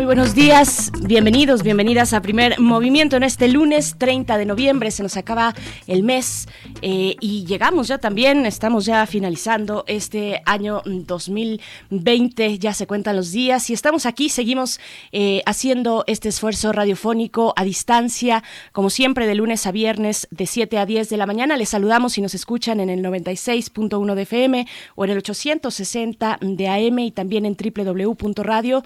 Muy buenos días, bienvenidos, bienvenidas a Primer Movimiento en este lunes 30 de noviembre. Se nos acaba el mes eh, y llegamos ya también, estamos ya finalizando este año 2020, ya se cuentan los días y estamos aquí, seguimos eh, haciendo este esfuerzo radiofónico a distancia, como siempre de lunes a viernes de 7 a 10 de la mañana. Les saludamos si nos escuchan en el 96.1 de FM o en el 860 de AM y también en www.radio.unam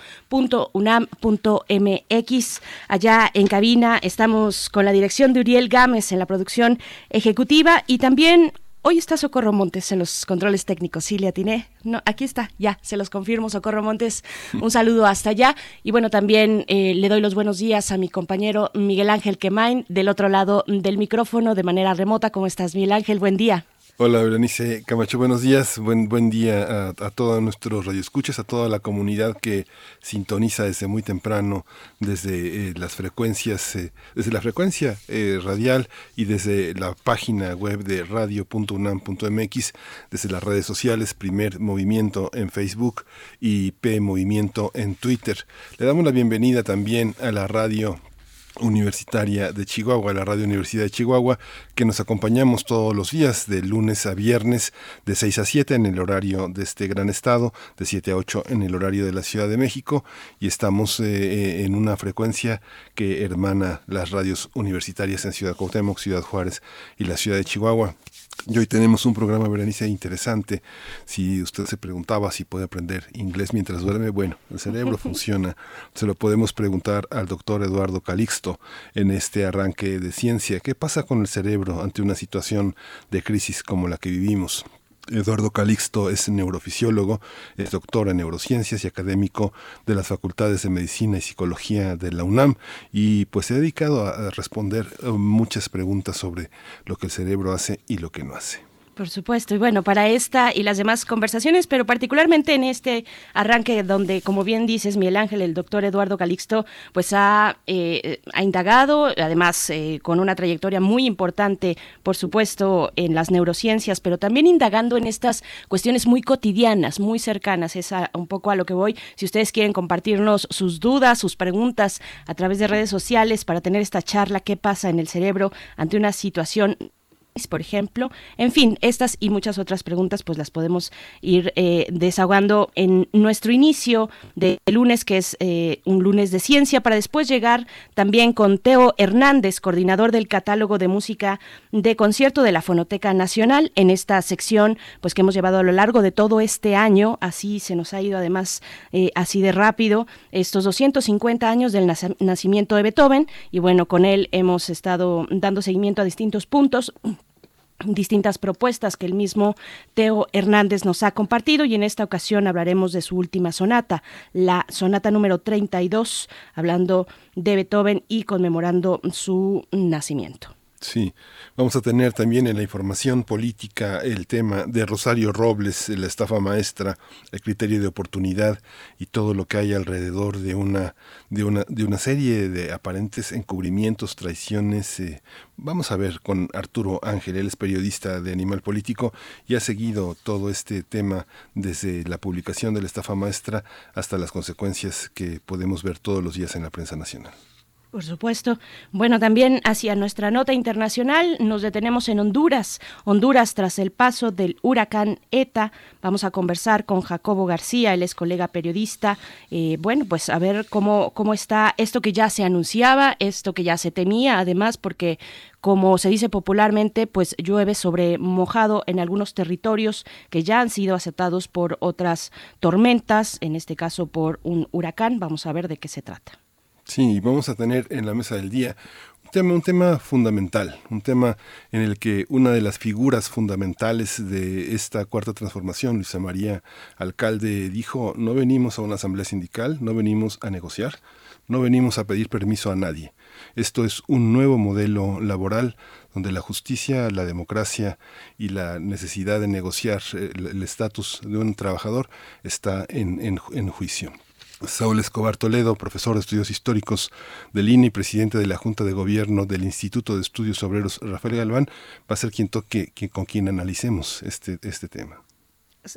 mx Allá en cabina estamos con la dirección de Uriel Gámez en la producción ejecutiva y también Hoy está Socorro Montes en los controles técnicos. Sí, le atiné. No, aquí está, ya, se los confirmo, Socorro Montes. Un saludo hasta allá. Y bueno, también eh, le doy los buenos días a mi compañero Miguel Ángel Quemain, del otro lado del micrófono, de manera remota. ¿Cómo estás, Miguel Ángel? Buen día. Hola, Berenice Camacho, buenos días, buen, buen día a, a todos nuestros radioescuchas, a toda la comunidad que sintoniza desde muy temprano, desde eh, las frecuencias, eh, desde la frecuencia eh, radial y desde la página web de radio.unam.mx, desde las redes sociales, Primer Movimiento en Facebook y P Movimiento en Twitter. Le damos la bienvenida también a la radio Universitaria de Chihuahua, la Radio Universidad de Chihuahua, que nos acompañamos todos los días, de lunes a viernes, de 6 a 7 en el horario de este gran estado, de 7 a 8 en el horario de la Ciudad de México, y estamos eh, eh, en una frecuencia que hermana las radios universitarias en Ciudad Cuauhtémoc, Ciudad Juárez y la Ciudad de Chihuahua. Y hoy tenemos un programa, Berenice, interesante. Si usted se preguntaba si puede aprender inglés mientras duerme, bueno, el cerebro funciona. Se lo podemos preguntar al doctor Eduardo Calixto en este arranque de ciencia. ¿Qué pasa con el cerebro ante una situación de crisis como la que vivimos? Eduardo Calixto es neurofisiólogo, es doctor en neurociencias y académico de las facultades de medicina y psicología de la UNAM y pues se ha dedicado a responder eh, muchas preguntas sobre lo que el cerebro hace y lo que no hace. Por supuesto, y bueno, para esta y las demás conversaciones, pero particularmente en este arranque donde, como bien dices, Miguel Ángel, el doctor Eduardo Calixto, pues ha, eh, ha indagado, además eh, con una trayectoria muy importante, por supuesto, en las neurociencias, pero también indagando en estas cuestiones muy cotidianas, muy cercanas, es un poco a lo que voy. Si ustedes quieren compartirnos sus dudas, sus preguntas a través de redes sociales para tener esta charla, qué pasa en el cerebro ante una situación por ejemplo. En fin, estas y muchas otras preguntas pues las podemos ir eh, desahogando en nuestro inicio de lunes, que es eh, un lunes de ciencia, para después llegar también con Teo Hernández, coordinador del catálogo de música de concierto de la Fonoteca Nacional, en esta sección pues que hemos llevado a lo largo de todo este año, así se nos ha ido además eh, así de rápido, estos 250 años del nacimiento de Beethoven, y bueno, con él hemos estado dando seguimiento a distintos puntos distintas propuestas que el mismo Teo Hernández nos ha compartido y en esta ocasión hablaremos de su última sonata, la sonata número 32, hablando de Beethoven y conmemorando su nacimiento. Sí, vamos a tener también en la información política el tema de Rosario Robles, la estafa maestra, el criterio de oportunidad y todo lo que hay alrededor de una de una de una serie de aparentes encubrimientos, traiciones. Eh, vamos a ver con Arturo Ángel, él es periodista de Animal Político y ha seguido todo este tema desde la publicación de la estafa maestra hasta las consecuencias que podemos ver todos los días en la prensa nacional. Por supuesto. Bueno, también hacia nuestra nota internacional nos detenemos en Honduras. Honduras tras el paso del huracán ETA. Vamos a conversar con Jacobo García, él es colega periodista. Eh, bueno, pues a ver cómo, cómo está esto que ya se anunciaba, esto que ya se temía, además porque como se dice popularmente, pues llueve sobre mojado en algunos territorios que ya han sido aceptados por otras tormentas, en este caso por un huracán. Vamos a ver de qué se trata. Sí, vamos a tener en la mesa del día un tema, un tema fundamental, un tema en el que una de las figuras fundamentales de esta cuarta transformación, Luisa María Alcalde, dijo, no venimos a una asamblea sindical, no venimos a negociar, no venimos a pedir permiso a nadie, Esto es un nuevo modelo laboral donde la justicia, la democracia y la necesidad de negociar el estatus de un trabajador está en, en juicio. Saúl Escobar Toledo, profesor de estudios históricos del INE y presidente de la Junta de Gobierno del Instituto de Estudios Obreros Rafael Galván, va a ser quien toque, con quien analicemos este, este tema.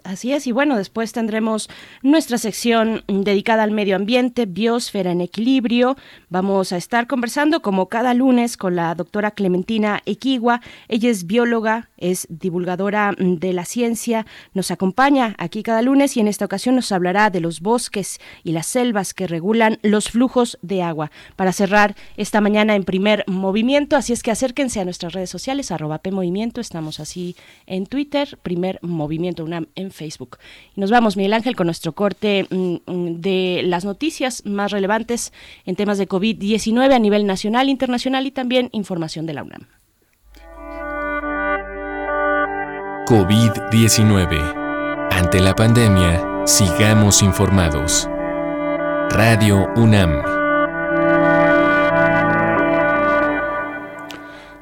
Así es, y bueno, después tendremos nuestra sección dedicada al medio ambiente, biosfera en equilibrio. Vamos a estar conversando como cada lunes con la doctora Clementina Equigua. Ella es bióloga, es divulgadora de la ciencia, nos acompaña aquí cada lunes y en esta ocasión nos hablará de los bosques y las selvas que regulan los flujos de agua. Para cerrar esta mañana en primer movimiento, así es que acérquense a nuestras redes sociales, arroba Movimiento, estamos así en Twitter, primer movimiento, una en Facebook. Y nos vamos, Miguel Ángel, con nuestro corte mm, mm, de las noticias más relevantes en temas de COVID-19 a nivel nacional, internacional y también información de la UNAM. COVID-19. Ante la pandemia, sigamos informados. Radio UNAM.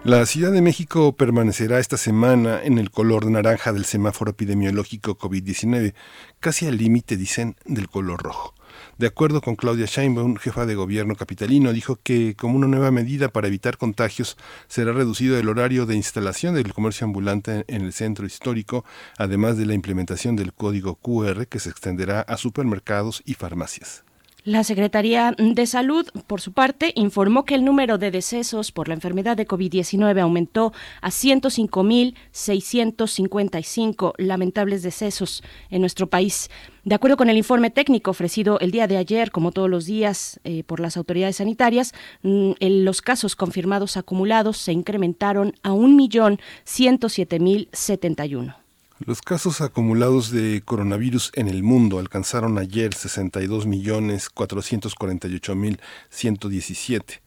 La Ciudad de México permanecerá esta semana en el color naranja del semáforo epidemiológico COVID-19, casi al límite, dicen, del color rojo. De acuerdo con Claudia Sheinbaum, jefa de gobierno capitalino, dijo que como una nueva medida para evitar contagios será reducido el horario de instalación del comercio ambulante en el centro histórico, además de la implementación del código QR que se extenderá a supermercados y farmacias. La Secretaría de Salud, por su parte, informó que el número de decesos por la enfermedad de COVID-19 aumentó a 105.655 lamentables decesos en nuestro país. De acuerdo con el informe técnico ofrecido el día de ayer, como todos los días eh, por las autoridades sanitarias, mm, los casos confirmados acumulados se incrementaron a 1.107.017. Los casos acumulados de coronavirus en el mundo alcanzaron ayer 62.448.117.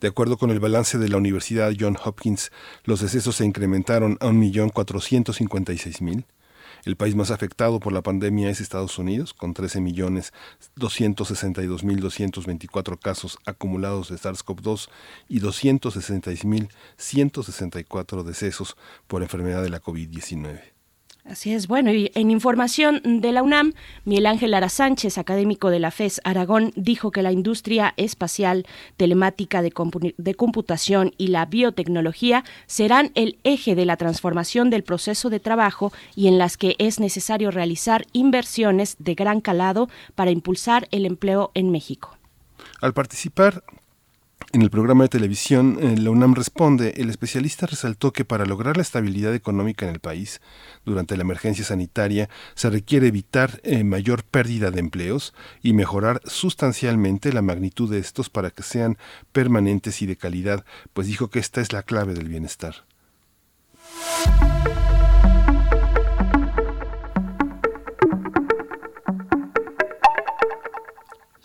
De acuerdo con el balance de la Universidad Johns Hopkins, los decesos se incrementaron a 1.456.000. El país más afectado por la pandemia es Estados Unidos, con 13.262.224 casos acumulados de SARS-CoV-2 y 266.164 decesos por enfermedad de la COVID-19. Así es, bueno, y en información de la UNAM, Miguel Ángel Lara Sánchez, académico de la FES Aragón, dijo que la industria espacial, telemática de, de, computación y la biotecnología serán el eje de la transformación del proceso de trabajo y en las que es necesario realizar inversiones de gran calado para impulsar el empleo en México. Al participar en el programa de televisión eh, La UNAM Responde, el especialista resaltó que para lograr la estabilidad económica en el país durante la emergencia sanitaria se requiere evitar eh, mayor pérdida de empleos y mejorar sustancialmente la magnitud de estos para que sean permanentes y de calidad, pues dijo que esta es la clave del bienestar.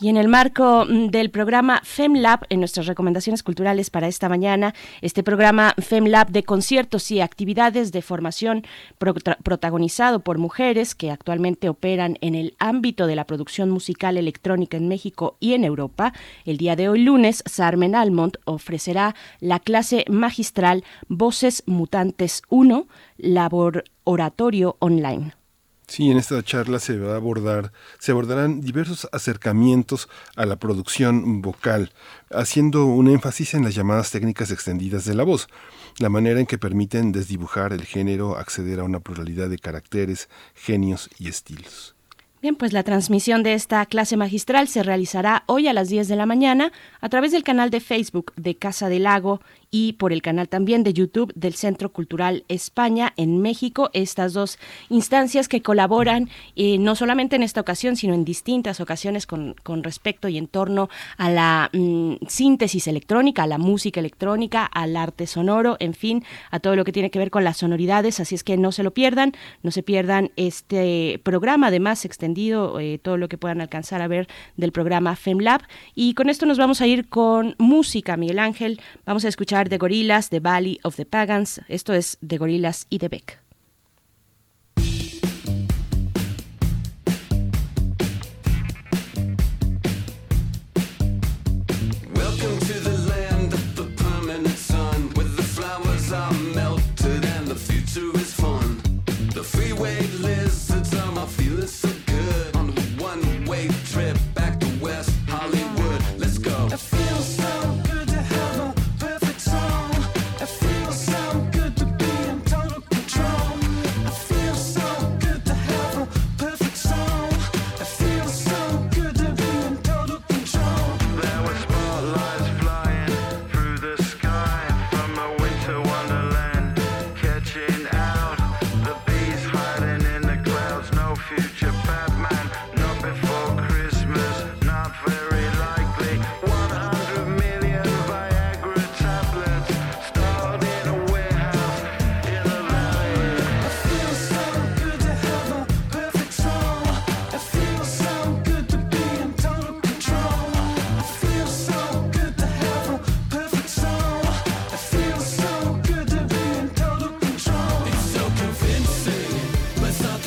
Y en el marco mm, del programa FemLab, en nuestras recomendaciones culturales para esta mañana, este programa FemLab de conciertos y actividades de formación protagonizado por mujeres que actualmente operan en el ámbito de la producción musical electrónica en México y en Europa, el día de hoy lunes, Sarmen Almond ofrecerá la clase magistral Voces Mutantes 1, Labor Oratorio Online. Sí, en esta charla se va a abordar, se abordarán diversos acercamientos a la producción vocal, haciendo un énfasis en las llamadas técnicas extendidas de la voz, la manera en que permiten desdibujar el género, acceder a una pluralidad de caracteres, genios y estilos. Bien, pues la transmisión de esta clase magistral se realizará hoy a las 10 de la mañana a través del canal de Facebook de Casa del Lago y por el canal también de YouTube del Centro Cultural España en México. Estas dos instancias que colaboran eh, no solamente en esta ocasión, sino en distintas ocasiones con, respecto y en torno a la mm, síntesis electrónica, a la música electrónica, al arte sonoro, en fin, a todo lo que tiene que ver con las sonoridades. Así es que no se lo pierdan, no se pierdan este programa, además extendido, eh, todo lo que puedan alcanzar a ver del programa FemLab. Y con esto nos vamos a ir con música, Miguel Ángel. Vamos a escuchar de Gorilas, The Valley of the Pagans. Esto es de Gorilas y de Beck.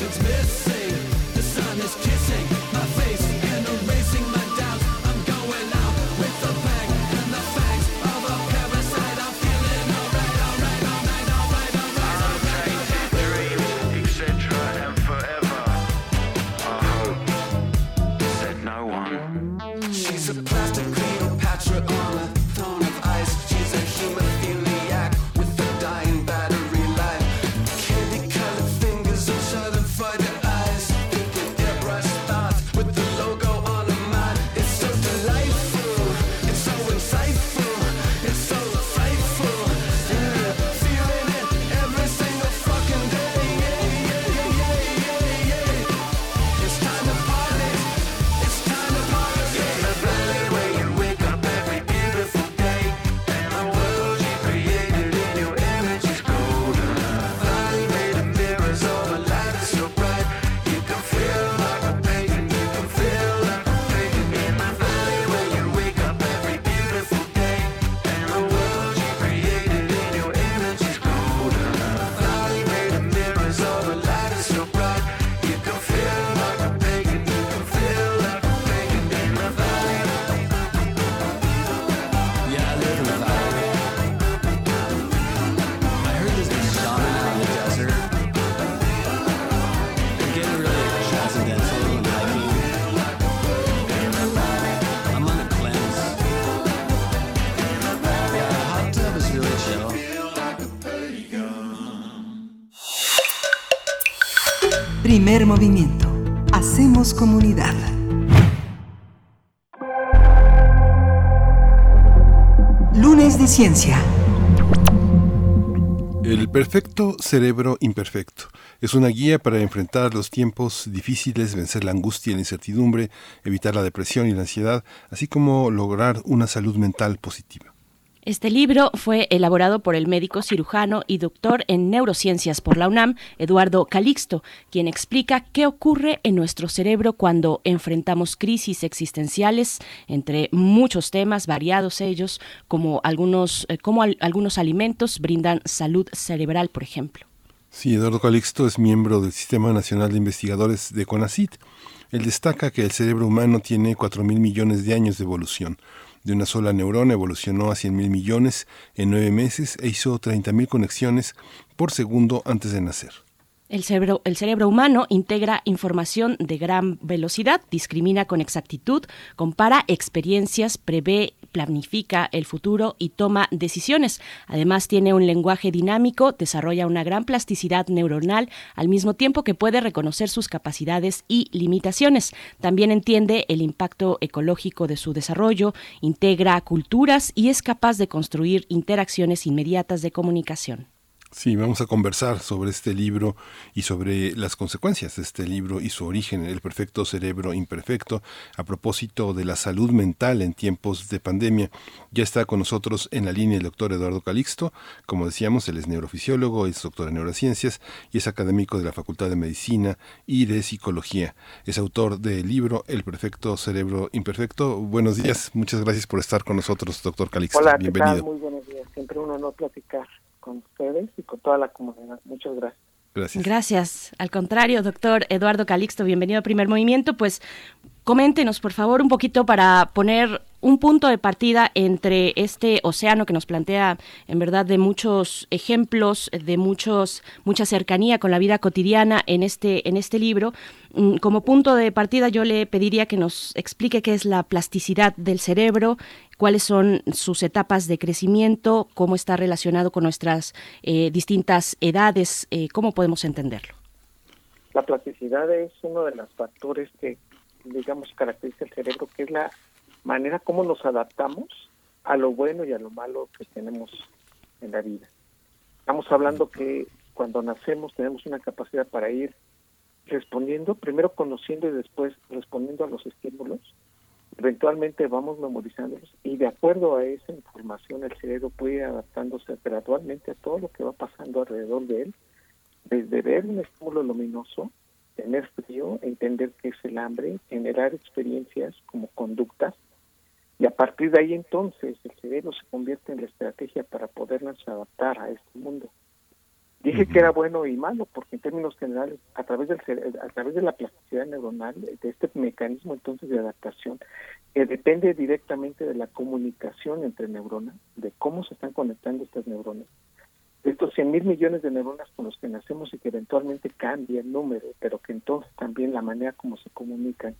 it's missing. Movimiento. Hacemos comunidad. Lunes de Ciencia. El perfecto cerebro imperfecto es una guía para enfrentar los tiempos difíciles, vencer la angustia y la incertidumbre, evitar la depresión y la ansiedad, así como lograr una salud mental positiva. Este libro fue elaborado por el médico cirujano y doctor en neurociencias por la UNAM, Eduardo Calixto, quien explica qué ocurre en nuestro cerebro cuando enfrentamos crisis existenciales, entre muchos temas variados ellos, como algunos, eh, como algunos alimentos brindan salud cerebral, por ejemplo. Sí, Eduardo Calixto es miembro del Sistema Nacional de Investigadores de CONACIT. Él destaca que el cerebro humano tiene 4 mil millones de años de evolución de una sola neurona evolucionó a 100 mil millones en nueve meses e hizo 30 mil conexiones por segundo antes de nacer. El cerebro, el cerebro humano integra información de gran velocidad, discrimina con exactitud, compara experiencias, prevé, planifica el futuro y toma decisiones. Además, tiene un lenguaje dinámico, desarrolla una gran plasticidad neuronal, al mismo tiempo que puede reconocer sus capacidades y limitaciones. También entiende el impacto ecológico de su desarrollo, integra culturas y es capaz de construir interacciones inmediatas de comunicación. Sí, vamos a conversar sobre este libro y sobre las consecuencias de este libro y su origen, el perfecto cerebro imperfecto, a propósito de la salud mental en tiempos de pandemia. Ya está con nosotros en la línea el doctor Eduardo Calixto. Como decíamos, él es neurofisiólogo, es doctor en neurociencias y es académico de la Facultad de Medicina y de Psicología. Es autor del libro El perfecto cerebro imperfecto. Buenos días, muchas gracias por estar con nosotros, doctor Calixto. Hola, Bienvenido. Muy buenos días, siempre un honor platicar con ustedes y con toda la comunidad. Muchas gracias. Gracias. Gracias. Al contrario, doctor Eduardo Calixto, bienvenido a Primer Movimiento. Pues coméntenos, por favor, un poquito para poner un punto de partida entre este océano que nos plantea en verdad de muchos ejemplos, de muchos mucha cercanía con la vida cotidiana en este en este libro. Mm, como punto de partida yo le pediría que nos explique qué es la plasticidad del cerebro, cuáles son sus etapas de crecimiento, cómo está relacionado con nuestras eh, distintas edades, eh, cómo podemos entenderlo. La plasticidad es uno de los factores que digamos caracteriza el cerebro, que es la manera como nos adaptamos a lo bueno y a lo malo que tenemos en la vida. Estamos hablando que cuando nacemos tenemos una capacidad para ir respondiendo, primero conociendo y después respondiendo a los estímulos. Eventualmente vamos memorizándolos y de acuerdo a esa información el cerebro puede ir adaptándose gradualmente a todo lo que va pasando alrededor de él, desde ver un estímulo luminoso, tener frío, entender qué es el hambre, generar experiencias como conductas, y a partir de ahí entonces el cerebro se convierte en la estrategia para podernos adaptar a este mundo. Dije que era bueno y malo porque en términos generales a través del a través de la plasticidad neuronal de este mecanismo entonces de adaptación que depende directamente de la comunicación entre neuronas, de cómo se están conectando estas neuronas. Estos 100 mil millones de neuronas con los que nacemos y que eventualmente cambia el número, pero que entonces también la manera como se comunican.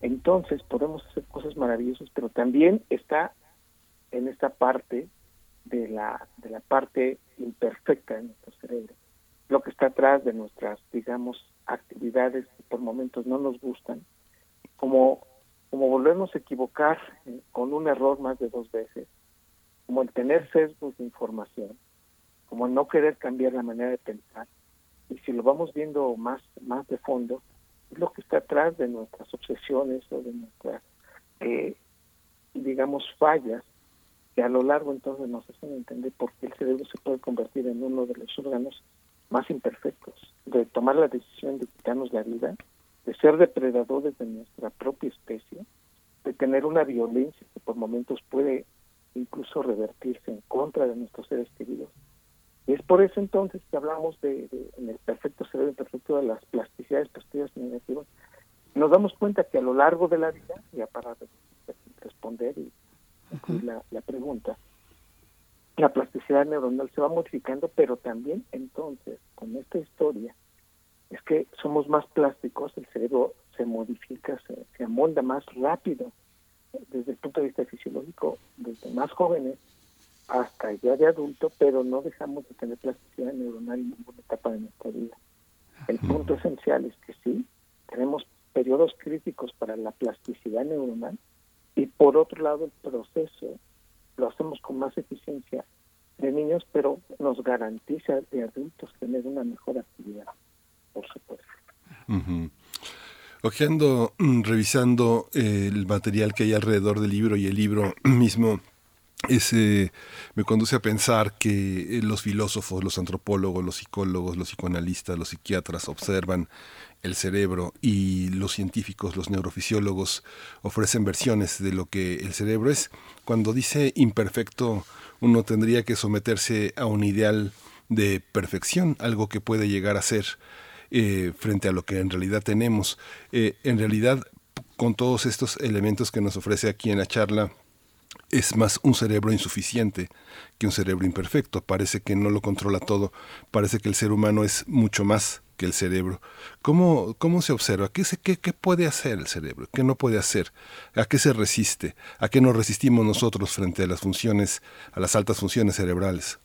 Entonces podemos hacer cosas maravillosas, pero también está en esta parte de la, de la parte imperfecta de nuestro cerebro, lo que está atrás de nuestras, digamos, actividades que por momentos no nos gustan, como, como volvemos a equivocar eh, con un error más de dos veces, como el tener sesgos de información, como no querer cambiar la manera de pensar, y si lo vamos viendo más, más de fondo, es lo que está atrás de nuestras obsesiones o de nuestras, eh, digamos, fallas, que a lo largo entonces nos hacen entender por qué el cerebro se puede convertir en uno de los órganos más imperfectos, de tomar la decisión de quitarnos la vida, de ser depredadores de nuestra propia especie, de tener una violencia que por momentos puede incluso revertirse en contra de nuestros seres queridos es por eso entonces que hablamos de, en el perfecto cerebro imperfecto de las plasticidades positivas y negativas. Nos damos cuenta que a lo largo de la vida, ya para responder y la, la pregunta, la plasticidad neuronal se va modificando, pero también entonces, con esta historia, es que somos más plásticos, el cerebro se modifica, se, se amolda más rápido desde el punto de vista fisiológico, desde más jóvenes, hasta ya de adulto, pero no dejamos de tener plasticidad neuronal en ninguna etapa de nuestra vida. El punto esencial es que sí, tenemos periodos críticos para la plasticidad neuronal y por otro lado el proceso lo hacemos con más eficiencia de niños, pero nos garantiza de adultos tener una mejor actividad, por supuesto. Ojeando, mm, revisando eh, el material que hay alrededor del libro y el libro mismo, ese me conduce a pensar que eh, los filósofos, los antropólogos, los psicólogos, los psicoanalistas, los psiquiatras observan el cerebro y los científicos, los neurofisiólogos ofrecen versiones de lo que el cerebro es. Cuando dice imperfecto, uno tendría que someterse a un ideal de perfección, algo que puede llegar a ser eh, frente a lo que en realidad tenemos. Eh, en realidad, con todos estos elementos que nos ofrece aquí en la charla, es más un cerebro insuficiente que un cerebro imperfecto. Parece que no lo controla todo. Parece que el ser humano es mucho más que el cerebro. ¿Cómo, cómo se observa? ¿Qué, se, qué, ¿Qué puede hacer el cerebro? ¿Qué no puede hacer? ¿A qué se resiste? ¿A qué nos resistimos nosotros frente a las funciones, a las altas funciones cerebrales?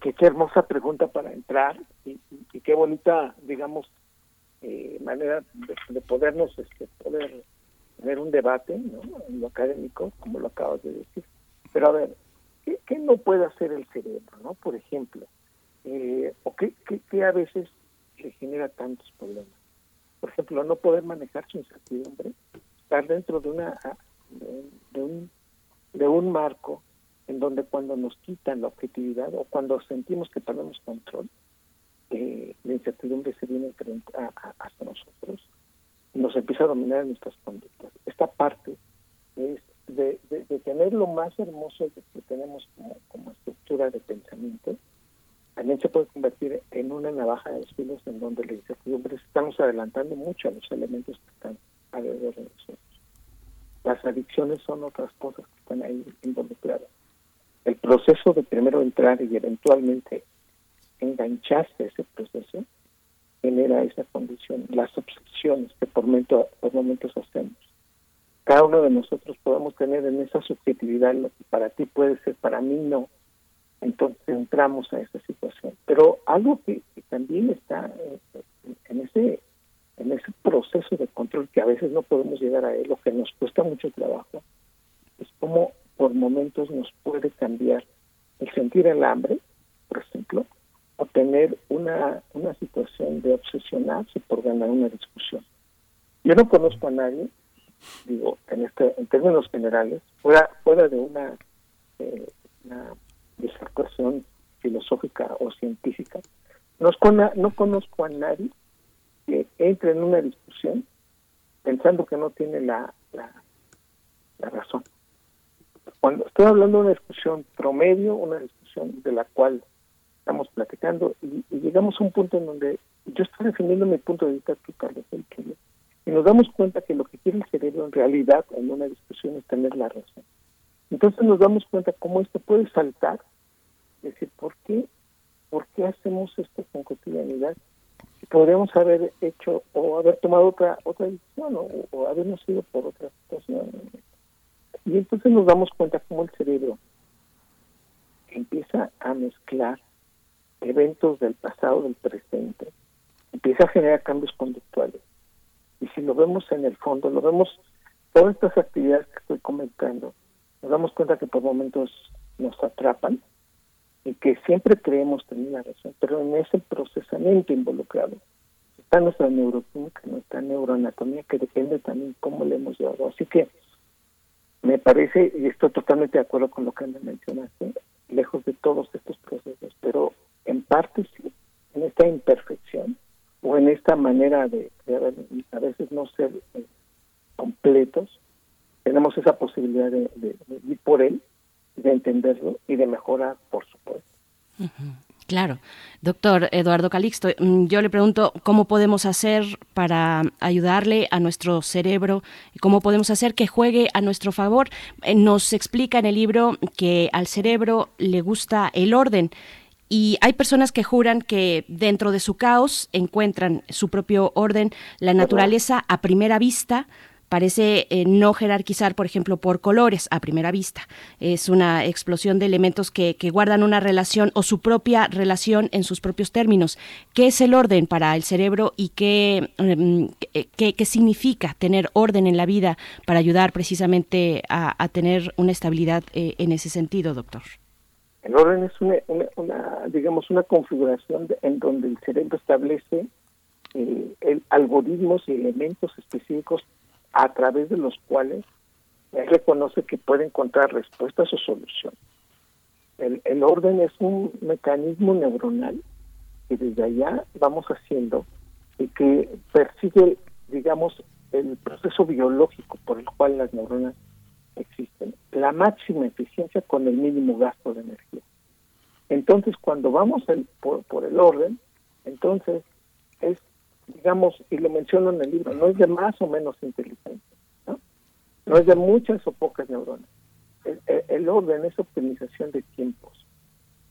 Qué, hermosa pregunta para entrar y, qué bonita, digamos, eh, manera de, podernos este, poder tener un debate ¿no? en lo académico, como lo acabas de decir. Pero a ver, ¿qué, no puede hacer el cerebro? no Por ejemplo, eh, o qué, qué, a veces le genera tantos problemas. Por ejemplo, no poder manejar su incertidumbre, estar dentro de una de, un, de un marco en donde cuando nos quitan la objetividad o cuando sentimos que perdemos control, eh, la incertidumbre se viene frente a, hasta nosotros nos empieza a dominar nuestras conductas. Esta parte es de, tener lo más hermoso que tenemos como, estructura de pensamiento, también se puede convertir en una navaja de filos en donde la incertidumbre estamos adelantando mucho a los elementos que están alrededor de nosotros. Las adicciones son otras cosas que están ahí involucradas. El proceso de primero entrar y eventualmente engancharse a ese proceso genera esa condición, las obsesiones que por, momento, por momentos hacemos. Cada uno de nosotros podemos tener en esa subjetividad lo que para ti puede ser, para mí no. Entonces entramos a esa situación. Pero algo que, también está en, ese en ese proceso de control que a veces no podemos llegar a él, lo que nos cuesta mucho trabajo, es como por momentos nos puede cambiar el sentir el hambre, por ejemplo, o tener una, una situación de obsesionarse por ganar una discusión. Yo no conozco a nadie, digo, en este en términos generales, fuera, fuera de una, eh, disertación filosófica o científica, no, no conozco a nadie que entre en una discusión pensando que no tiene la, la, la razón. Cuando estoy hablando de una discusión promedio, una discusión de la cual estamos platicando y, llegamos a un punto en donde yo estoy defendiendo mi punto de vista, tú, y nos damos cuenta que lo que quiere el cerebro en realidad en una discusión es tener la razón. Entonces nos damos cuenta cómo esto puede saltar, decir, ¿por qué, por qué hacemos esto con cotidianidad? Podríamos haber hecho o haber tomado otra otra decisión o, o habernos ido por otra situación. Y entonces nos damos cuenta cómo el cerebro empieza a mezclar eventos del pasado, del presente, empieza a generar cambios conductuales. Y si lo vemos en el fondo, lo vemos, todas estas actividades que estoy comentando, nos damos cuenta que por momentos nos atrapan y que siempre creemos tener la razón, pero en ese procesamiento involucrado está nuestra neuroquímica, nuestra neuroanatomía, que depende también cómo le hemos llevado. Así que me parece, y estoy totalmente de acuerdo con lo que me mencionaste, lejos de todos estos procesos, pero en parte sí, en esta imperfección o en esta manera de, a veces no ser eh, completos, tenemos esa posibilidad de, ir por él, de entenderlo y de mejorar, por supuesto. Claro. Doctor Eduardo Calixto, mm, yo le pregunto cómo podemos hacer para ayudarle a nuestro cerebro cómo podemos hacer que juegue a nuestro favor. Eh, nos explica en el libro que al cerebro le gusta el orden. Y hay personas que juran que dentro de su caos encuentran su propio orden, la naturaleza a primera vista parece eh, no jerarquizar, por ejemplo, por colores a primera vista. Es una explosión de elementos que, guardan una relación o su propia relación en sus propios términos. ¿Qué es el orden para el cerebro y qué, em, qué, significa tener orden en la vida para ayudar precisamente a, tener una estabilidad eh, en ese sentido, doctor? El orden es una, digamos, una configuración en donde el cerebro establece eh, el, algoritmos y elementos específicos a través de los cuales reconoce que puede encontrar respuestas o soluciones. El, el orden es un mecanismo neuronal que desde allá vamos haciendo y que persigue, digamos, el proceso biológico por el cual las neuronas existen, la máxima eficiencia con el mínimo gasto de energía. Entonces, cuando vamos por, por el orden, entonces es digamos, y lo menciono en el libro, no es de más o menos inteligencia, ¿no? Es de muchas o pocas neuronas. El, orden es optimización de tiempos.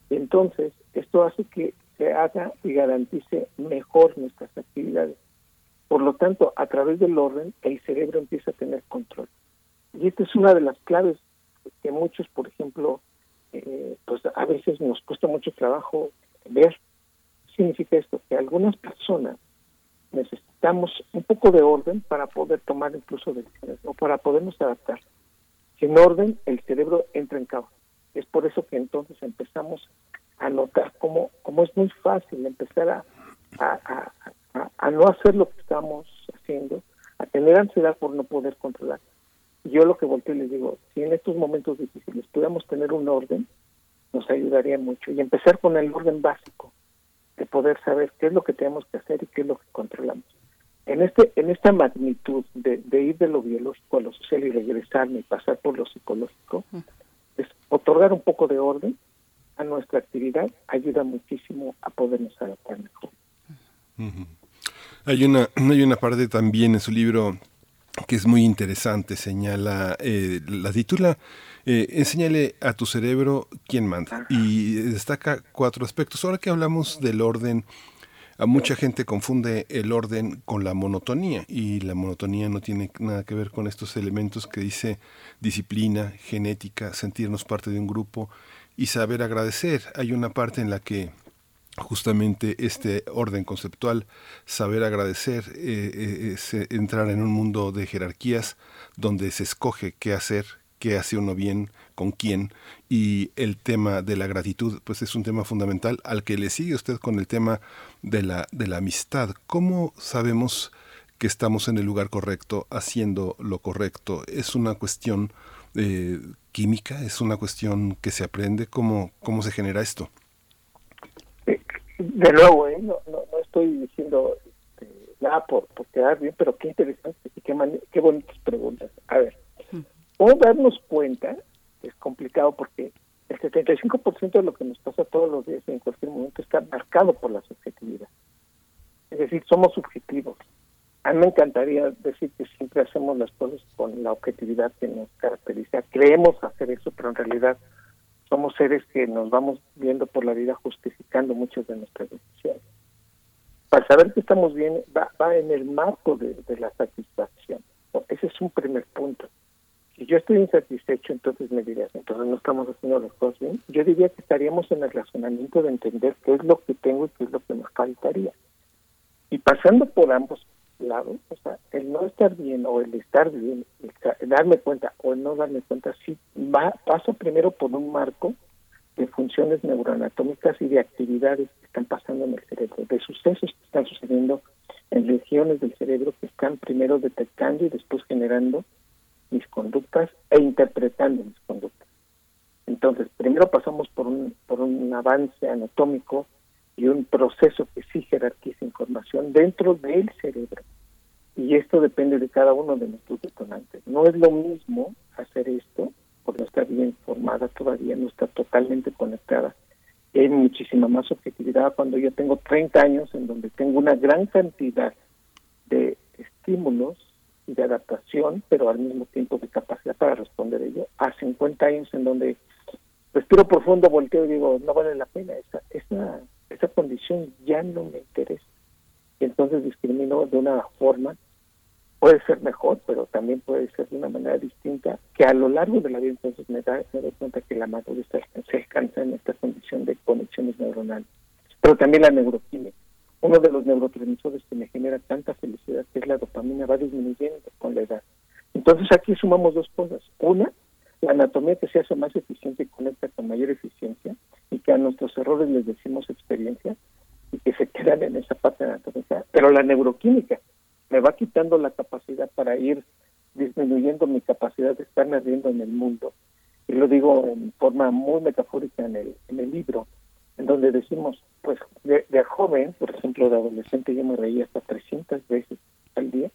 Entonces, esto hace que se haga y garantice mejor nuestras actividades. Por lo tanto, a través del orden, el cerebro empieza a tener control. Y esta es una de las claves que muchos, por ejemplo, eh, pues a veces nos cuesta mucho trabajo ver. Significa esto, que algunas personas necesitamos un poco de orden para poder tomar incluso decisiones o para podernos adaptar. Sin orden, el cerebro entra en caos. Es por eso que entonces empezamos a notar cómo, cómo es muy fácil empezar a, a, a, no hacer lo que estamos haciendo, a tener ansiedad por no poder controlar. Yo lo que volteo y les digo, si en estos momentos difíciles pudiéramos tener un orden, nos ayudaría mucho. Y empezar con el orden básico de poder saber qué es lo que tenemos que hacer y qué es lo que controlamos. En este en esta magnitud de, ir de lo biológico a lo social y regresarme y pasar por lo psicológico, es otorgar un poco de orden a nuestra actividad ayuda muchísimo a podernos adaptar mejor. Hay una hay una parte también en su libro que es muy interesante, señala, eh, la titula eh, Enséñale a tu cerebro quién manda y destaca cuatro aspectos. Ahora que hablamos del orden, a mucha gente confunde el orden con la monotonía y la monotonía no tiene nada que ver con estos elementos que dice disciplina, genética, sentirnos parte de un grupo y saber agradecer. Hay una parte en la que justamente este orden conceptual, saber agradecer, eh, eh, entrar en un mundo de jerarquías donde se escoge qué hacer, qué hace uno bien, con quién, y el tema de la gratitud, pues es un tema fundamental al que le sigue usted con el tema de la, de la amistad. ¿Cómo sabemos que estamos en el lugar correcto, haciendo lo correcto? ¿Es una cuestión eh, química? ¿Es una cuestión que se aprende? ¿Cómo, cómo se genera esto? De nuevo, ¿eh? no, no, estoy diciendo este, nada por, por, quedar bien, pero qué interesante y qué, qué bonitas preguntas. A ver, ¿cómo darnos cuenta? Es complicado porque el 75% de lo que nos pasa todos los días en cualquier momento está marcado por la subjetividad. Es decir, somos subjetivos. A mí me encantaría decir que siempre hacemos las cosas con la objetividad que nos caracteriza. Creemos hacer eso, pero en realidad somos seres que nos vamos viendo por la vida justificando muchas de nuestras decisiones. Para saber que estamos bien va, en el marco de, la satisfacción. Ese es un primer punto. Si yo estoy insatisfecho, entonces me dirías, entonces no estamos haciendo las cosas bien. Yo diría que estaríamos en el razonamiento de entender qué es lo que tengo y qué es lo que nos faltaría. Y pasando por ambos lado, o sea, el no estar bien o el estar bien, el darme cuenta o el no darme cuenta, sí va, paso primero por un marco de funciones neuroanatómicas y de actividades que están pasando en el cerebro, de sucesos que están sucediendo en regiones del cerebro que están primero detectando y después generando mis conductas e interpretando mis conductas. Entonces, primero pasamos por un, por un avance anatómico y un proceso que sí jerarquiza información dentro del cerebro. Y esto depende de cada uno de nuestros detonantes. No es lo mismo hacer esto, porque no está bien formada todavía, no está totalmente conectada. Hay muchísima más objetividad cuando yo tengo 30 años en donde tengo una gran cantidad de estímulos y de adaptación, pero al mismo tiempo de capacidad para responder ello. A 50 años en donde respiro profundo, volteo y digo, no vale la pena, esa, esa esa condición ya no me interesa. Entonces discrimino de una forma puede ser mejor, pero también puede ser de una manera distinta, que a lo largo de la vida entonces me da, me doy cuenta que la madurez se alcanza en esta condición de conexiones neuronales. Pero también la neuroquímica. Uno de los neurotransmisores que me genera tanta felicidad, que es la dopamina, va disminuyendo con la edad. Entonces aquí sumamos dos cosas. Una, la anatomía que se hace más eficiente y conecta con mayor eficiencia nuestros errores les decimos experiencia y que se quedan en esa parte anatómica. Pero la neuroquímica, me va quitando la capacidad para ir disminuyendo mi capacidad de estar viendo en el mundo. Y lo digo en forma muy metafórica en el, en el libro, en donde decimos, pues de, joven, por ejemplo, de adolescente, yo me reía hasta 300 veces al día,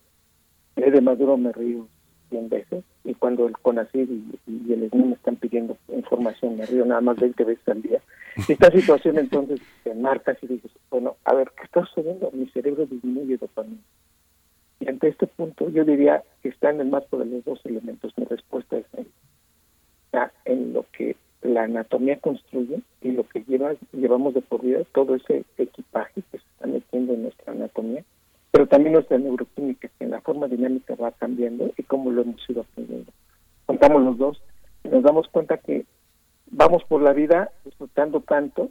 de maduro me río 100 veces, y cuando el CONACYT y, el SNI me están pidiendo información, me río nada más 20 veces al día. Esta situación entonces te marcas y dices, bueno, a ver, ¿qué está sucediendo? Mi cerebro disminuye dopamina y ante este punto yo diría que está en el marco de los dos elementos. Mi respuesta es en, en lo que la anatomía construye y lo que lleva, llevamos de por vida, todo ese equipaje que se está metiendo en nuestra anatomía, pero también nuestra neuroquímica, que en la forma dinámica va cambiando y cómo lo hemos ido aprendiendo. Contamos los dos y nos damos cuenta que vamos por la vida disfrutando tanto,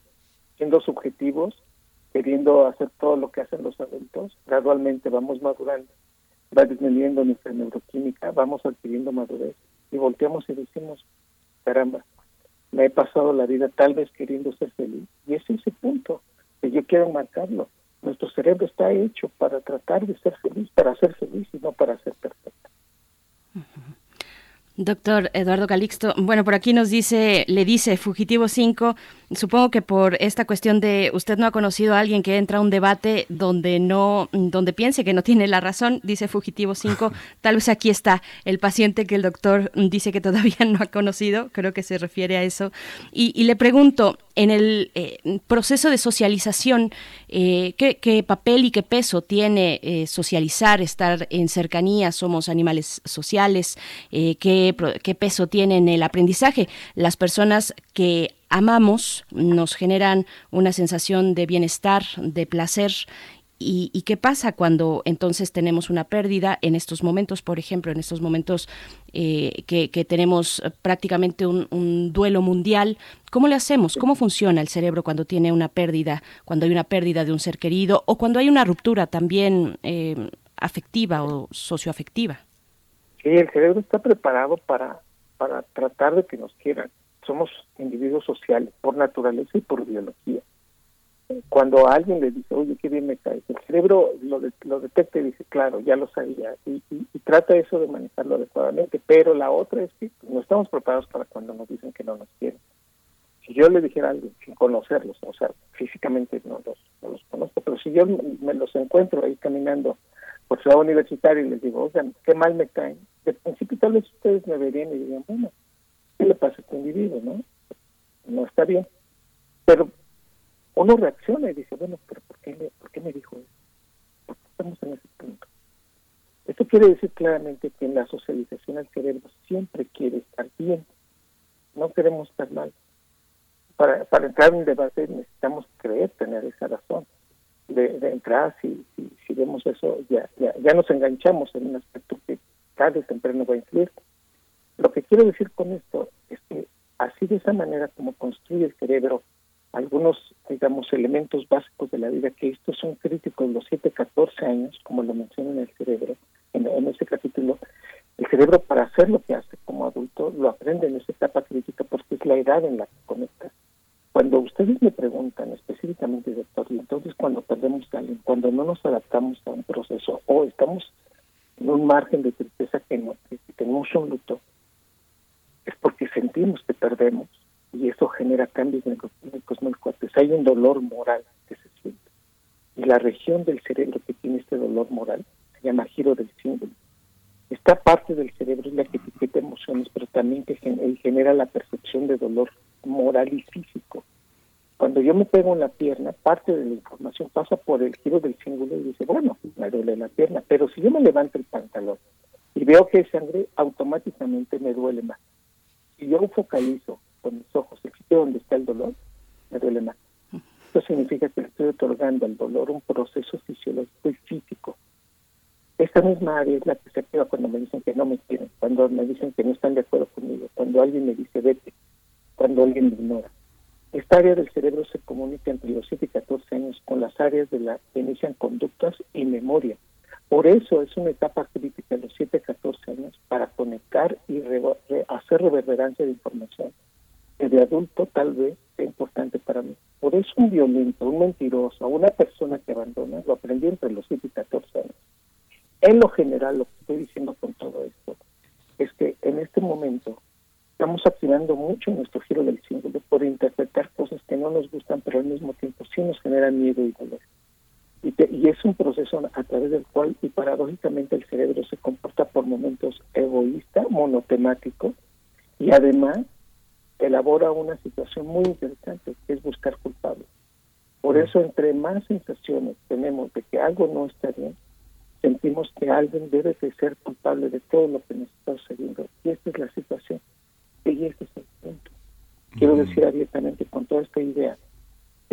siendo subjetivos, queriendo hacer todo lo que hacen los adultos, gradualmente vamos madurando va disminuyendo nuestra neuroquímica, vamos adquiriendo madurez y volteamos y decimos, caramba, me he pasado la vida tal vez queriendo ser feliz. Y es ese punto que yo quiero marcarlo. Nuestro cerebro está hecho para tratar de ser feliz, para ser feliz y no para ser perfecto. Doctor Eduardo Calixto, bueno, por aquí nos dice, le dice Fugitivo 5, supongo que por esta cuestión de usted no ha conocido a alguien que entra a un debate donde no, donde piense que no tiene la razón, dice Fugitivo 5, tal vez aquí está el paciente que el doctor dice que todavía no ha conocido, creo que se refiere a eso. Y, le pregunto, en el eh, proceso de socialización, eh, ¿qué, papel y qué peso tiene eh, socializar, estar en cercanía, somos animales sociales, qué qué, peso tiene en el aprendizaje. Las personas que amamos nos generan una sensación de bienestar, de placer ¿Y, qué pasa cuando entonces tenemos una pérdida en estos momentos, por ejemplo, en estos momentos eh, que, tenemos prácticamente un, duelo mundial? ¿Cómo le hacemos? ¿Cómo funciona el cerebro cuando tiene una pérdida, cuando hay una pérdida de un ser querido o cuando hay una ruptura también eh, afectiva o socioafectiva? Sí, el cerebro está preparado para, para tratar de que nos quieran. Somos individuos sociales por naturaleza y por biología. Cuando alguien le dice, oye, qué bien me cae, el cerebro lo, lo detecta y dice, claro, ya lo sabía, y, y, trata eso de manejarlo adecuadamente. Pero la otra es que no estamos preparados para cuando nos dicen que no nos quieren. Si yo le dijera algo sin conocerlos, o sea, físicamente no los, no los conozco, pero si yo me los encuentro ahí caminando por ciudad universitaria y les digo, oigan, qué mal me caen, de principio tal vez ustedes me verían y dirían, bueno, ¿qué le pasa a este individuo, no? No está bien. Pero uno reacciona y dice, bueno, pero ¿por qué, me dijo eso? ¿Por qué estamos en ese punto? Esto quiere decir claramente que en la socialización el cerebro siempre quiere estar bien. No queremos estar mal. Para, entrar en un debate necesitamos creer tener esa razón de, de entrada, si, vemos eso, ya, ya nos enganchamos en un aspecto que tarde o temprano va a influir. Lo que quiero decir con esto es que así de esa manera como construye el cerebro algunos, digamos, elementos básicos de la vida, que estos son críticos los 7, 14 años, como lo menciona en el cerebro, en, en ese capítulo, el cerebro para hacer lo que hace como adulto lo aprende en esa etapa crítica porque es la edad en la que conecta. Cuando ustedes me preguntan específicamente, doctor, y entonces cuando perdemos a alguien, cuando no nos adaptamos a un proceso o estamos en un margen de tristeza que, no, que tenemos un luto, es porque sentimos que perdemos y eso genera cambios neuroquímicos muy fuertes. Hay un dolor moral que se siente. Y la región del cerebro que tiene este dolor moral se llama giro del símbolo. Esta parte del cerebro es la que etiqueta emociones, pero también que genera la percepción de dolor moral y físico. Cuando yo me pego en la pierna, parte de la información pasa por el giro del cíngulo y dice, bueno, me duele la pierna, pero si yo me levanto el pantalón y veo que hay sangre, automáticamente me duele más. Si yo focalizo con mis ojos el sitio donde está el dolor, me duele más. Esto significa que le estoy otorgando al dolor un proceso fisiológico y físico. esta misma área es la que se activa cuando me dicen que no me quieren, cuando me dicen que no están de acuerdo conmigo, cuando alguien me dice vete, cuando alguien me ignora. Esta área del cerebro se comunica entre los 7 y 14 años con las áreas de la que inician conductas y memoria. Por eso es una etapa crítica los 7 a 14 años para conectar y hacer reverberancia de información que de adulto tal vez sea importante para mí. Por eso un violento, un mentiroso, una persona que abandona, lo aprendí entre los 7 y 14 años. En lo general, lo que estoy diciendo con todo esto es que en este momento estamos activando mucho nuestro giro del símbolo por interpretar cosas que no nos gustan, pero al mismo tiempo sí nos generan miedo y dolor. Y, es un proceso a través del cual, y paradójicamente, el cerebro se comporta por momentos egoísta, monotemático, y además elabora una situación muy interesante, que es buscar culpables. Por eso, entre más sensaciones tenemos de que algo no está bien, sentimos que alguien debe de ser culpable de todo lo que nos está sucediendo. Y esta es la situación. Y este es el punto. Quiero decir abiertamente con toda esta idea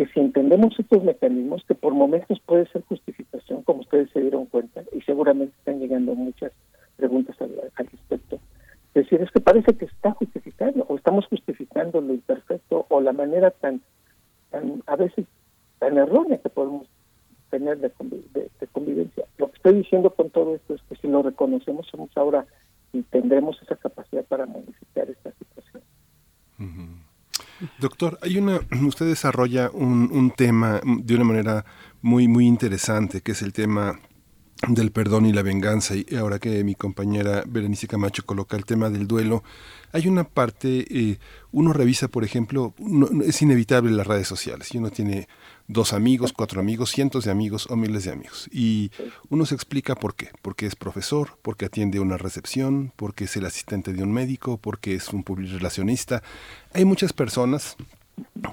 que si entendemos estos mecanismos, que por momentos puede ser justificación, como ustedes se dieron cuenta, y seguramente están llegando muchas preguntas al, respecto, es decir, es que parece que está justificando, o estamos justificando lo imperfecto, o la manera tan, tan a veces tan errónea que podemos tener de, convivencia. Lo que estoy diciendo con todo esto es que si lo reconocemos, somos ahora y tendremos esa capacidad para modificar esta situación. Doctor, hay una, usted desarrolla un, un tema de una manera muy, muy interesante, que es el tema del perdón y la venganza. Y ahora que mi compañera Berenice Camacho coloca el tema del duelo, hay una parte, eh, uno revisa, por ejemplo, es inevitable las redes sociales, y uno tiene dos amigos, cuatro amigos, cientos de amigos o miles de amigos. Y uno se explica por qué. Porque es profesor, porque atiende una recepción, porque es el asistente de un médico, porque es un relacionista. Hay muchas personas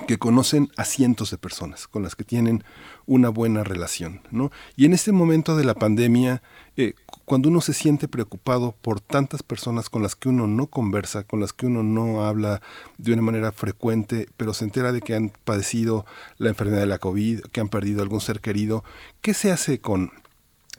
que conocen a cientos de personas con las que tienen una buena relación, ¿no? Y en este momento de la pandemia, eh, cuando uno se siente preocupado por tantas personas con las que uno no conversa, con las que uno no habla de una manera frecuente, pero se entera de que han padecido la enfermedad de la COVID, que han perdido algún ser querido, ¿qué se hace con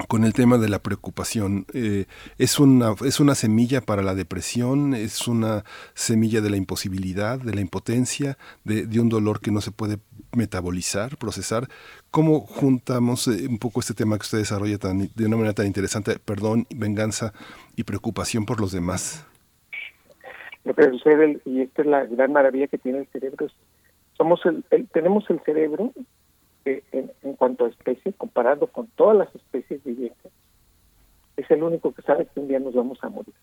con el tema de la preocupación. Eh, es, una, es una semilla para la depresión, es una semilla de la imposibilidad, de la impotencia, de, de un dolor que no se puede metabolizar, procesar. ¿Cómo juntamos eh, un poco este tema que usted desarrolla tan, de una manera tan interesante, perdón, venganza y preocupación por los demás? Lo que sucede, y esta es la gran maravilla que tiene el cerebro, somos el, tenemos el cerebro en, cuanto a especie, comparado con todas las especies vivientes, es el único que sabe que un día nos vamos a morir.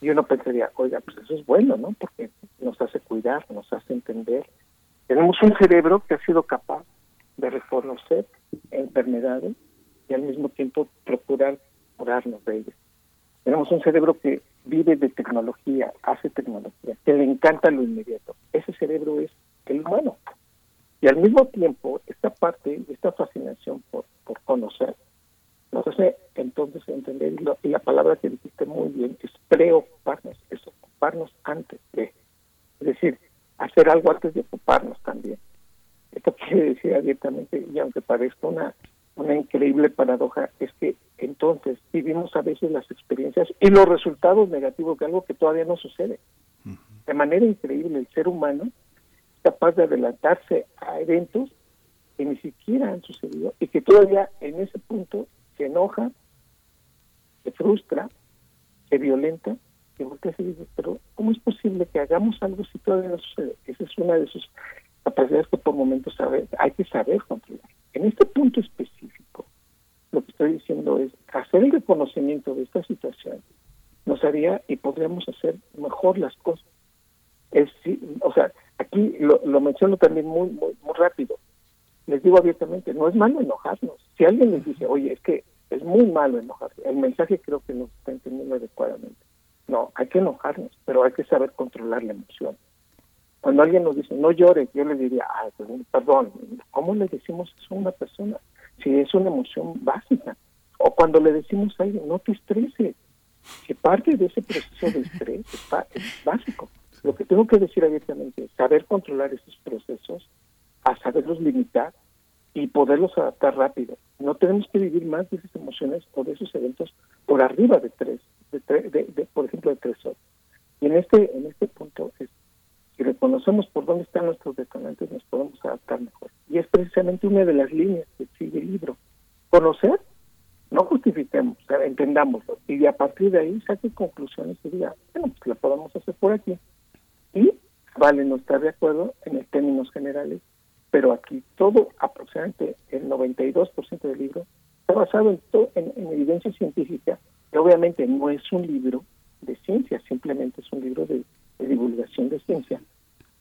Y uno pensaría, oiga, pues eso es bueno, ¿no? Porque nos hace cuidar, nos hace entender. Tenemos un cerebro que ha sido capaz de reconocer enfermedades y al mismo tiempo procurar curarnos de ellas. Tenemos un cerebro que vive de tecnología, hace tecnología, que le encanta lo inmediato. Ese cerebro es el humano. Y al mismo tiempo, esta parte, esta fascinación por, por conocer, nos hace entonces entender, y, la palabra que dijiste muy bien, es preocuparnos, es ocuparnos antes de, es decir, hacer algo antes de ocuparnos también. Esto quiere decir abiertamente, y aunque parezca una, una increíble paradoja, es que entonces vivimos a veces las experiencias y los resultados negativos de algo que todavía no sucede. De manera increíble, el ser humano capaz de adelantarse a eventos que ni siquiera han sucedido y que todavía en ese punto se enoja, se frustra, se violenta, y voltea se dice, pero ¿cómo es posible que hagamos algo si todavía no sucede? Esa es una de sus capacidades que por momentos sabe, hay que saber controlar. En este punto específico, lo que estoy diciendo es hacer el reconocimiento de esta situación nos haría y podríamos hacer mejor las cosas. Es, o sea, aquí lo, lo menciono también muy, muy, muy rápido. Les digo abiertamente, no es malo enojarnos. Si alguien les dice, oye, es que es muy malo enojarse, el mensaje creo que no está entendiendo adecuadamente. No, hay que enojarnos, pero hay que saber controlar la emoción. Cuando alguien nos dice, no llores, yo le diría, ah, perdón, ¿cómo le decimos eso a una persona? Si es una emoción básica. O cuando le decimos a alguien, no te estreses, que parte de ese proceso de estrés es básico. Lo que tengo que decir abiertamente es saber controlar esos procesos, a saberlos limitar y poderlos adaptar rápido. No tenemos que vivir más de esas emociones o de esos eventos por arriba de tres, de, por ejemplo, de tres horas. Y en este, en este punto, es, si reconocemos por dónde están nuestros detonantes, nos podemos adaptar mejor. Y es precisamente una de las líneas que sigue el libro. Conocer, no justifiquemos, entendámoslo. Y a partir de ahí saque conclusiones y diga, bueno, pues la podemos hacer por aquí. Y vale no estar de acuerdo en términos generales, pero aquí todo, aproximadamente el 92% del libro, está basado en, en, evidencia científica, que obviamente no es un libro de ciencia, simplemente es un libro de, divulgación de ciencia,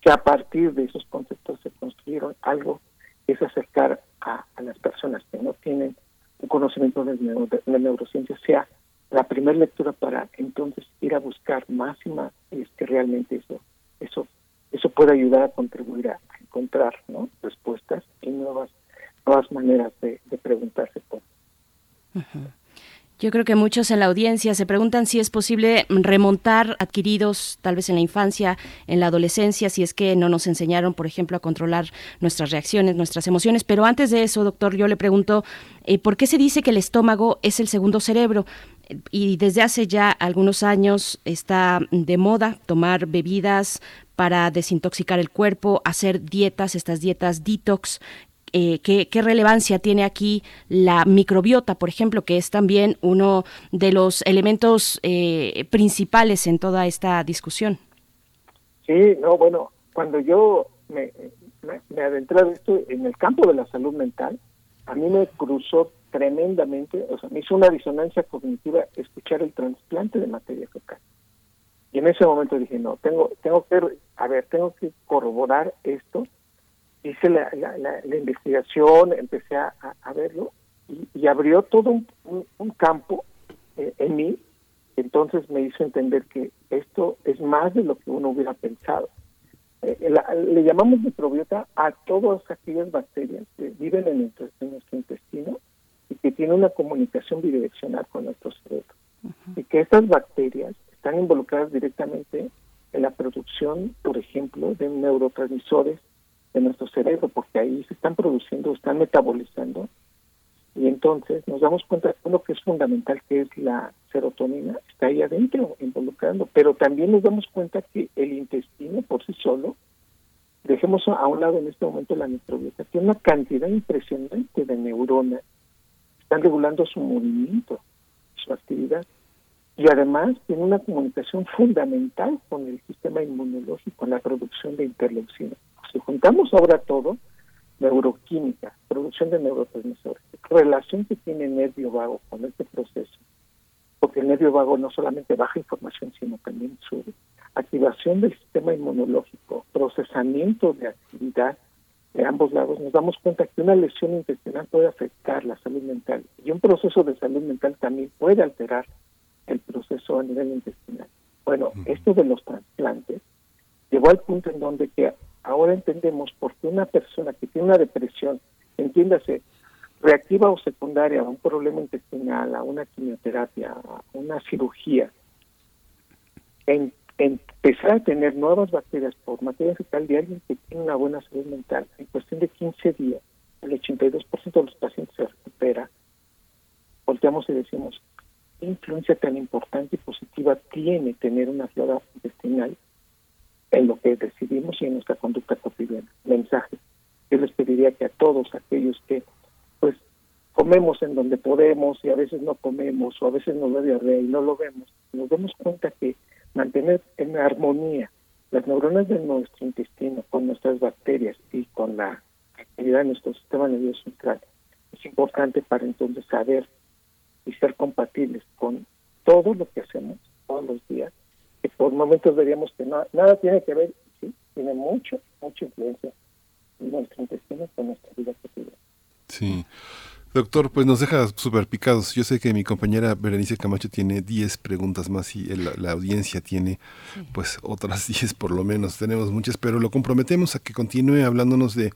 que a partir de esos conceptos se construyeron algo que es acercar a, las personas que no tienen un conocimiento de, la neurociencia, sea la primera lectura para entonces ir a buscar más y más y es que realmente eso eso eso puede ayudar a contribuir a encontrar ¿no? respuestas y nuevas nuevas maneras de, preguntarse. Yo creo que muchos en la audiencia se preguntan si es posible remontar adquiridos tal vez en la infancia, en la adolescencia, si es que no nos enseñaron, por ejemplo, a controlar nuestras reacciones, nuestras emociones. Pero antes de eso, doctor, yo le pregunto, eh, ¿por qué se dice que el estómago es el segundo cerebro? Y desde hace ya algunos años está de moda tomar bebidas para desintoxicar el cuerpo, hacer dietas, estas dietas detox. Eh, ¿qué, relevancia tiene aquí la microbiota, por ejemplo, que es también uno de los elementos eh, principales en toda esta discusión? Sí, no, bueno, cuando yo me, me, en el campo de la salud mental, a mí me cruzó tremendamente, o sea, me hizo una disonancia cognitiva escuchar el trasplante de materia fecal. Y en ese momento dije, no, tengo, tengo que, a ver, tengo que corroborar esto. Hice la, la, investigación, empecé a, verlo y, abrió todo un, campo eh, en mí. Entonces me hizo entender que esto es más de lo que uno hubiera pensado. Eh, le llamamos microbiota a todas aquellas bacterias que viven en en nuestro intestino y que tienen una comunicación bidireccional con nuestro cerebro. Y que estas bacterias están involucradas directamente en la producción, por ejemplo, de neurotransmisores de nuestro cerebro, porque ahí se están produciendo, están metabolizando, y entonces nos damos cuenta de lo que es fundamental, que es la serotonina, está ahí adentro involucrando, pero también nos damos cuenta que el intestino por sí solo, dejemos a un lado en este momento la microbiota, tiene una cantidad impresionante de neuronas, están regulando su movimiento, su actividad, y además tiene una comunicación fundamental con el sistema inmunológico, la producción de interleucina. Si juntamos ahora todo, neuroquímica, producción de neurotransmisores, relación que tiene el nervio vago con este proceso, porque el nervio vago no solamente baja información, sino también sube, activación del sistema inmunológico, procesamiento de actividad de ambos lados, nos damos cuenta que una lesión intestinal puede afectar la salud mental y un proceso de salud mental también puede alterar el proceso a nivel intestinal. Bueno, esto de los trasplantes llegó al punto en donde que ahora entendemos por qué una persona que tiene una depresión, entiéndase, reactiva o secundaria a un problema intestinal, a una quimioterapia, a una cirugía, en, empezar a tener nuevas bacterias por materia fecal de alguien que tiene una buena salud mental, en cuestión de 15 días, el 82% de los pacientes se recupera, volteamos y decimos, ¿Qué influencia tan importante y positiva tiene tener una flora intestinal en lo que decidimos y en nuestra conducta cotidiana? Mensaje. Yo les pediría que a todos aquellos que pues comemos en donde podemos y a veces no comemos o a veces nos da diarrea y no lo vemos, nos demos cuenta que mantener en armonía las neuronas de nuestro intestino con nuestras bacterias y con la actividad de nuestro sistema nervioso central es importante para entonces saber y ser compatibles con todo lo que hacemos todos los días, que por momentos veríamos que nada tiene que ver, sí, tiene mucho, mucha influencia en nuestro intestino con nuestra vida cotidiana. Sí. Doctor, pues nos deja súper picados. Yo sé que mi compañera Berenice Camacho tiene 10 preguntas más y la, audiencia tiene pues otras 10 por lo menos. Tenemos muchas, pero lo comprometemos a que continúe hablándonos de...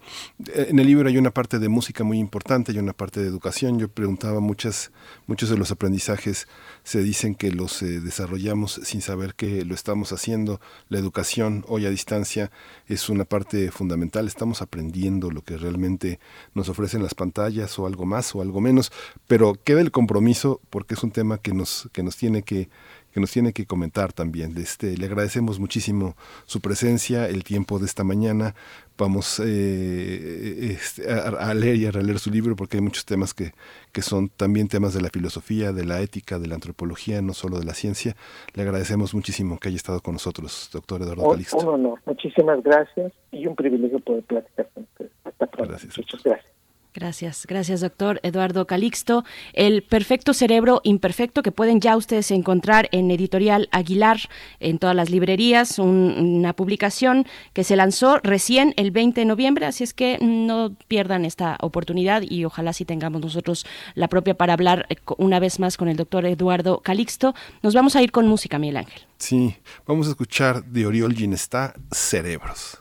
En el libro hay una parte de música muy importante, hay una parte de educación. Yo preguntaba muchas, muchos de los aprendizajes se dicen que los eh, desarrollamos sin saber que lo estamos haciendo. La educación hoy a distancia es una parte fundamental. Estamos aprendiendo lo que realmente nos ofrecen las pantallas o algo más o algo menos, pero queda el compromiso porque es un tema que nos, que nos tiene que que nos tiene que comentar también. Este, le agradecemos muchísimo su presencia, el tiempo de esta mañana. Vamos eh, este, a, leer y a releer su libro porque hay muchos temas que, que son también temas de la filosofía, de la ética, de la antropología, no solo de la ciencia. Le agradecemos muchísimo que haya estado con nosotros, doctor Eduardo Calixto. Un honor, muchísimas gracias y un privilegio poder platicar con usted. Hasta pronto. Gracias. Muchas gracias. Gracias, gracias doctor Eduardo Calixto. El perfecto cerebro imperfecto que pueden ya ustedes encontrar en Editorial Aguilar en todas las librerías, una publicación que se lanzó recién el 20 de noviembre, así es que no pierdan esta oportunidad y ojalá si tengamos nosotros la propia para hablar eh, una vez más con el doctor Eduardo Calixto. Nos vamos a ir con música, Miguel Ángel. Sí, vamos a escuchar de Oriol Ginestá, Cerebros.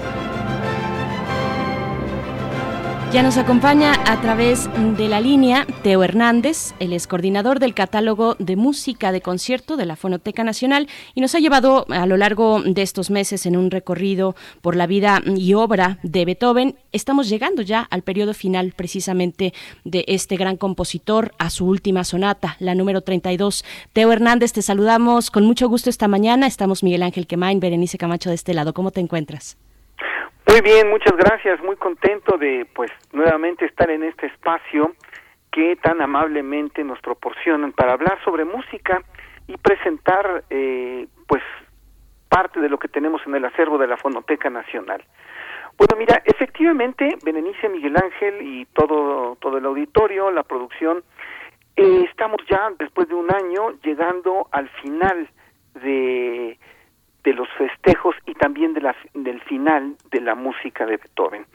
Ya nos acompaña a través de la línea Teo Hernández, el es coordinador del catálogo de música de concierto de la Fonoteca Nacional y nos ha llevado a lo largo de estos meses en un recorrido por la vida y obra de Beethoven. Estamos llegando ya al periodo final precisamente de este gran compositor, a su última sonata, la número 32. Teo Hernández, te saludamos con mucho gusto esta mañana. Estamos Miguel Ángel Quemain, Berenice Camacho de este lado. ¿Cómo te encuentras? Muy bien, muchas gracias. Muy contento de, pues, nuevamente estar en este espacio que tan amablemente nos proporcionan para hablar sobre música y presentar eh, pues parte de lo que tenemos en el acervo de la Fonoteca Nacional. Bueno, mira, efectivamente, Berenice Miguel Ángel y todo, todo el auditorio, la producción, eh, estamos ya después de un año llegando al final de, de los festejos y también de la, del final de la música de Beethoven.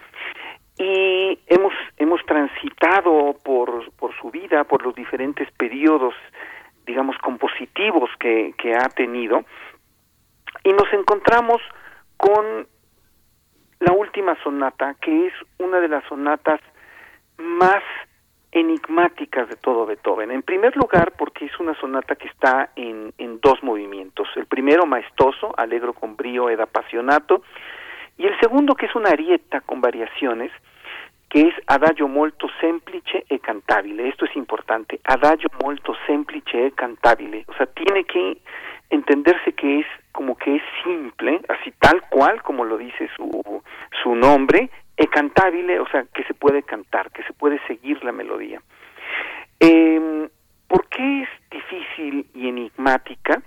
Y hemos, hemos transitado por, por su vida, por los diferentes periodos, digamos, compositivos que, que ha tenido, y nos encontramos con la última sonata, que es una de las sonatas más enigmáticas de todo Beethoven. En primer lugar, porque es una sonata que está en, en dos movimientos. El primero, maestoso, alegro con brío ed apasionato, y el segundo, que es una arieta con variaciones, que es adagio molto semplice e cantabile. Esto es importante, adagio molto semplice e cantabile. O sea, tiene que entenderse que es como que es simple, así tal cual como lo dice su, su nombre, e cantabile, o sea, que se puede cantar, que se puede seguir la melodía. Eh, ¿Por qué es difícil y enigmática?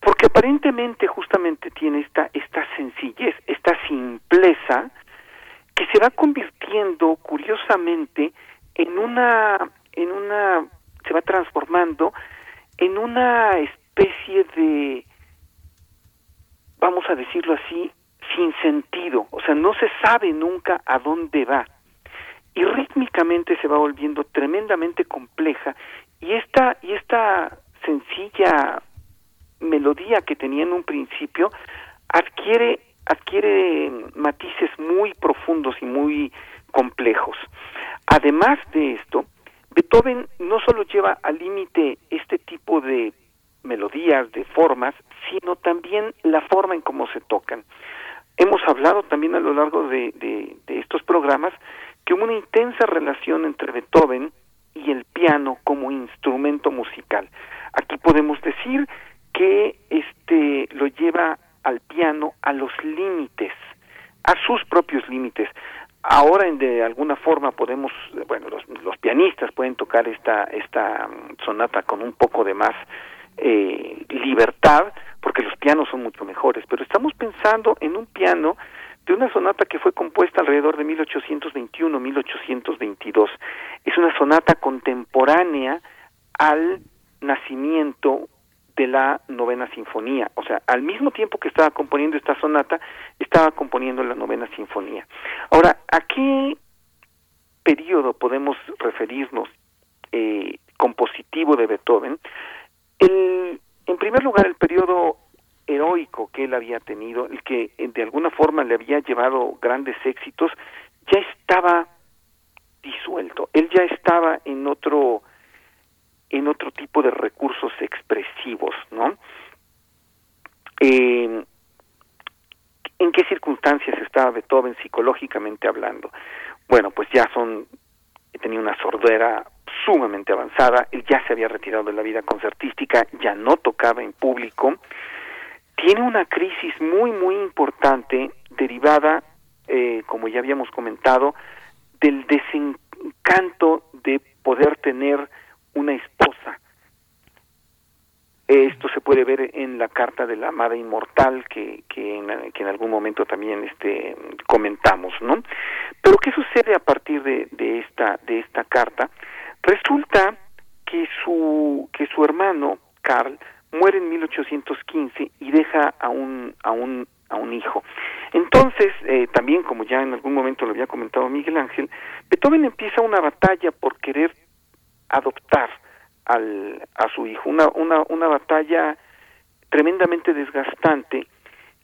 Porque aparentemente justamente tiene esta, esta sencillez, esta simpleza, que se va convirtiendo curiosamente en una, en una, se va transformando en una especie de, vamos a decirlo así, sin sentido, o sea, no se sabe nunca a dónde va. Y rítmicamente se va volviendo tremendamente compleja y esta y esta sencilla melodía que tenía en un principio adquiere adquiere matices muy profundos y muy complejos. Además de esto, Beethoven no solo lleva al límite este tipo de melodías, de formas, sino también la forma en cómo se tocan. Hemos hablado también a lo largo de, estos programas que hubo una intensa relación entre Beethoven y el piano como instrumento musical. Aquí podemos decir que este lo lleva al piano a los límites, a sus propios límites. Ahora, de alguna forma, podemos, bueno, los, los pianistas pueden tocar esta, esta mm, sonata con un poco de más eh, libertad, porque los pianos son mucho mejores, pero estamos pensando en un piano de una sonata que fue compuesta alrededor de 1821-1822. Es una sonata contemporánea al nacimiento de la novena sinfonía. O sea, al mismo tiempo que estaba componiendo esta sonata, estaba componiendo la novena sinfonía. Ahora, ¿a qué periodo podemos referirnos eh, compositivo de Beethoven? El, en primer lugar, el periodo heroico que él había tenido, el que eh, de alguna forma le había llevado grandes éxitos, ya estaba disuelto. Él ya estaba en otro en otro tipo de recursos expresivos, ¿no? Eh, ¿En qué circunstancias estaba Beethoven psicológicamente hablando? Bueno, pues ya son, tenía una sordera sumamente avanzada, él ya se había retirado de la vida concertística, ya no tocaba en público, tiene una crisis muy, muy importante derivada, eh, como ya habíamos comentado, del desencanto de poder tener una esposa. Esto se puede ver en la carta de la amada inmortal que, que, en, que en algún momento también este, comentamos, ¿no? Pero ¿qué sucede a partir de, de, esta, de esta carta? Resulta que su, que su hermano, Carl, muere en 1815 y deja a un, a un, a un hijo. Entonces, eh, también como ya en algún momento lo había comentado Miguel Ángel, Beethoven empieza una batalla por querer adoptar al, a su hijo, una, una, una batalla tremendamente desgastante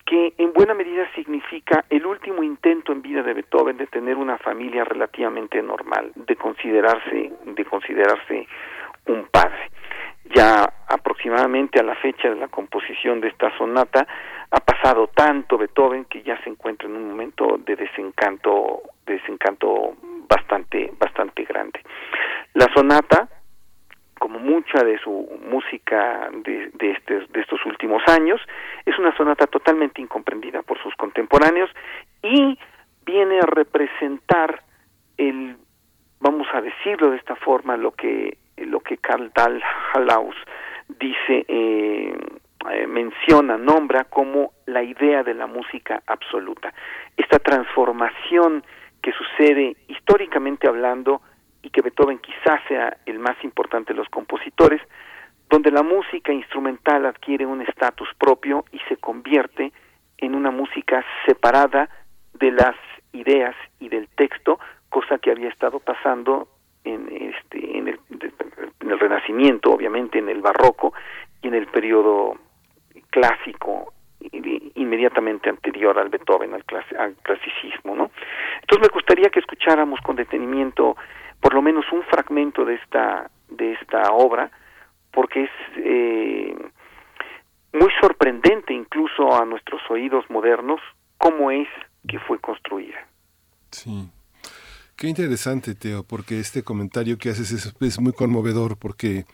que en buena medida significa el último intento en vida de Beethoven de tener una familia relativamente normal, de considerarse, de considerarse un padre. Ya aproximadamente a la fecha de la composición de esta sonata ha pasado tanto Beethoven que ya se encuentra en un momento de desencanto, de desencanto bastante, bastante grande. La sonata, como mucha de su música de, de, estos, de estos últimos años, es una sonata totalmente incomprendida por sus contemporáneos y viene a representar el, vamos a decirlo de esta forma, lo que lo que Karl Dahl dice, eh, eh, menciona, nombra como la idea de la música absoluta. Esta transformación que sucede históricamente hablando y que Beethoven quizás sea el más importante de los compositores, donde la música instrumental adquiere un estatus propio y se convierte en una música separada de las ideas y del texto, cosa que había estado pasando en este en el, en el Renacimiento, obviamente en el Barroco y en el periodo clásico inmediatamente anterior al Beethoven, al, clasicismo, ¿no? Entonces me gustaría que escucháramos con detenimiento por lo menos un fragmento de esta de esta obra, porque es eh, muy sorprendente incluso a nuestros oídos modernos cómo es que fue construida. Sí. Qué interesante, Teo, porque este comentario que haces es, muy conmovedor, porque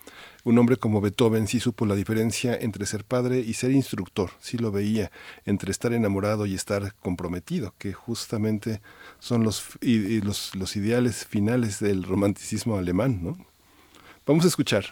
un hombre como Beethoven sí supo la diferencia entre ser padre y ser instructor, sí lo veía, entre estar enamorado y estar comprometido, que justamente son los, los, los ideales finales del romanticismo alemán, ¿no? Vamos a escuchar.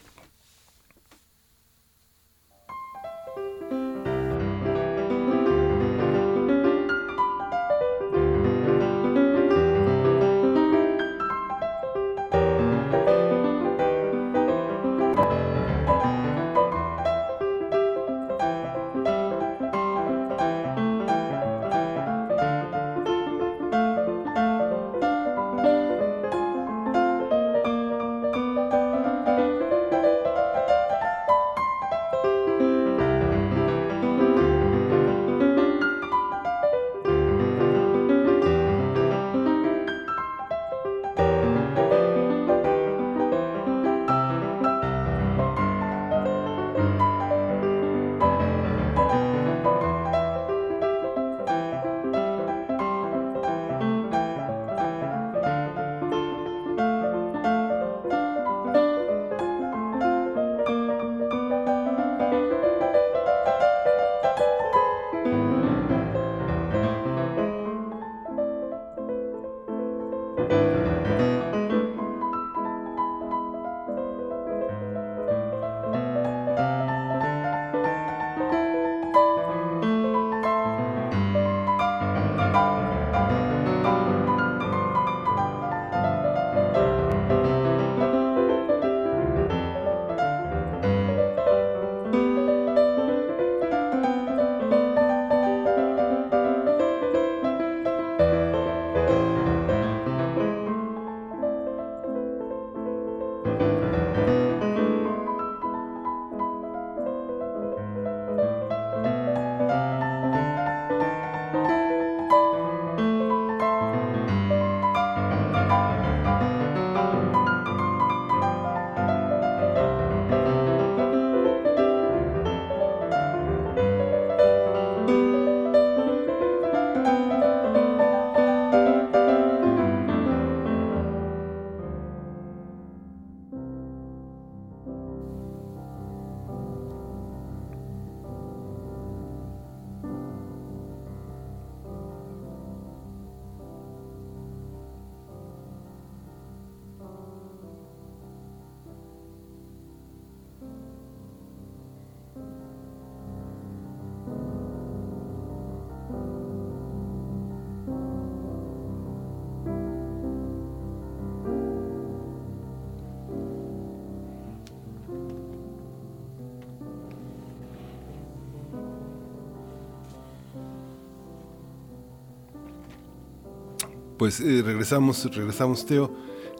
Pues eh, regresamos, regresamos, Teo.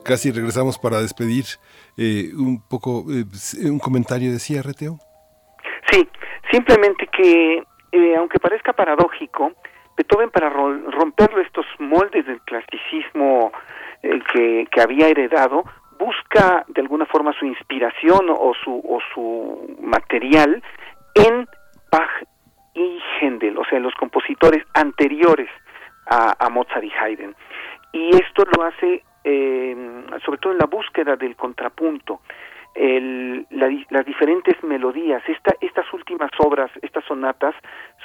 Casi regresamos para despedir. Eh, un poco, eh, un comentario de cierre, Teo. Sí, simplemente que, aunque parezca paradójico, Beethoven para romper estos moldes del clasicismo que, había heredado, busca de alguna forma su inspiración o su, o su material en Bach y Händel, o sea, los compositores anteriores a Mozart y Haydn y esto lo hace eh, sobre todo en la búsqueda del contrapunto, el, las diferentes melodías. Esta, estas últimas obras, estas sonatas,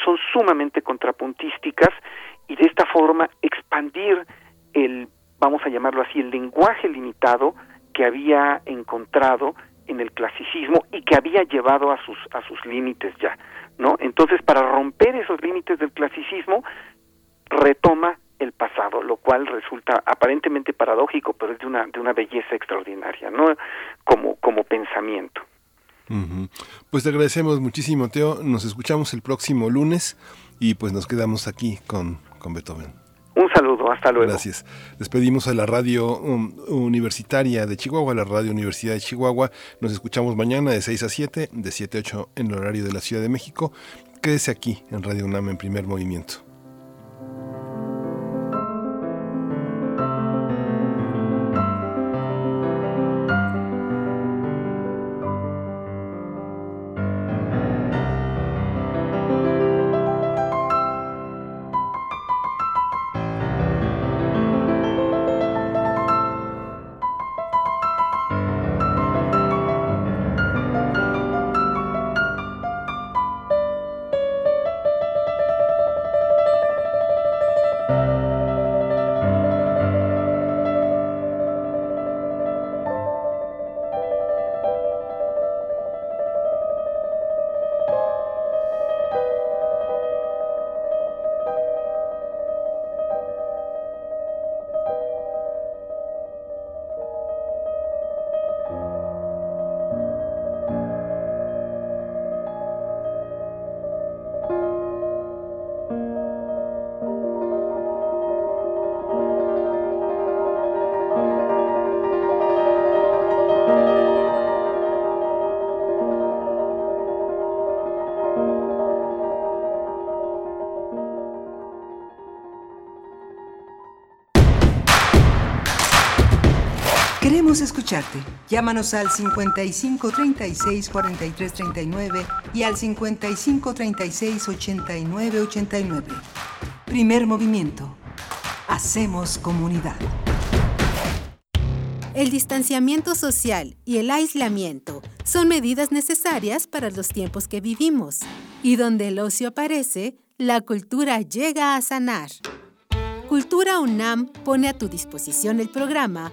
son sumamente contrapuntísticas y de esta forma expandir el vamos a llamarlo así, el lenguaje limitado que había encontrado en el clasicismo y que había llevado a sus a sus límites ya, ¿no? Entonces, para romper esos límites del clasicismo retoma el pasado, lo cual resulta aparentemente paradójico, pero es de una de una belleza extraordinaria, ¿no? Como como pensamiento. Pues te agradecemos muchísimo, Teo. Nos escuchamos el próximo lunes y pues nos quedamos aquí con, con Beethoven. Un saludo, hasta luego. Gracias. Despedimos a la radio um, universitaria de Chihuahua, la radio Universidad de Chihuahua. Nos escuchamos mañana de 6 a 7, de 7 a 8 en el horario de la Ciudad de México. Quédese aquí en Radio UNAM en primer movimiento. Llámanos al 55 36 43 39 y al 55 36 89 89. Primer movimiento. Hacemos comunidad. El distanciamiento social y el aislamiento son medidas necesarias para los tiempos que vivimos. Y donde el ocio aparece, la cultura llega a sanar. Cultura UNAM pone a tu disposición el programa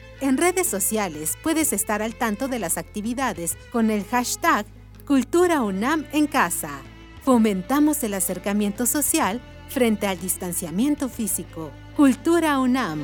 En redes sociales puedes estar al tanto de las actividades con el hashtag Cultura UNAM en casa. Fomentamos el acercamiento social frente al distanciamiento físico. Cultura UNAM.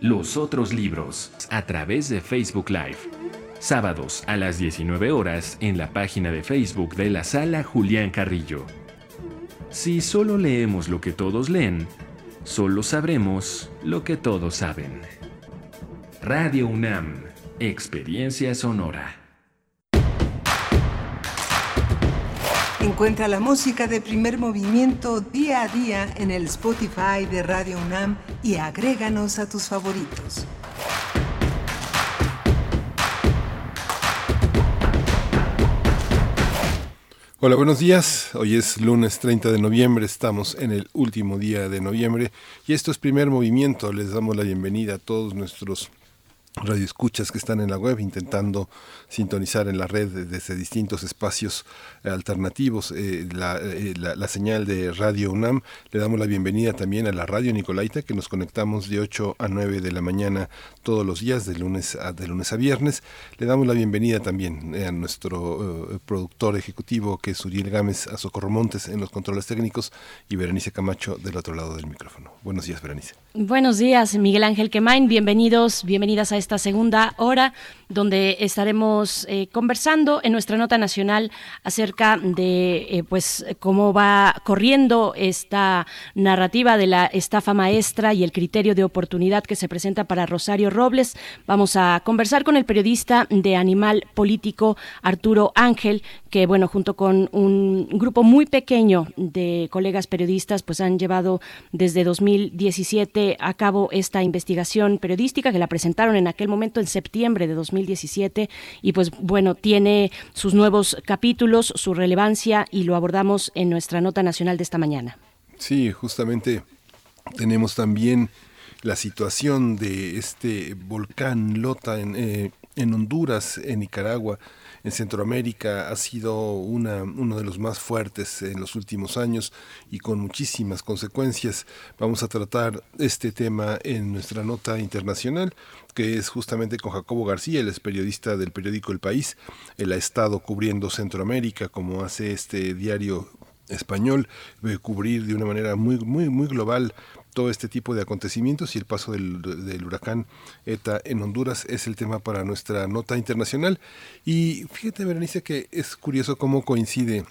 Los otros libros a través de Facebook Live. Sábados a las 19 horas en la página de Facebook de la Sala Julián Carrillo. Si solo leemos lo que todos leen, solo sabremos lo que todos saben. Radio UNAM, Experiencia Sonora. Encuentra la música de primer movimiento día a día en el Spotify de Radio UNAM y agréganos a tus favoritos. Hola, buenos días. Hoy es lunes 30 de noviembre, estamos en el último día de noviembre y esto es primer movimiento. Les damos la bienvenida a todos nuestros radioescuchas que están en la web intentando sintonizar en la red desde distintos espacios alternativos eh, eh, la, la, señal de Radio UNAM. Le damos la bienvenida también a la Radio Nicolaita que nos conectamos de 8 a 9 de la mañana todos los días, de lunes a, de lunes a viernes. Le damos la bienvenida también eh, a nuestro productor ejecutivo que es Uriel Gámez, a Socorro Montes en los controles técnicos y Berenice Camacho del otro lado del micrófono. Buenos días, Berenice. Buenos días, Miguel Ángel Quemain. Bienvenidos, bienvenidas a esta segunda hora donde estaremos conversando en nuestra nota nacional acerca de eh, pues cómo va corriendo esta narrativa de la estafa maestra y el criterio de oportunidad que se presenta para Rosario Robles. Vamos a conversar con el periodista de Animal Político Arturo Ángel, que bueno, junto con un grupo muy pequeño de colegas periodistas, pues han llevado desde 2017 a cabo esta investigación periodística que la presentaron en aquel momento en septiembre de 2017 y pues bueno, tiene sus nuevos capítulos, su relevancia y lo abordamos en nuestra nota nacional de esta mañana. Sí, justamente tenemos también la situación de este volcán Lota en, eh, en Honduras, en Nicaragua, en Centroamérica ha sido una, uno de los más fuertes en los últimos años y con muchísimas consecuencias. Vamos a tratar este tema en nuestra nota internacional que es justamente con Jacobo García, el periodista del periódico El País. Él ha estado cubriendo Centroamérica como hace este diario español, cubrir de una manera muy, muy, muy global todo este tipo de acontecimientos y el paso del, huracán ETA en Honduras es el tema para nuestra nota internacional. Y fíjate, Berenice, que es curioso cómo coincide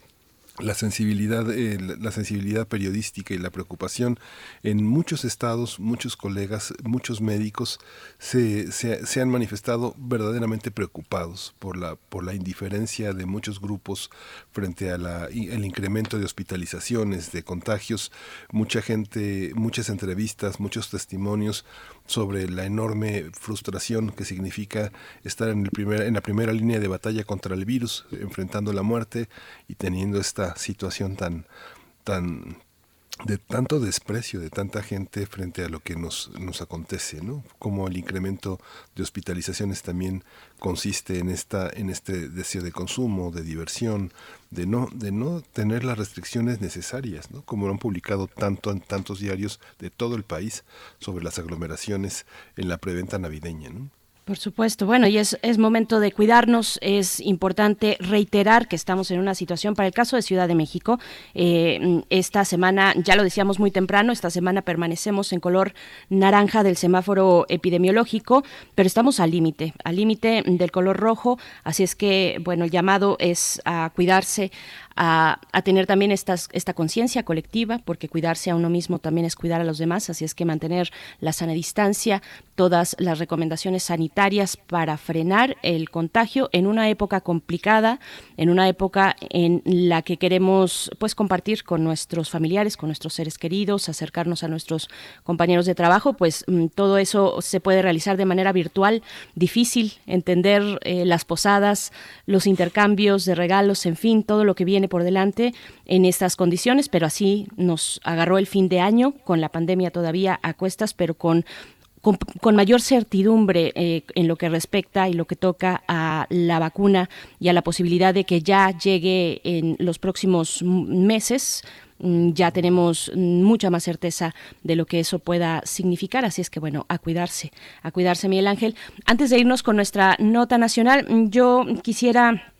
la sensibilidad, eh, la sensibilidad periodística y la preocupación en muchos estados, muchos colegas, muchos médicos se, se, se, han manifestado verdaderamente preocupados por la, por la indiferencia de muchos grupos frente a la, el incremento de hospitalizaciones, de contagios, mucha gente, muchas entrevistas, muchos testimonios sobre la enorme frustración que significa estar en, el primer, en la primera línea de batalla contra el virus, enfrentando la muerte y teniendo esta situación tan, tan, de tanto desprecio de tanta gente frente a lo que nos, nos acontece, ¿no? Como el incremento de hospitalizaciones también consiste en esta, en este deseo de consumo, de diversión, de no, de no tener las restricciones necesarias, ¿no? Como lo han publicado tanto en tantos diarios de todo el país sobre las aglomeraciones en la preventa navideña, ¿no? Por supuesto. Bueno, y es, es momento de cuidarnos. Es importante reiterar que estamos en una situación, para el caso de Ciudad de México, eh, esta semana, ya lo decíamos muy temprano, esta semana permanecemos en color naranja del semáforo epidemiológico, pero estamos al límite, al límite del color rojo. Así es que, bueno, el llamado es a cuidarse, a, tener también estas, esta conciencia colectiva, porque cuidarse a uno mismo también es cuidar a los demás, así es que mantener la sana distancia, todas las recomendaciones sanitarias para frenar el contagio en una época complicada, en una época en la que queremos pues compartir con nuestros familiares, con nuestros seres queridos, acercarnos a nuestros compañeros de trabajo, pues mm, todo eso se puede realizar de manera virtual, difícil entender eh, las posadas, los intercambios de regalos, en fin, todo lo que viene por delante en estas condiciones, pero así nos agarró el fin de año con la pandemia todavía a cuestas, pero con con, mayor certidumbre eh, en lo que respecta y lo que toca a la vacuna y a la posibilidad de que ya llegue en los próximos meses mm, ya tenemos mucha más certeza de lo que eso pueda significar, así es que bueno, a cuidarse, a cuidarse Miguel Ángel. Antes de irnos con nuestra nota nacional, yo quisiera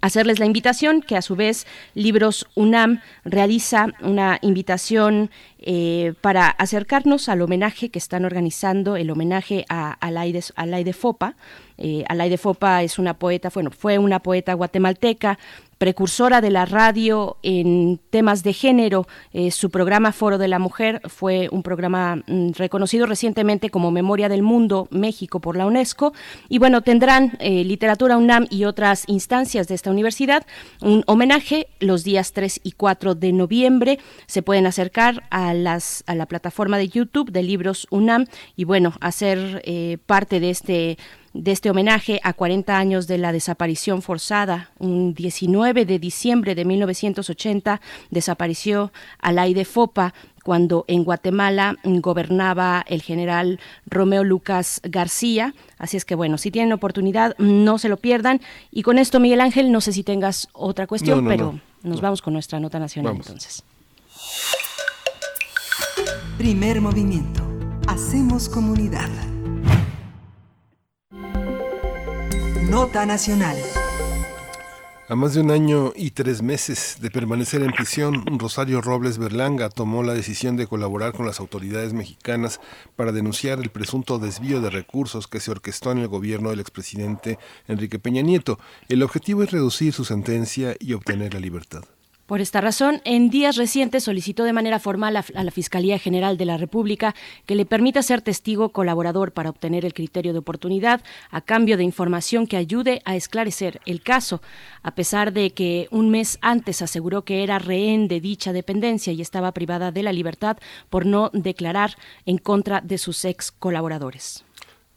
hacerles la invitación que a su vez Libros UNAM realiza una invitación eh, para acercarnos al homenaje que están organizando, el homenaje a Alaide, Alaide Fopa. Eh, Alaide Fopa es una poeta, bueno, fue una poeta guatemalteca precursora de la radio en temas de género. Eh, su programa Foro de la Mujer fue un programa mm, reconocido recientemente como Memoria del Mundo México por la UNESCO. Y bueno, tendrán eh, Literatura UNAM y otras instancias de esta universidad un homenaje los días 3 y 4 de noviembre. Se pueden acercar a, las, a la plataforma de YouTube de Libros UNAM y bueno, hacer eh, parte de este de este homenaje a 40 años de la desaparición forzada. Un 19 de diciembre de 1980 desapareció Alaide Fopa cuando en Guatemala gobernaba el general Romeo Lucas García. Así es que bueno, si tienen oportunidad, no se lo pierdan. Y con esto, Miguel Ángel, no sé si tengas otra cuestión, pero nos vamos con nuestra nota nacional entonces. Primer movimiento. Hacemos comunidad. Nota Nacional. A más de un año y tres meses de permanecer en prisión, Rosario Robles Berlanga tomó la decisión de colaborar con las autoridades mexicanas para denunciar el presunto desvío de recursos que se orquestó en el gobierno del expresidente Enrique Peña Nieto. El objetivo es reducir su sentencia y obtener la libertad. Por esta razón, en días recientes solicitó de manera formal a, la Fiscalía General de la República que le permita ser testigo colaborador para obtener el criterio de oportunidad a cambio de información que ayude a esclarecer el caso, a pesar de que un mes antes aseguró que era rehén de dicha dependencia y estaba privada de la libertad por no declarar en contra de sus ex colaboradores.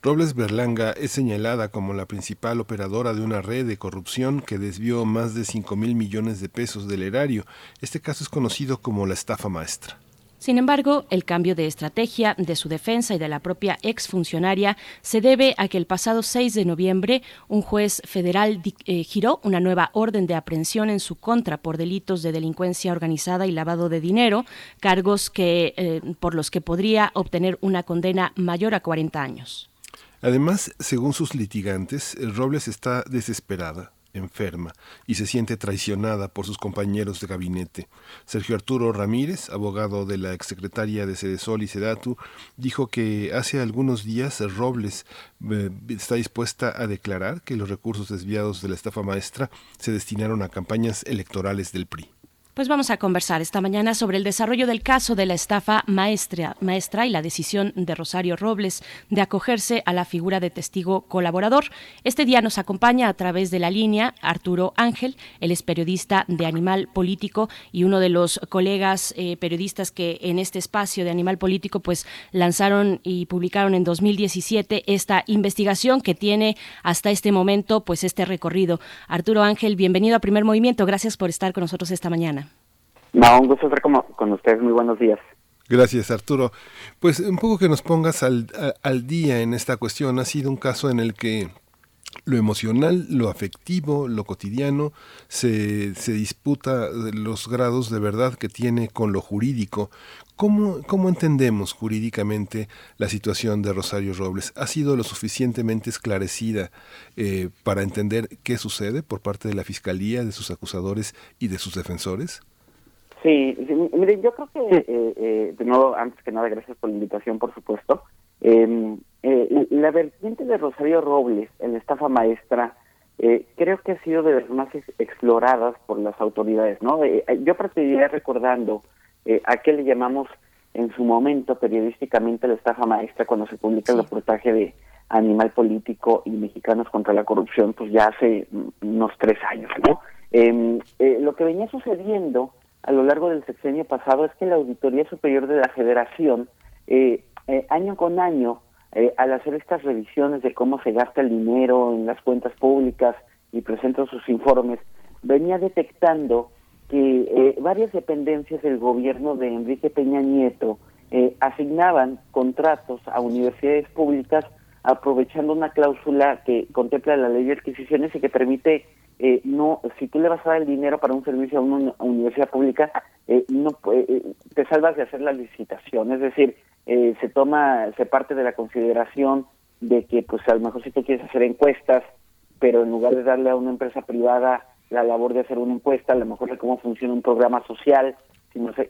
Robles Berlanga es señalada como la principal operadora de una red de corrupción que desvió más de 5 mil millones de pesos del erario. Este caso es conocido como la estafa maestra. Sin embargo, el cambio de estrategia de su defensa y de la propia exfuncionaria se debe a que el pasado 6 de noviembre un juez federal eh, giró una nueva orden de aprehensión en su contra por delitos de delincuencia organizada y lavado de dinero, cargos que, eh, por los que podría obtener una condena mayor a 40 años. Además, según sus litigantes, Robles está desesperada, enferma y se siente traicionada por sus compañeros de gabinete. Sergio Arturo Ramírez, abogado de la exsecretaria de Sedesol y Sedatu, dijo que hace algunos días Robles eh, está dispuesta a declarar que los recursos desviados de la estafa maestra se destinaron a campañas electorales del PRI. Pues vamos a conversar esta mañana sobre el desarrollo del caso de la estafa maestra, maestra y la decisión de Rosario Robles de acogerse a la figura de testigo colaborador. Este día nos acompaña a través de la línea Arturo Ángel, él es periodista de Animal Político y uno de los colegas eh, periodistas que en este espacio de Animal Político pues lanzaron y publicaron en 2017 esta investigación que tiene hasta este momento pues este recorrido. Arturo Ángel, bienvenido a Primer Movimiento. Gracias por estar con nosotros esta mañana. No, un gusto estar con ustedes. Muy buenos días. Gracias, Arturo. Pues un poco que nos pongas al, al día en esta cuestión. Ha sido un caso en el que lo emocional, lo afectivo, lo cotidiano, se, se, disputa los grados de verdad que tiene con lo jurídico. ¿Cómo, ¿Cómo, entendemos jurídicamente la situación de Rosario Robles? ¿Ha sido lo suficientemente esclarecida eh, para entender qué sucede por parte de la Fiscalía, de sus acusadores y de sus defensores? Sí, miren, yo creo que, eh, eh, de nuevo, antes que nada, gracias por la invitación, por supuesto. Em, eh, la vertiente de Rosario Robles, en estafa maestra, creo que ha sido de las más exploradas por las autoridades, ¿no? yo partiría recordando a qué le llamamos en su momento periodísticamente la estafa maestra cuando se publica el reportaje de Animal Político y Mexicanos contra la Corrupción, pues ya hace unos tres años, ¿no? Em, lo que venía sucediendo a lo largo del sexenio pasado es que la Auditoría Superior de la Federación, eh, eh, año con año, eh, al hacer estas revisiones de cómo se gasta el dinero en las cuentas públicas y presenta sus informes, venía detectando que varias dependencias del gobierno de Enrique Peña Nieto asignaban contratos a universidades públicas aprovechando una cláusula que contempla la ley de adquisiciones y que permite eh, no, si tú le vas a dar el dinero para un servicio a una, universidad pública, eh, no eh, te salvas de hacer la licitación, es decir, se toma, se parte de la consideración de que, pues, a lo mejor si tú quieres hacer encuestas, pero en lugar de darle a una empresa privada la labor de hacer una encuesta, a lo mejor de cómo funciona un programa social,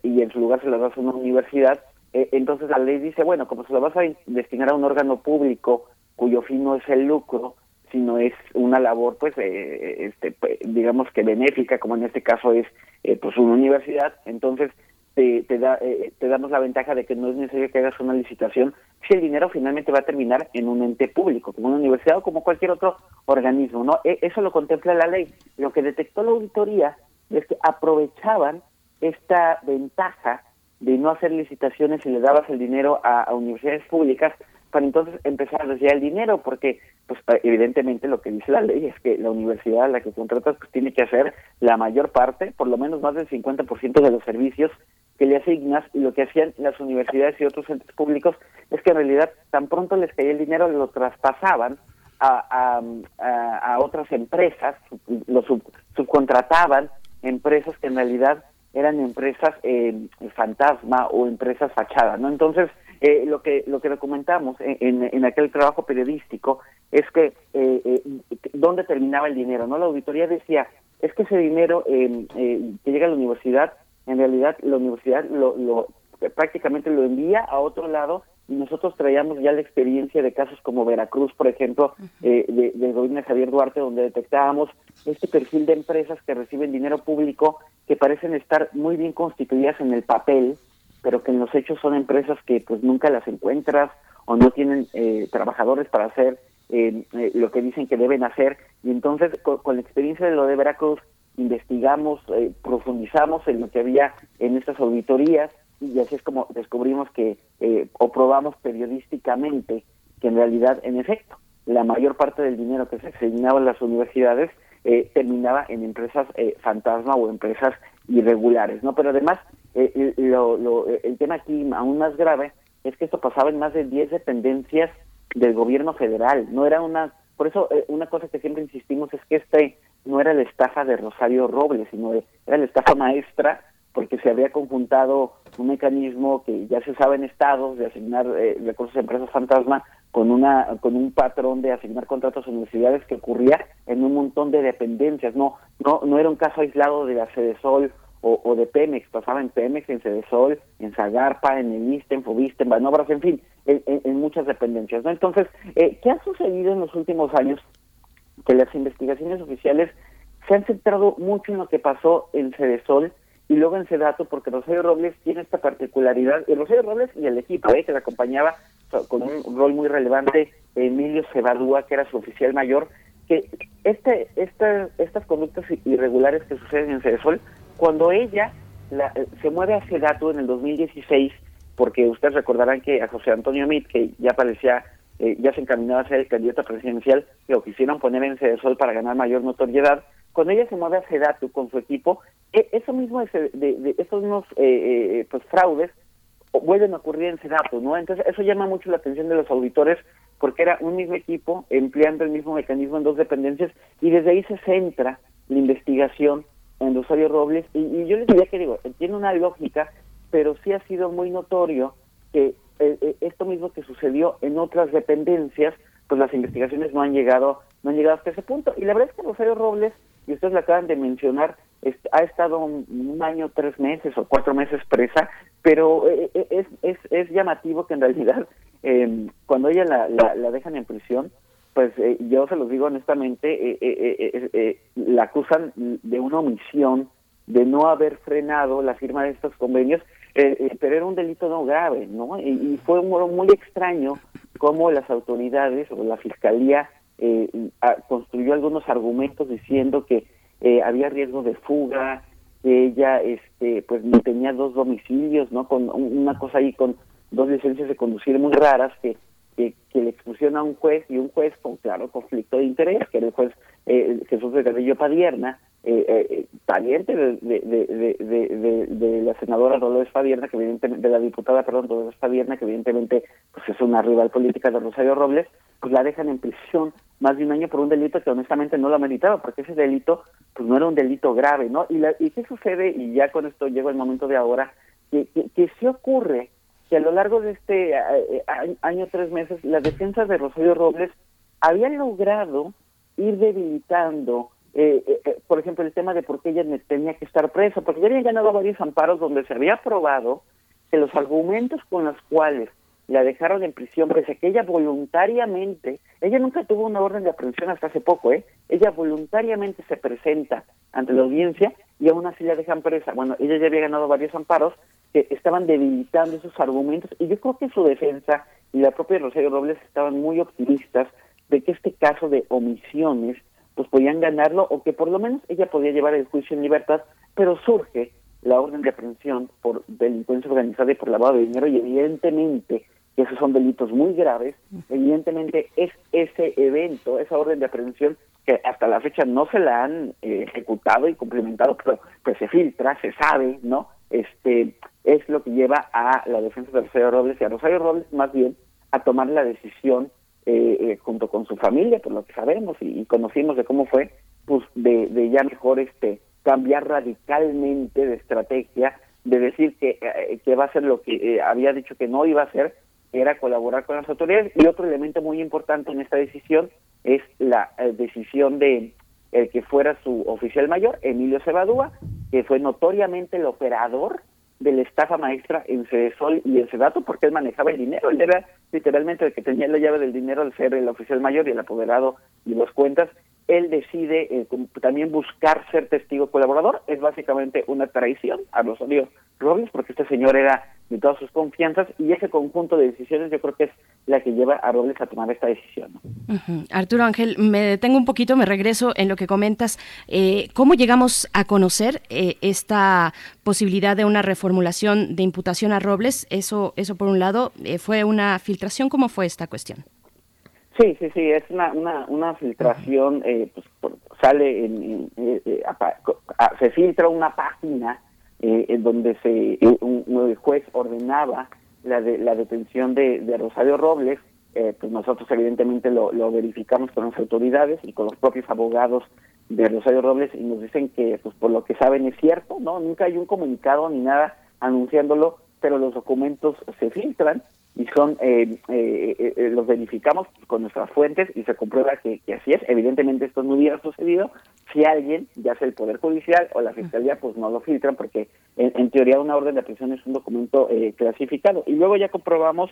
y en su lugar se la das a una universidad, entonces la ley dice, bueno, como se lo vas a destinar a un órgano público cuyo fin no es el lucro, sino es una labor, pues, eh, este, pues, digamos que benéfica, como en este caso es, eh, pues, una universidad. Entonces, te, te, da, eh, te damos la ventaja de que no es necesario que hagas una licitación si el dinero finalmente va a terminar en un ente público, como una universidad o como cualquier otro organismo. no e, Eso lo contempla la ley. Lo que detectó la auditoría es que aprovechaban esta ventaja de no hacer licitaciones y le dabas el dinero a, universidades públicas para entonces empezar a recibir el dinero, porque pues evidentemente lo que dice la ley es que la universidad a la que contratas pues tiene que hacer la mayor parte, por lo menos más del 50% de los servicios que le asignas y lo que hacían las universidades y otros entes públicos es que en realidad tan pronto les caía el dinero lo traspasaban a, a, otras empresas, lo subcontrataban empresas que en realidad eran empresas eh, fantasma o empresas fachada, ¿no? Entonces, eh, lo que lo que documentamos en, en, aquel trabajo periodístico es que eh, eh, dónde terminaba el dinero, ¿no? La auditoría decía, es que ese dinero que llega a la universidad, en realidad la universidad lo, lo prácticamente lo envía a otro lado y nosotros traíamos ya la experiencia de casos como Veracruz, por ejemplo, eh, de, del gobierno de Javier Duarte, donde detectábamos este perfil de empresas que reciben dinero público que parecen estar muy bien constituidas en el papel, pero que en los hechos son empresas que pues nunca las encuentras o no tienen eh, trabajadores para hacer eh, lo que dicen que deben hacer. Y entonces, con, con, la experiencia de lo de Veracruz, investigamos, profundizamos en lo que había en estas auditorías y así es como descubrimos que, eh, o probamos periodísticamente, que en realidad, en efecto, la mayor parte del dinero que se asignaba a las universidades eh, terminaba en empresas eh, fantasma o empresas irregulares, ¿no? Pero además, lo, lo, el tema aquí aún más grave es que esto pasaba en más de 10 dependencias del gobierno federal, no era una... Por eso, una cosa que siempre insistimos es que este no era la estafa de Rosario Robles, sino era la estafa maestra porque se había conjuntado un mecanismo que ya se sabe en estados de asignar eh, recursos a empresas fantasma con una con un patrón de asignar contratos a universidades que ocurría en un montón de dependencias. No no no era un caso aislado de la Cedesol o, de Pemex pasaba en Pemex en Cedesol en Zagarpa en el ISTE en Fobiste en Banobras en fin en, muchas dependencias no entonces eh, qué ha sucedido en los últimos años que las investigaciones oficiales se han centrado mucho en lo que pasó en Cedesol y luego en dato porque Rosario Robles tiene esta particularidad, y Rosario Robles y el equipo eh, que le acompañaba con un rol muy relevante, Emilio Cebadúa, que era su oficial mayor, que este, esta, estas conductas irregulares que suceden en Cedesol, cuando ella la, se mueve a dato en el 2016, porque ustedes recordarán que a José Antonio Mit, que ya parecía, eh, ya se encaminaba a ser el candidato presidencial, lo quisieron poner en Cedesol para ganar mayor notoriedad, cuando ella se mueve a Sedatu con su equipo, e, eso mismo de, de, esos mismos eh, eh, pues fraudes vuelven a ocurrir en Sedatu, ¿no? Entonces eso llama mucho la atención de los auditores porque era un mismo equipo empleando el mismo mecanismo en dos dependencias y desde ahí se centra la investigación en Rosario Robles y, yo les diría que digo, tiene una lógica, pero sí ha sido muy notorio que eh, esto mismo que sucedió en otras dependencias, pues las investigaciones no han llegado no han llegado hasta ese punto. Y la verdad es que Rosario Robles y ustedes lo acaban de mencionar, ha estado un, año, tres meses o cuatro meses presa, pero eh, eh, es, es, es llamativo que en realidad em, cuando ella la, la, dejan en prisión, pues eh, yo se los digo honestamente, la acusan de una omisión, de no haber frenado la firma de estos convenios, pero era un delito no grave, ¿no? Y, y fue muy, muy extraño cómo las autoridades o la fiscalía eh, construyó algunos argumentos diciendo que eh, había riesgo de fuga, que ella este pues tenía dos domicilios, ¿no? Con una cosa ahí con dos licencias de conducir muy raras que que, le expusieron a un juez y un juez con claro conflicto de interés, que era el juez eh, Jesús de Carrillo Padierna, eh, eh, pariente de, de, de, de, la senadora Dolores Padierna, que evidentemente, de la diputada, perdón, Dolores Padierna, que evidentemente pues es una rival política de Rosario Robles, pues la dejan en prisión más de un año por un delito que honestamente no lo meritaba, porque ese delito pues no era un delito grave, ¿no? ¿Y, la, y qué sucede? Y ya con esto llego al momento de ahora, que, que, que sí ocurre que a lo largo de este eh, eh, año, tres meses, la defensa de Rosario Robles había logrado ir debilitando, eh, por ejemplo, el tema de por qué ella tenía que estar presa, porque ya habían ganado varios amparos donde se había probado que los argumentos con los cuales la dejaron en prisión, pese a que ella voluntariamente, ella nunca tuvo una orden de aprehensión hasta hace poco, ¿eh? Ella voluntariamente se presenta ante la audiencia y aún así la dejan presa. Bueno, ella ya había ganado varios amparos que estaban debilitando esos argumentos y yo creo que su defensa y la propia Rosario Robles estaban muy optimistas de que este caso de omisiones pues podían ganarlo o que por lo menos ella podía llevar el juicio en libertad, pero surge la orden de aprehensión por delincuencia organizada y por lavado de dinero y evidentemente esos son delitos muy graves, evidentemente es ese evento, esa orden de aprehensión que hasta la fecha no se la han eh, ejecutado y cumplimentado, pero pues se filtra, se sabe, ¿no? Este es lo que lleva a la defensa de Rosario Robles y a Rosario Robles más bien a tomar la decisión eh, eh, junto con su familia, por lo que sabemos y, conocimos de cómo fue, pues de, de ya mejor este cambiar radicalmente de estrategia, de decir que, eh, que va a ser lo que había dicho que no iba a hacer, era colaborar con las autoridades. Y otro elemento muy importante en esta decisión es la decisión de el que fuera su oficial mayor, Emilio Cebadúa, que fue notoriamente el operador de la estafa maestra en Cedesol y en Sedato porque él manejaba el dinero, él era literalmente el que tenía la llave del dinero al ser el oficial mayor y el apoderado y las cuentas, él decide eh, también buscar ser testigo colaborador, es básicamente una traición a Rosario Robles porque este señor era de todas sus confianzas y ese conjunto de decisiones yo creo que es la que lleva a Robles a tomar esta decisión. Arturo Ángel, me detengo un poquito, me regreso en lo que comentas. Eh, ¿Cómo llegamos a conocer eh, esta posibilidad de una reformulación de imputación a Robles? Eso, eso por un lado, eh, ¿fue una filtración? ¿Cómo fue esta cuestión? Sí, sí, sí, es una, una, una filtración, pues, sale en, se filtra una página en donde se un, juez ordenaba la, de, la detención de, de Rosario Robles, eh, pues nosotros evidentemente lo, lo, verificamos con las autoridades y con los propios abogados de Rosario Robles y nos dicen que pues por lo que saben es cierto, ¿no? Nunca hay un comunicado ni nada anunciándolo, pero los documentos se filtran y son eh, eh, eh, los verificamos con nuestras fuentes y se comprueba que, así es. Evidentemente esto no hubiera sucedido si alguien, ya sea el Poder Judicial o la Fiscalía, pues no lo filtran porque en, teoría una orden de aprehensión es un documento clasificado. Y luego ya comprobamos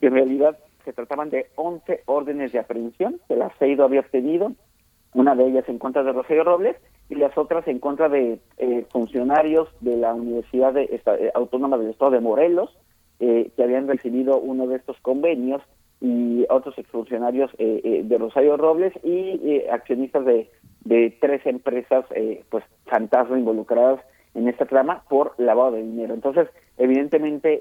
que en realidad se trataban de 11 órdenes de aprehensión que la CEIDO había obtenido, una de ellas en contra de Rosario Robles y las otras en contra de funcionarios de la Universidad Autónoma del Estado de Morelos, eh, que habían recibido uno de estos convenios y otros exfuncionarios eh, eh, de Rosario Robles y accionistas de, de tres empresas pues fantasma involucradas en esta trama por lavado de dinero. Entonces, evidentemente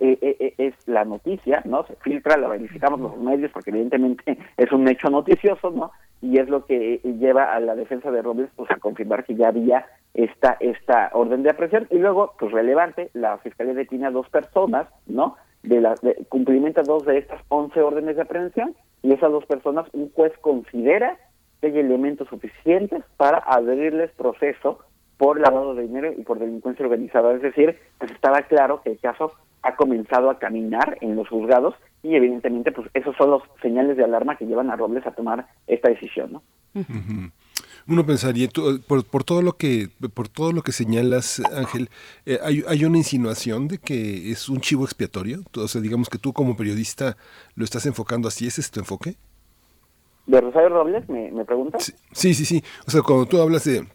es la noticia, ¿no? Se filtra, la verificamos los medios porque evidentemente es un hecho noticioso, ¿no? Y es lo que lleva a la defensa de Robles pues a confirmar que ya había esta esta orden de aprehensión y luego pues relevante, la fiscalía detiene a dos personas, ¿no? De la cumplimenta dos de estas once órdenes de aprehensión y esas dos personas un juez considera que hay elementos suficientes para abrirles proceso por lavado de dinero y por delincuencia organizada. Es decir, pues estaba claro que el caso ha comenzado a caminar en los juzgados y evidentemente pues esos son los señales de alarma que llevan a Robles a tomar esta decisión, ¿no? Uno pensaría, por, por, todo lo que por todo lo que señalas, Ángel, eh, hay, hay, una insinuación de que es un chivo expiatorio. O sea, digamos que tú como periodista lo estás enfocando así. ¿Ese es tu enfoque? ¿De Rosario Robles, me, me preguntas? Sí, sí, sí, O sea, cuando tú hablas de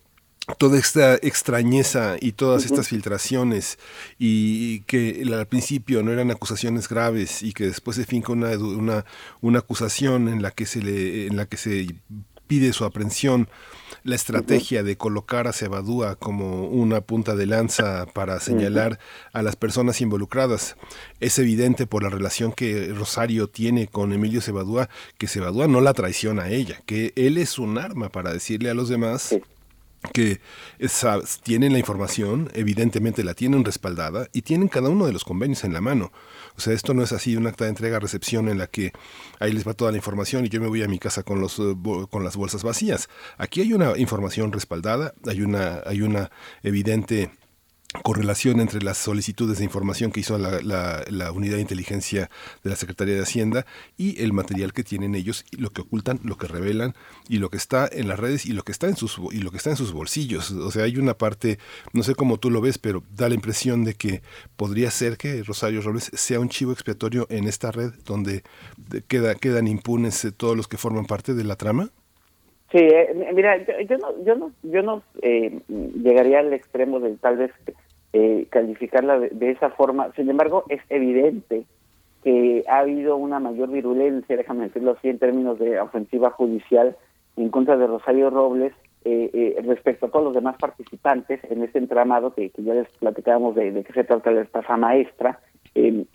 toda esta extrañeza y todas estas filtraciones y que al principio no eran acusaciones graves y que después se finca una, una, una acusación en la que se le en la que se pide su aprehensión la estrategia de colocar a Cebadúa como una punta de lanza para señalar a las personas involucradas. Es evidente por la relación que Rosario tiene con Emilio Cebadúa que Cebadúa no la traiciona a ella, que él es un arma para decirle a los demás que tienen la información, evidentemente la tienen respaldada y tienen cada uno de los convenios en la mano. O sea, esto no es así un acta de entrega-recepción en la que ahí les va toda la información y yo me voy a mi casa con, los, eh, con las bolsas vacías. Aquí hay una información respaldada, hay una, hay una evidente correlación entre las solicitudes de información que hizo la, la, unidad de inteligencia de la Secretaría de Hacienda y el material que tienen ellos y lo que ocultan, lo que revelan y lo que está en las redes y lo que está en sus y lo que está en sus bolsillos. O sea, hay una parte, no sé cómo tú lo ves, pero da la impresión de que podría ser que Rosario Robles sea un chivo expiatorio en esta red donde queda, quedan impunes eh, todos los que forman parte de la trama. Sí, eh, mira, yo, no, yo no, yo no eh, llegaría al extremo de tal vez eh, calificarla de, esa forma. Sin embargo, es evidente que ha habido una mayor virulencia, déjame decirlo así, en términos de ofensiva judicial en contra de Rosario Robles eh, eh, respecto a todos los demás participantes en este entramado que, ya les platicábamos de, de qué se trata la estafa maestra, y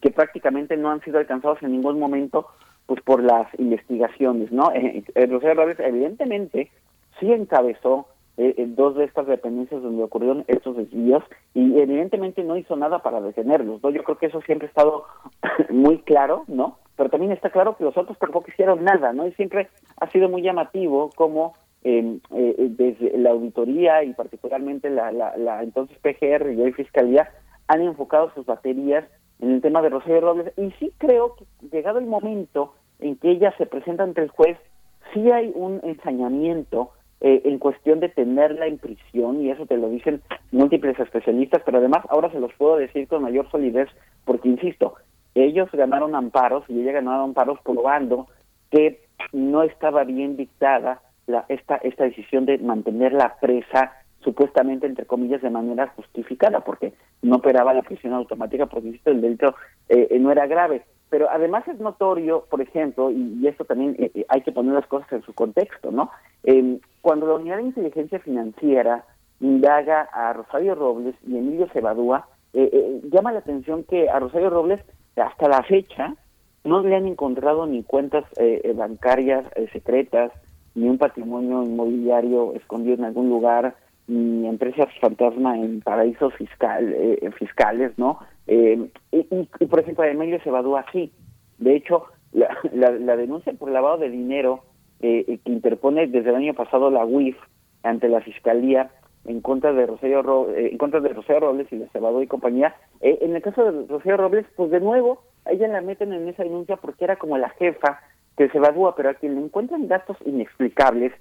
que prácticamente no han sido alcanzados en ningún momento pues por las investigaciones, ¿no? Rosario Robles evidentemente sí encabezó eh, en dos de estas dependencias donde ocurrieron estos desvíos y evidentemente no hizo nada para detenerlos, ¿no? Yo creo que eso siempre ha estado muy claro, ¿no? Pero también está claro que los otros tampoco hicieron nada, ¿no? Y siempre ha sido muy llamativo como em, eh, desde la auditoría y particularmente la, la, entonces PGR y hoy Fiscalía han enfocado sus baterías en el tema de Rosario Robles y sí creo que llegado el momento en que ella se presenta ante el juez, sí hay un ensañamiento eh, en cuestión de tenerla en prisión, y eso te lo dicen múltiples especialistas, pero además ahora se los puedo decir con mayor solidez, porque insisto, ellos ganaron amparos y ella ganó amparos probando que no estaba bien dictada la, esta, esta decisión de mantenerla presa supuestamente entre comillas de manera justificada porque no operaba la prisión automática porque el delito eh, no era grave pero además es notorio, por ejemplo, y, esto también eh, eh, hay que poner las cosas en su contexto, ¿no? Eh, cuando la Unidad de Inteligencia Financiera indaga a Rosario Robles y Emilio Cebadúa, eh, llama la atención que a Rosario Robles hasta la fecha no le han encontrado ni cuentas bancarias secretas, ni un patrimonio inmobiliario escondido en algún lugar, ni empresas fantasma en paraísos fiscal, fiscales, ¿no? Eh, y, por ejemplo, Emilio se evadó así. De hecho, la, la, denuncia por lavado de dinero eh, que interpone desde el año pasado la UIF ante la Fiscalía en contra de Rosario, eh, en contra de Rosario Robles y de Cebadú y compañía. Eh, en el caso de Rosario Robles, pues de nuevo, a ella la meten en esa denuncia porque era como la jefa que se evadúa, pero a quien le encuentran datos inexplicables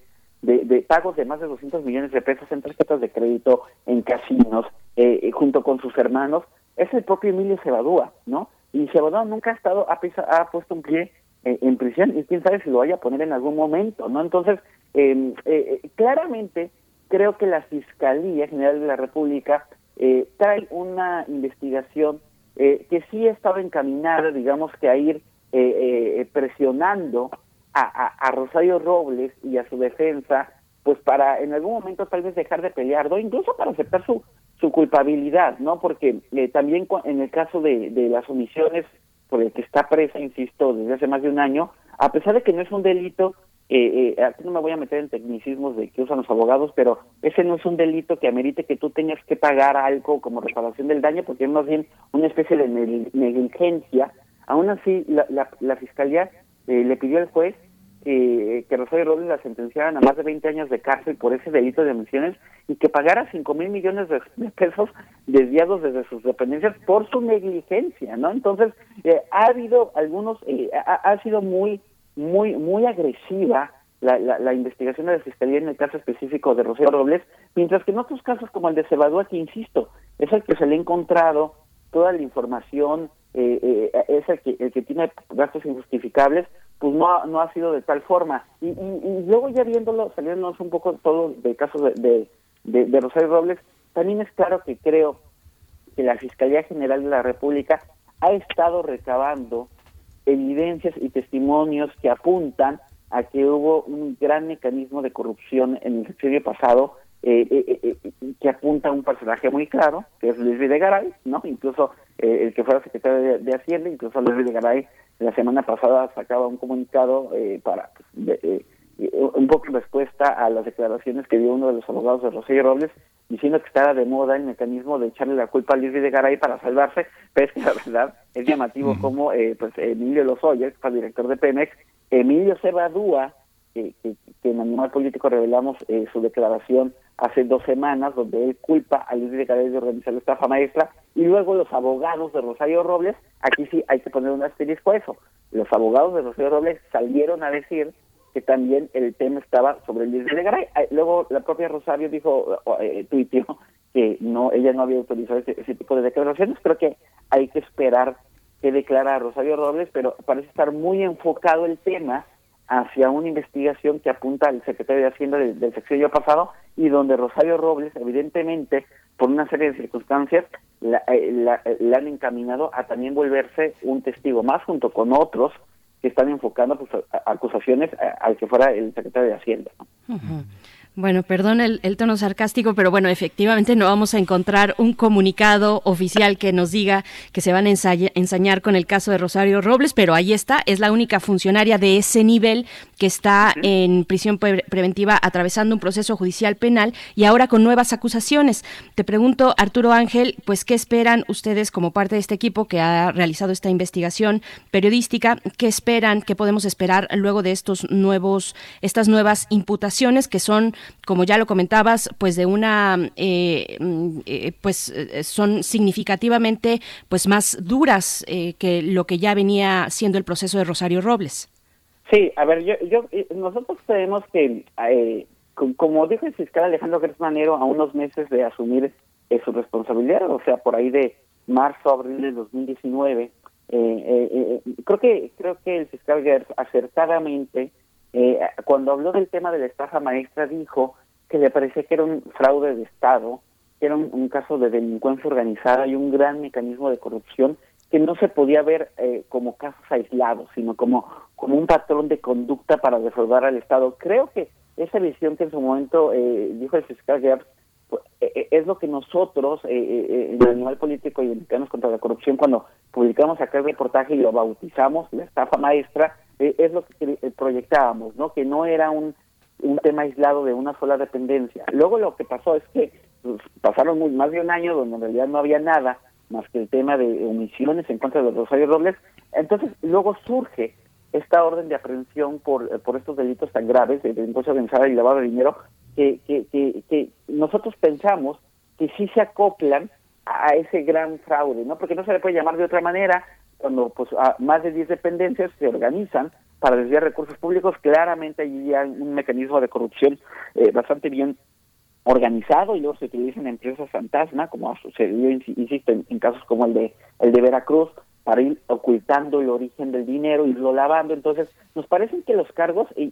de, de, pagos de más de 200 millones de pesos en tarjetas de crédito, en casinos, eh, junto con sus hermanos, es el propio Emilio Cebadúa, ¿no? Y Cebadúa nunca ha estado, ha, ha puesto un pie eh, en prisión y quién sabe si lo vaya a poner en algún momento, ¿no? Entonces, em, eh, eh, claramente creo que la Fiscalía General de la República trae una investigación que sí estaba encaminada, digamos que a ir presionando a, a, Rosario Robles y a su defensa, pues para en algún momento tal vez dejar de pelear, ¿no? Incluso para aceptar su, su culpabilidad, ¿no? Porque eh, también en el caso de, las omisiones por el que está presa, insisto, desde hace más de un año, a pesar de que no es un delito, eh, eh, aquí no me voy a meter en tecnicismos de que usan los abogados, pero ese no es un delito que amerite que tú tengas que pagar algo como reparación del daño, porque es más bien una especie de negligencia. Aún así, la, la Fiscalía eh, le pidió al juez que, que Rosario Robles la sentenciaran a más de 20 años de cárcel por ese delito de omisiones y que pagara 5 mil millones de, pesos desviados desde sus dependencias por su negligencia, ¿no? Entonces, eh, ha habido algunos, eh, ha, sido muy, muy, muy agresiva la, la, investigación de la Fiscalía en el caso específico de Rosario Robles, mientras que en otros casos como el de Cebadúa, que insisto, es el que se le ha encontrado toda la información, eh, eh, es el que, el que tiene gastos injustificables, pues no, no ha sido de tal forma. Y, y, luego ya viéndolo, saliéndonos un poco todo del caso de, de, de, Rosario Robles, también es claro que creo que la Fiscalía General de la República ha estado recabando evidencias y testimonios que apuntan a que hubo un gran mecanismo de corrupción en el sexenio pasado eh, eh, eh, que apunta a un personaje muy claro, que es Luis Videgaray, ¿no? Incluso el que fuera secretario de, Hacienda, incluso Luis Videgaray la semana pasada sacaba un comunicado para pues, un poco en respuesta a las declaraciones que dio uno de los abogados de Rosario Robles, diciendo que estaba de moda el mecanismo de echarle la culpa a Luis Videgaray para salvarse, pero es que la verdad es llamativo como pues Emilio Lozoya, que fue director de Pemex, Emilio Cebadúa, que, que, en Animal Político revelamos su declaración hace dos semanas, donde él culpa a Luis Videgaray de organizar la estafa maestra, y luego los abogados de Rosario Robles, aquí sí hay que poner un asterisco a eso, los abogados de Rosario Robles salieron a decir que también el tema estaba sobre Luis Videgaray. Eh, luego la propia Rosario dijo, eh, tuiteó, que no ella no había autorizado ese, ese tipo de declaraciones, creo que hay que esperar que declara Rosario Robles, pero parece estar muy enfocado el tema hacia una investigación que apunta al secretario de Hacienda del, del sexenio pasado y donde Rosario Robles, evidentemente, por una serie de circunstancias, la, eh, la han encaminado a también volverse un testigo más junto con otros que están enfocando pues, acusaciones al que fuera el secretario de Hacienda. Bueno, perdón el, el tono sarcástico, pero bueno, efectivamente no vamos a encontrar un comunicado oficial que nos diga que se van a ensaya- ensañar con el caso de Rosario Robles, pero ahí está, es la única funcionaria de ese nivel que está en prisión pre- preventiva atravesando un proceso judicial penal y ahora con nuevas acusaciones. Te pregunto, Arturo Ángel, pues qué esperan ustedes como parte de este equipo que ha realizado esta investigación periodística, qué esperan, qué podemos esperar luego de estos nuevos, estas nuevas imputaciones que son como ya lo comentabas, pues de una, eh, mm, eh, pues eh, son significativamente pues más duras eh, que lo que ya venía siendo el proceso de Rosario Robles. Sí, a ver, yo, yo, nosotros creemos que, co- como dijo el fiscal Alejandro Gertz a unos meses de asumir su responsabilidad, o sea, por ahí de marzo, abril de 2019, eh, eh, eh, creo que creo que el fiscal Gertz acertadamente, eh, cuando habló del tema de la estafa maestra, dijo que le parecía que era un fraude de Estado, que era un, caso de delincuencia organizada y un gran mecanismo de corrupción que no se podía ver eh, como casos aislados, sino como, como un patrón de conducta para defraudar al Estado. Creo que esa visión que en su momento eh, dijo el fiscal Gertz pues, eh, eh, es lo que nosotros, eh, eh, en el Animal Político y Mexicanos contra la Corrupción, cuando publicamos aquel reportaje y lo bautizamos, la estafa maestra, eh, es lo que proyectábamos, ¿no? Que no era un, un tema aislado de una sola dependencia. Luego lo que pasó es que pues, pasaron muy, más de un año donde en realidad no había nada más que el tema de omisiones en contra de Rosario Robles. Entonces, luego surge esta orden de aprehensión por, por estos delitos tan graves de delincuencia organizada y lavado de dinero que, que, que, que nosotros pensamos que sí se acoplan a ese gran fraude, ¿no? Porque no se le puede llamar de otra manera cuando pues a más de 10 dependencias se organizan para desviar recursos públicos, claramente allí hay un mecanismo de corrupción eh, bastante bien organizado y luego se utilizan empresas fantasma, como ha sucedido, insi- insisto, en, casos como el de el de Veracruz, para ir ocultando el origen del dinero, irlo lavando. Entonces, nos parecen que los cargos y,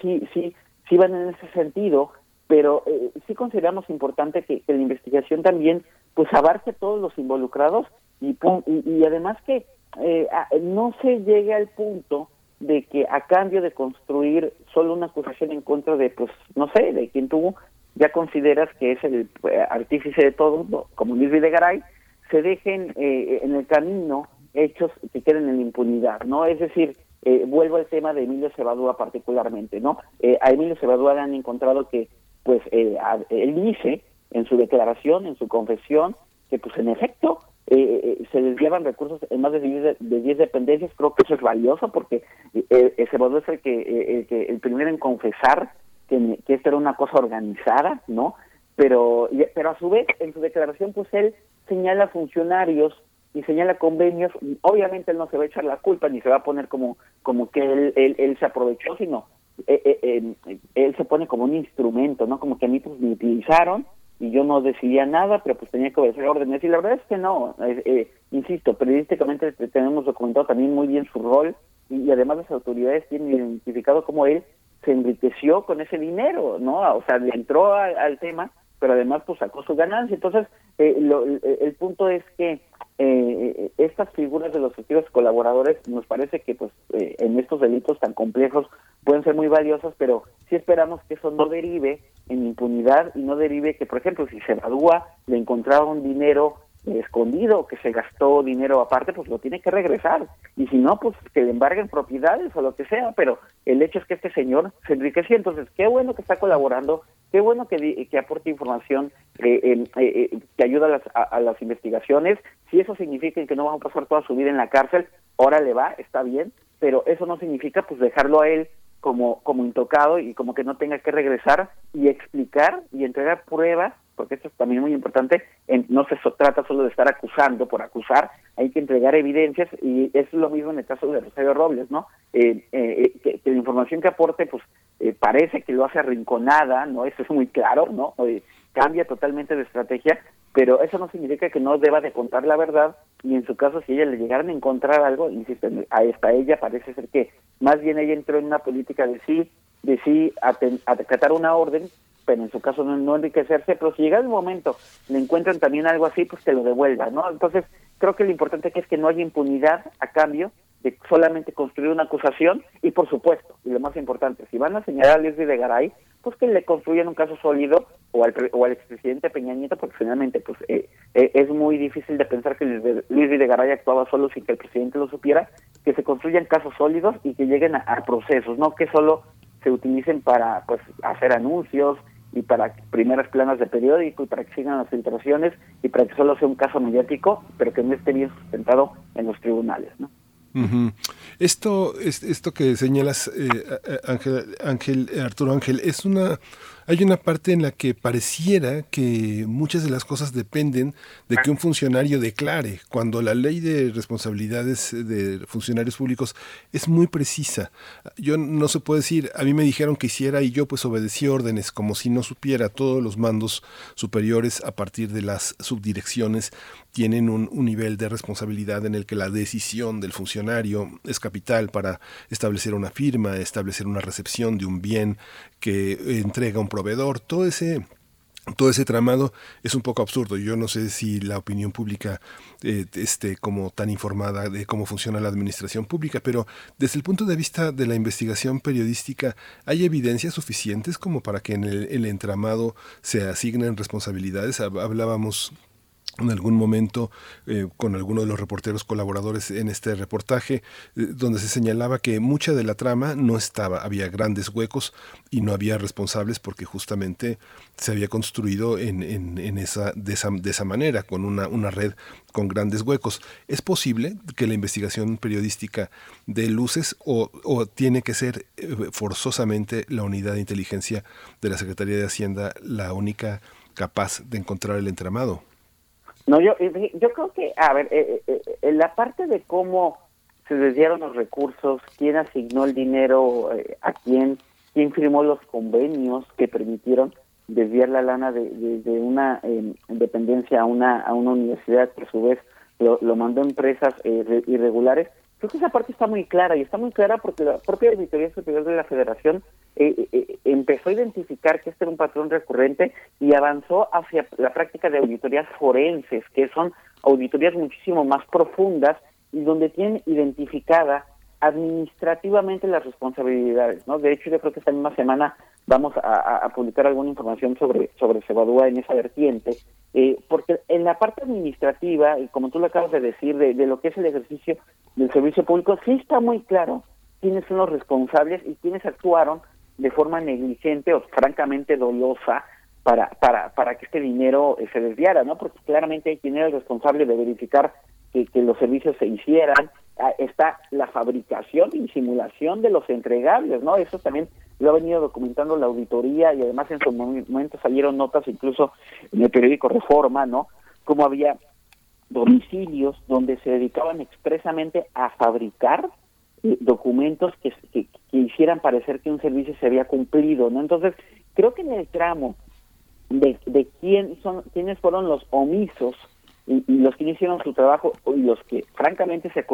sí, sí, sí van en ese sentido, pero eh, sí consideramos importante que, la investigación también pues abarque a todos los involucrados y, y, y además que eh, no se llegue al punto de que a cambio de construir solo una acusación en contra de, pues, no sé, de quien tú ya consideras que es el eh, artífice de todo, como Luis Videgaray, se dejen eh, en el camino hechos que queden en la impunidad, ¿no? Es decir, eh, vuelvo al tema de Emilio Cebadúa particularmente, ¿no? Eh, a Emilio Cebadúa le han encontrado que, pues, eh, él dice en su declaración, en su confesión, que, pues, en efecto, eh, eh, se desviaban recursos en más de 10, de- de 10 dependencias, creo que eso es valioso porque eh, eh, Cebadúa es el que, eh, el que el primero en confesar que, que esto era una cosa organizada, ¿no? Pero, pero a su vez, en su declaración, pues él señala funcionarios y señala convenios, obviamente él no se va a echar la culpa ni se va a poner como, como que él, él, él se aprovechó, sino eh, eh, eh, él se pone como un instrumento, ¿no? Como que a mí pues me utilizaron y yo no decidía nada, pero pues tenía que obedecer órdenes. Y la verdad es que no, eh, eh, insisto, periodísticamente te- tenemos documentado también muy bien su rol y, y además las autoridades tienen identificado cómo él se enriqueció con ese dinero, ¿no? O sea, le entró a- al tema, pero además pues sacó su ganancia. Entonces, eh, lo- el, el punto es que eh, estas figuras de los testigos colaboradores nos parece que pues eh, en estos delitos tan complejos pueden ser muy valiosas, pero sí esperamos que eso no derive en impunidad y no derive que, por ejemplo, si se gradúa, le encontraron dinero eh, escondido, que se gastó dinero aparte, pues lo tiene que regresar. Y si no, pues que le embarguen propiedades o lo que sea, pero el hecho es que este señor se enriqueció. Entonces, qué bueno que está colaborando, qué bueno que, que aporte información eh, eh, eh, que ayuda a las, a las investigaciones. Si eso significa que no va a pasar toda su vida en la cárcel, ahora le va, está bien, pero eso no significa pues dejarlo a él como, como intocado y como que no tenga que regresar y explicar y entregar pruebas, porque esto es también muy importante, en, no se trata solo de estar acusando por acusar, hay que entregar evidencias y es lo mismo en el caso de Rosario Robles, ¿no? Eh, eh, que, la información que aporte, pues eh, parece que lo hace arrinconada, ¿no? Eso es muy claro, ¿no? cambia totalmente de estrategia, pero eso no significa que no deba de contar la verdad y en su caso si ella le llegaran a encontrar algo, insisto, a ella parece ser que más bien ella entró en una política de sí, de sí acatar una orden, pero en su caso no, enriquecerse, pero si llega el momento le encuentran también algo así, pues te lo devuelva, ¿no? Entonces creo que lo importante es que no haya impunidad a cambio de solamente construir una acusación y por supuesto, y lo más importante, si van a señalar a Leslie de Garay, pues que le construyan un caso sólido o al, o al expresidente Peña Nieto, porque finalmente pues eh, eh, es muy difícil de pensar que Luis Videgaray actuaba solo sin que el presidente lo supiera, que se construyan casos sólidos y que lleguen a, procesos, no que solo se utilicen para pues hacer anuncios y para primeras planas de periódico y para que sigan las filtraciones y para que solo sea un caso mediático, pero que no esté bien sustentado en los tribunales, ¿no? Esto, esto que señalas, eh, Ángel, Ángel, Arturo Ángel, es una hay una parte en la que pareciera que muchas de las cosas dependen de que un funcionario declare, cuando la ley de responsabilidades de funcionarios públicos es muy precisa. Yo no se puede decir, a mí me dijeron que hiciera y yo pues obedecí órdenes, como si no supiera todos los mandos superiores a partir de las subdirecciones tienen un, nivel de responsabilidad en el que la decisión del funcionario es capital para establecer una firma, establecer una recepción de un bien que entrega un proveedor, todo ese todo ese tramado es un poco absurdo. Yo no sé si la opinión pública eh, esté como tan informada de cómo funciona la administración pública, pero desde el punto de vista de la investigación periodística, ¿hay evidencias suficientes como para que en el entramado se asignen responsabilidades? Hablábamos en algún momento eh, con alguno de los reporteros colaboradores en este reportaje, eh, donde se señalaba que mucha de la trama no estaba, había grandes huecos y no había responsables porque justamente se había construido en, en, esa, de, esa, de esa manera, con una, una red con grandes huecos. ¿Es posible que la investigación periodística dé luces o, o tiene que ser eh, forzosamente la unidad de inteligencia de la Secretaría de Hacienda la única capaz de encontrar el entramado? No, yo, yo creo que, a ver, eh, eh, eh, en la parte de cómo se desviaron los recursos, quién asignó el dinero a quién, quién firmó los convenios que permitieron desviar la lana de, de, una dependencia a una, a una universidad que a su vez lo, lo mandó a empresas irregulares, Creo que esa parte está muy clara y está muy clara porque la propia Auditoría Superior de la Federación eh, eh, eh, empezó a identificar que este era un patrón recurrente y avanzó hacia la práctica de auditorías forenses, que son auditorías muchísimo más profundas y donde tienen identificada administrativamente las responsabilidades, ¿no? De hecho, yo creo que esta misma semana vamos a, publicar alguna información sobre sobre Cebadúa en esa vertiente, eh, porque en la parte administrativa, y como tú lo acabas de decir, de, lo que es el ejercicio del servicio público, sí está muy claro quiénes son los responsables y quiénes actuaron de forma negligente o francamente dolosa para, para, para que este dinero eh, se desviara, ¿no? Porque claramente hay quien era el responsable de verificar que, que los servicios se hicieran, Ah, está la fabricación y simulación de los entregables, ¿no? Eso también lo ha venido documentando la auditoría y además en su momento salieron notas incluso en el periódico Reforma, ¿no? Como había domicilios donde se dedicaban expresamente a fabricar eh, documentos que, que, hicieran parecer que un servicio se había cumplido, ¿no? Entonces, creo que en el tramo de, de quién son, quiénes fueron los omisos y, los que hicieron su trabajo y los que francamente se,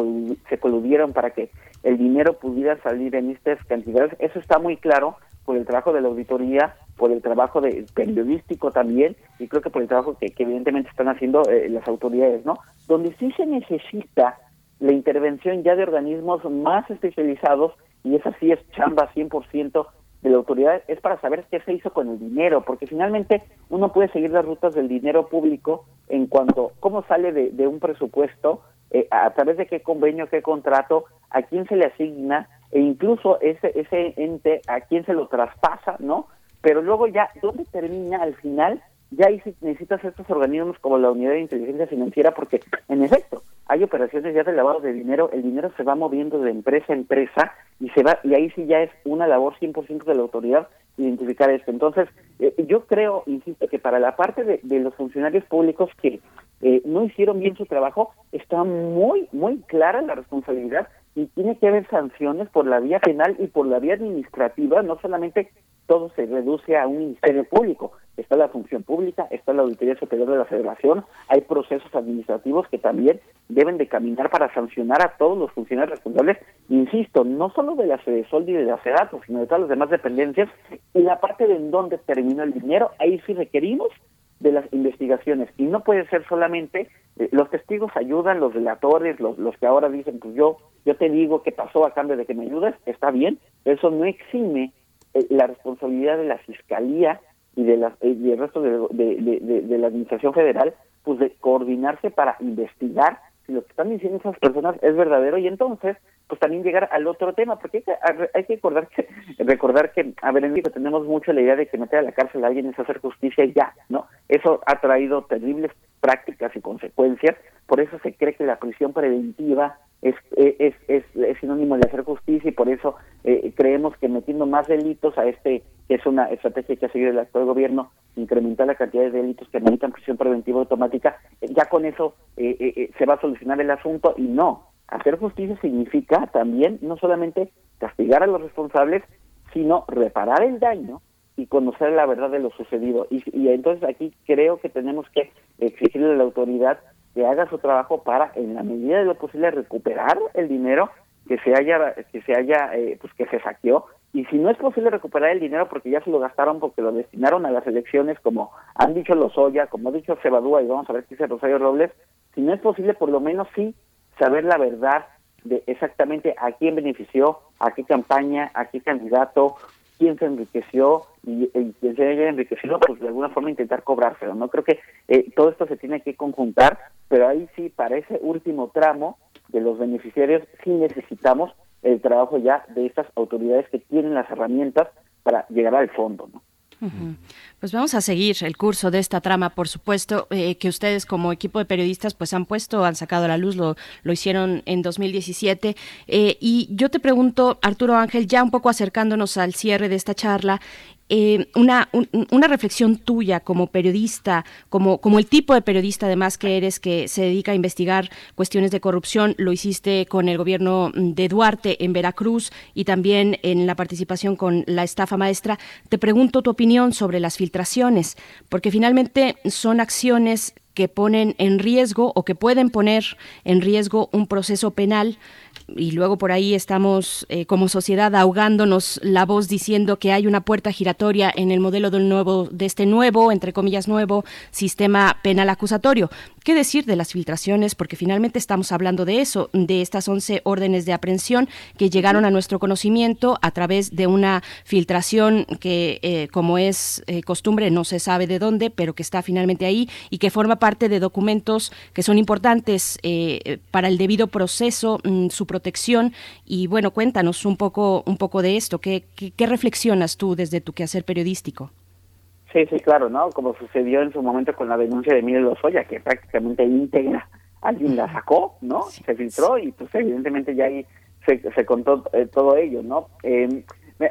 se coludieron para que el dinero pudiera salir en estas cantidades, eso está muy claro por el trabajo de la auditoría, por el trabajo de periodístico también, y creo que por el trabajo que, evidentemente están haciendo eh, las autoridades, ¿no? Donde sí se necesita la intervención ya de organismos más especializados, y esa sí es chamba 100% de la autoridad, es para saber qué se hizo con el dinero, porque finalmente uno puede seguir las rutas del dinero público en cuanto cómo sale de, un presupuesto, eh, a través de qué convenio, qué contrato, a quién se le asigna e incluso ese, ese ente a quién se lo traspasa, ¿no? Pero luego ya, ¿dónde termina al final ya ahí sí necesitas estos organismos como la Unidad de Inteligencia Financiera porque, en efecto, hay operaciones ya de lavado de dinero, el dinero se va moviendo de empresa a empresa y se va y ahí sí ya es una labor 100% de la autoridad identificar esto. Entonces, eh, yo creo, insisto, que para la parte de, de los funcionarios públicos que eh, no hicieron bien su trabajo, está muy, muy clara la responsabilidad y tiene que haber sanciones por la vía penal y por la vía administrativa, no solamente todo se reduce a un ministerio público, está la función pública, está la auditoría superior de la federación, hay procesos administrativos que también deben de caminar para sancionar a todos los funcionarios responsables, insisto, no solo de la Sol y de la SEDATO, sino de todas las demás dependencias, y la parte de en dónde terminó el dinero, ahí sí requerimos de las investigaciones. Y no puede ser solamente eh, los testigos ayudan los relatores los, los que ahora dicen pues yo yo te digo qué pasó a cambio de que me ayudes está bien. Eso no exime la responsabilidad de la fiscalía y de la, eh, y el resto de, la administración federal pues de coordinarse para investigar si lo que están diciendo esas personas es verdadero y entonces pues también llegar al otro tema porque hay que, hay que recordar que recordar que a ver en México tenemos mucho la idea de que meter a la cárcel a alguien es hacer justicia y ya no eso ha traído terribles prácticas y consecuencias por eso se cree que la prisión preventiva es, es, es, es sinónimo de hacer justicia y por eso eh, creemos que metiendo más delitos a este, que es una estrategia que ha seguido el actual gobierno, incrementar la cantidad de delitos que ameritan prisión preventiva automática, eh, ya con eso eh, eh, se va a solucionar el asunto y no. Hacer justicia significa también no solamente castigar a los responsables, sino reparar el daño y conocer la verdad de lo sucedido. Y, y entonces aquí creo que tenemos que exigirle a la autoridad que haga su trabajo para, en la medida de lo posible, recuperar el dinero que se haya, que se haya, eh, pues que se saqueó. Y si no es posible recuperar el dinero porque ya se lo gastaron porque lo destinaron a las elecciones, como han dicho los Oya, como ha dicho Cebadúa, y vamos a ver qué dice Rosario Robles, si no es posible, por lo menos sí saber la verdad de exactamente a quién benefició, a qué campaña, a qué candidato, quién se enriqueció y, y quien se haya enriquecido, pues de alguna forma intentar cobrárselo. No creo que eh, todo esto se tiene que conjuntar, pero ahí sí, para ese último tramo de los beneficiarios, sí necesitamos el trabajo ya de estas autoridades que tienen las herramientas para llegar al fondo, ¿no? Pues vamos a seguir el curso de esta trama, por supuesto, eh, que ustedes como equipo de periodistas pues han puesto, han sacado a la luz, lo, lo hicieron en 2017. Eh, y yo te pregunto, Arturo Ángel, ya un poco acercándonos al cierre de esta charla, eh, una, un, una reflexión tuya como periodista, como, como el tipo de periodista además que eres, que se dedica a investigar cuestiones de corrupción, lo hiciste con el gobierno de Duarte en Veracruz y también en la participación con la estafa maestra. Te pregunto tu opinión sobre las filtraciones, porque finalmente son acciones que ponen en riesgo o que pueden poner en riesgo un proceso penal y luego por ahí estamos eh, como sociedad ahogándonos la voz diciendo que hay una puerta giratoria en el modelo del nuevo de este nuevo entre comillas nuevo sistema penal acusatorio qué decir de las filtraciones porque finalmente estamos hablando de eso de estas 11 órdenes de aprehensión que llegaron a nuestro conocimiento a través de una filtración que eh, como es eh, costumbre no se sabe de dónde pero que está finalmente ahí y que forma parte de documentos que son importantes eh, para el debido proceso mm, su protección y bueno, cuéntanos un poco un poco de esto, ¿qué, qué, qué reflexionas tú desde tu quehacer periodístico? Sí, sí, claro, ¿no? Como sucedió en su momento con la denuncia de Miguel Lozoya, que prácticamente íntegra alguien la sacó, ¿no? Se filtró y pues evidentemente ya ahí se, se contó eh, todo ello, ¿no? Eh,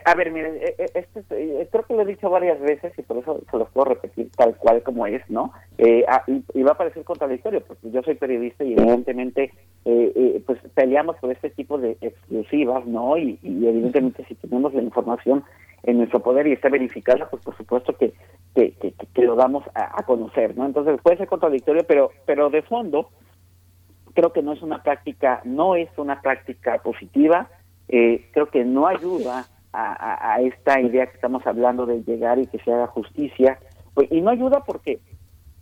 a ver, miren, este, creo que lo he dicho varias veces y por eso se los puedo repetir tal cual como es, ¿no? Eh, ah, y, va a parecer contradictorio, porque yo soy periodista y evidentemente eh, eh, pues peleamos por este tipo de exclusivas, ¿no? Y, evidentemente si tenemos la información en nuestro poder y está verificada, pues por supuesto que, que, que, que lo damos a, a, conocer, ¿no? Entonces puede ser contradictorio, pero, pero de fondo creo que no es una práctica, no es una práctica positiva, creo que no ayuda a, esta idea que estamos hablando de llegar y que se haga justicia. Pues, y no ayuda porque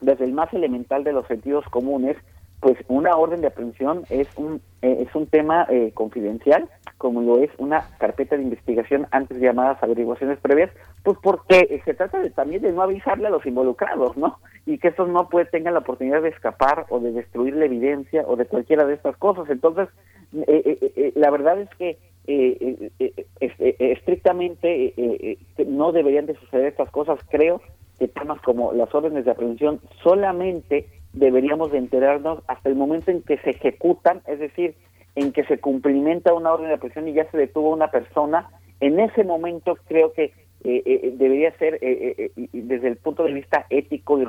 desde el más elemental de los sentidos comunes, pues una orden de aprehensión es un eh, es un tema eh, confidencial, como lo es una carpeta de investigación antes llamadas averiguaciones previas, pues porque se trata de, también de no avisarle a los involucrados, ¿no? Y que estos no pues, tengan la oportunidad de escapar o de destruir la evidencia o de cualquiera de estas cosas. Entonces, eh, la verdad es que eh, eh, eh, estrictamente no deberían de suceder estas cosas. Creo que temas como las órdenes de aprehensión solamente deberíamos de enterarnos hasta el momento en que se ejecutan, es decir, en que se cumplimenta una orden de aprehensión y ya se detuvo una persona, en ese momento creo que eh, eh, debería ser eh, desde el punto de vista ético y,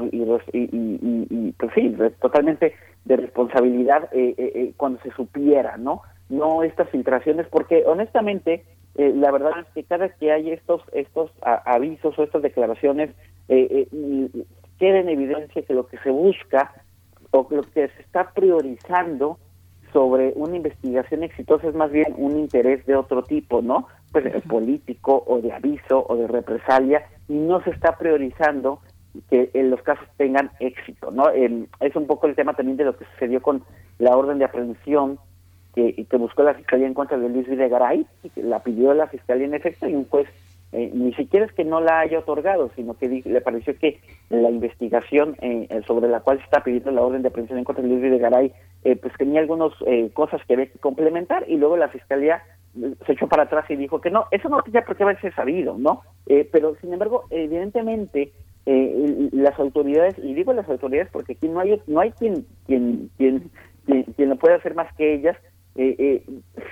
y, pues sí, totalmente de responsabilidad cuando se supiera, ¿no? No estas filtraciones, porque honestamente la verdad es que cada que hay estos estos avisos o estas declaraciones queda en evidencia que lo que se busca o lo que se está priorizando sobre una investigación exitosa es más bien un interés de otro tipo, ¿no? Pues político o de aviso o de represalia y no se está priorizando que en los casos tengan éxito, ¿no? es un poco el tema también de lo que sucedió con la orden de aprehensión que, que buscó la fiscalía en contra de Luis Videgaray, la pidió la fiscalía en efecto y un juez eh, ni siquiera es que no la haya otorgado, sino que le pareció que la investigación eh, sobre la cual se está pidiendo la orden de aprehensión en contra de Luis Videgaray, eh, pues tenía algunas cosas que había que complementar y luego la fiscalía se echó para atrás y dijo que no, eso no tenía por qué haberse sabido, ¿no? pero sin embargo, evidentemente las autoridades, y digo las autoridades porque aquí no hay no hay quien quien quien, quien lo pueda hacer más que ellas, eh, eh,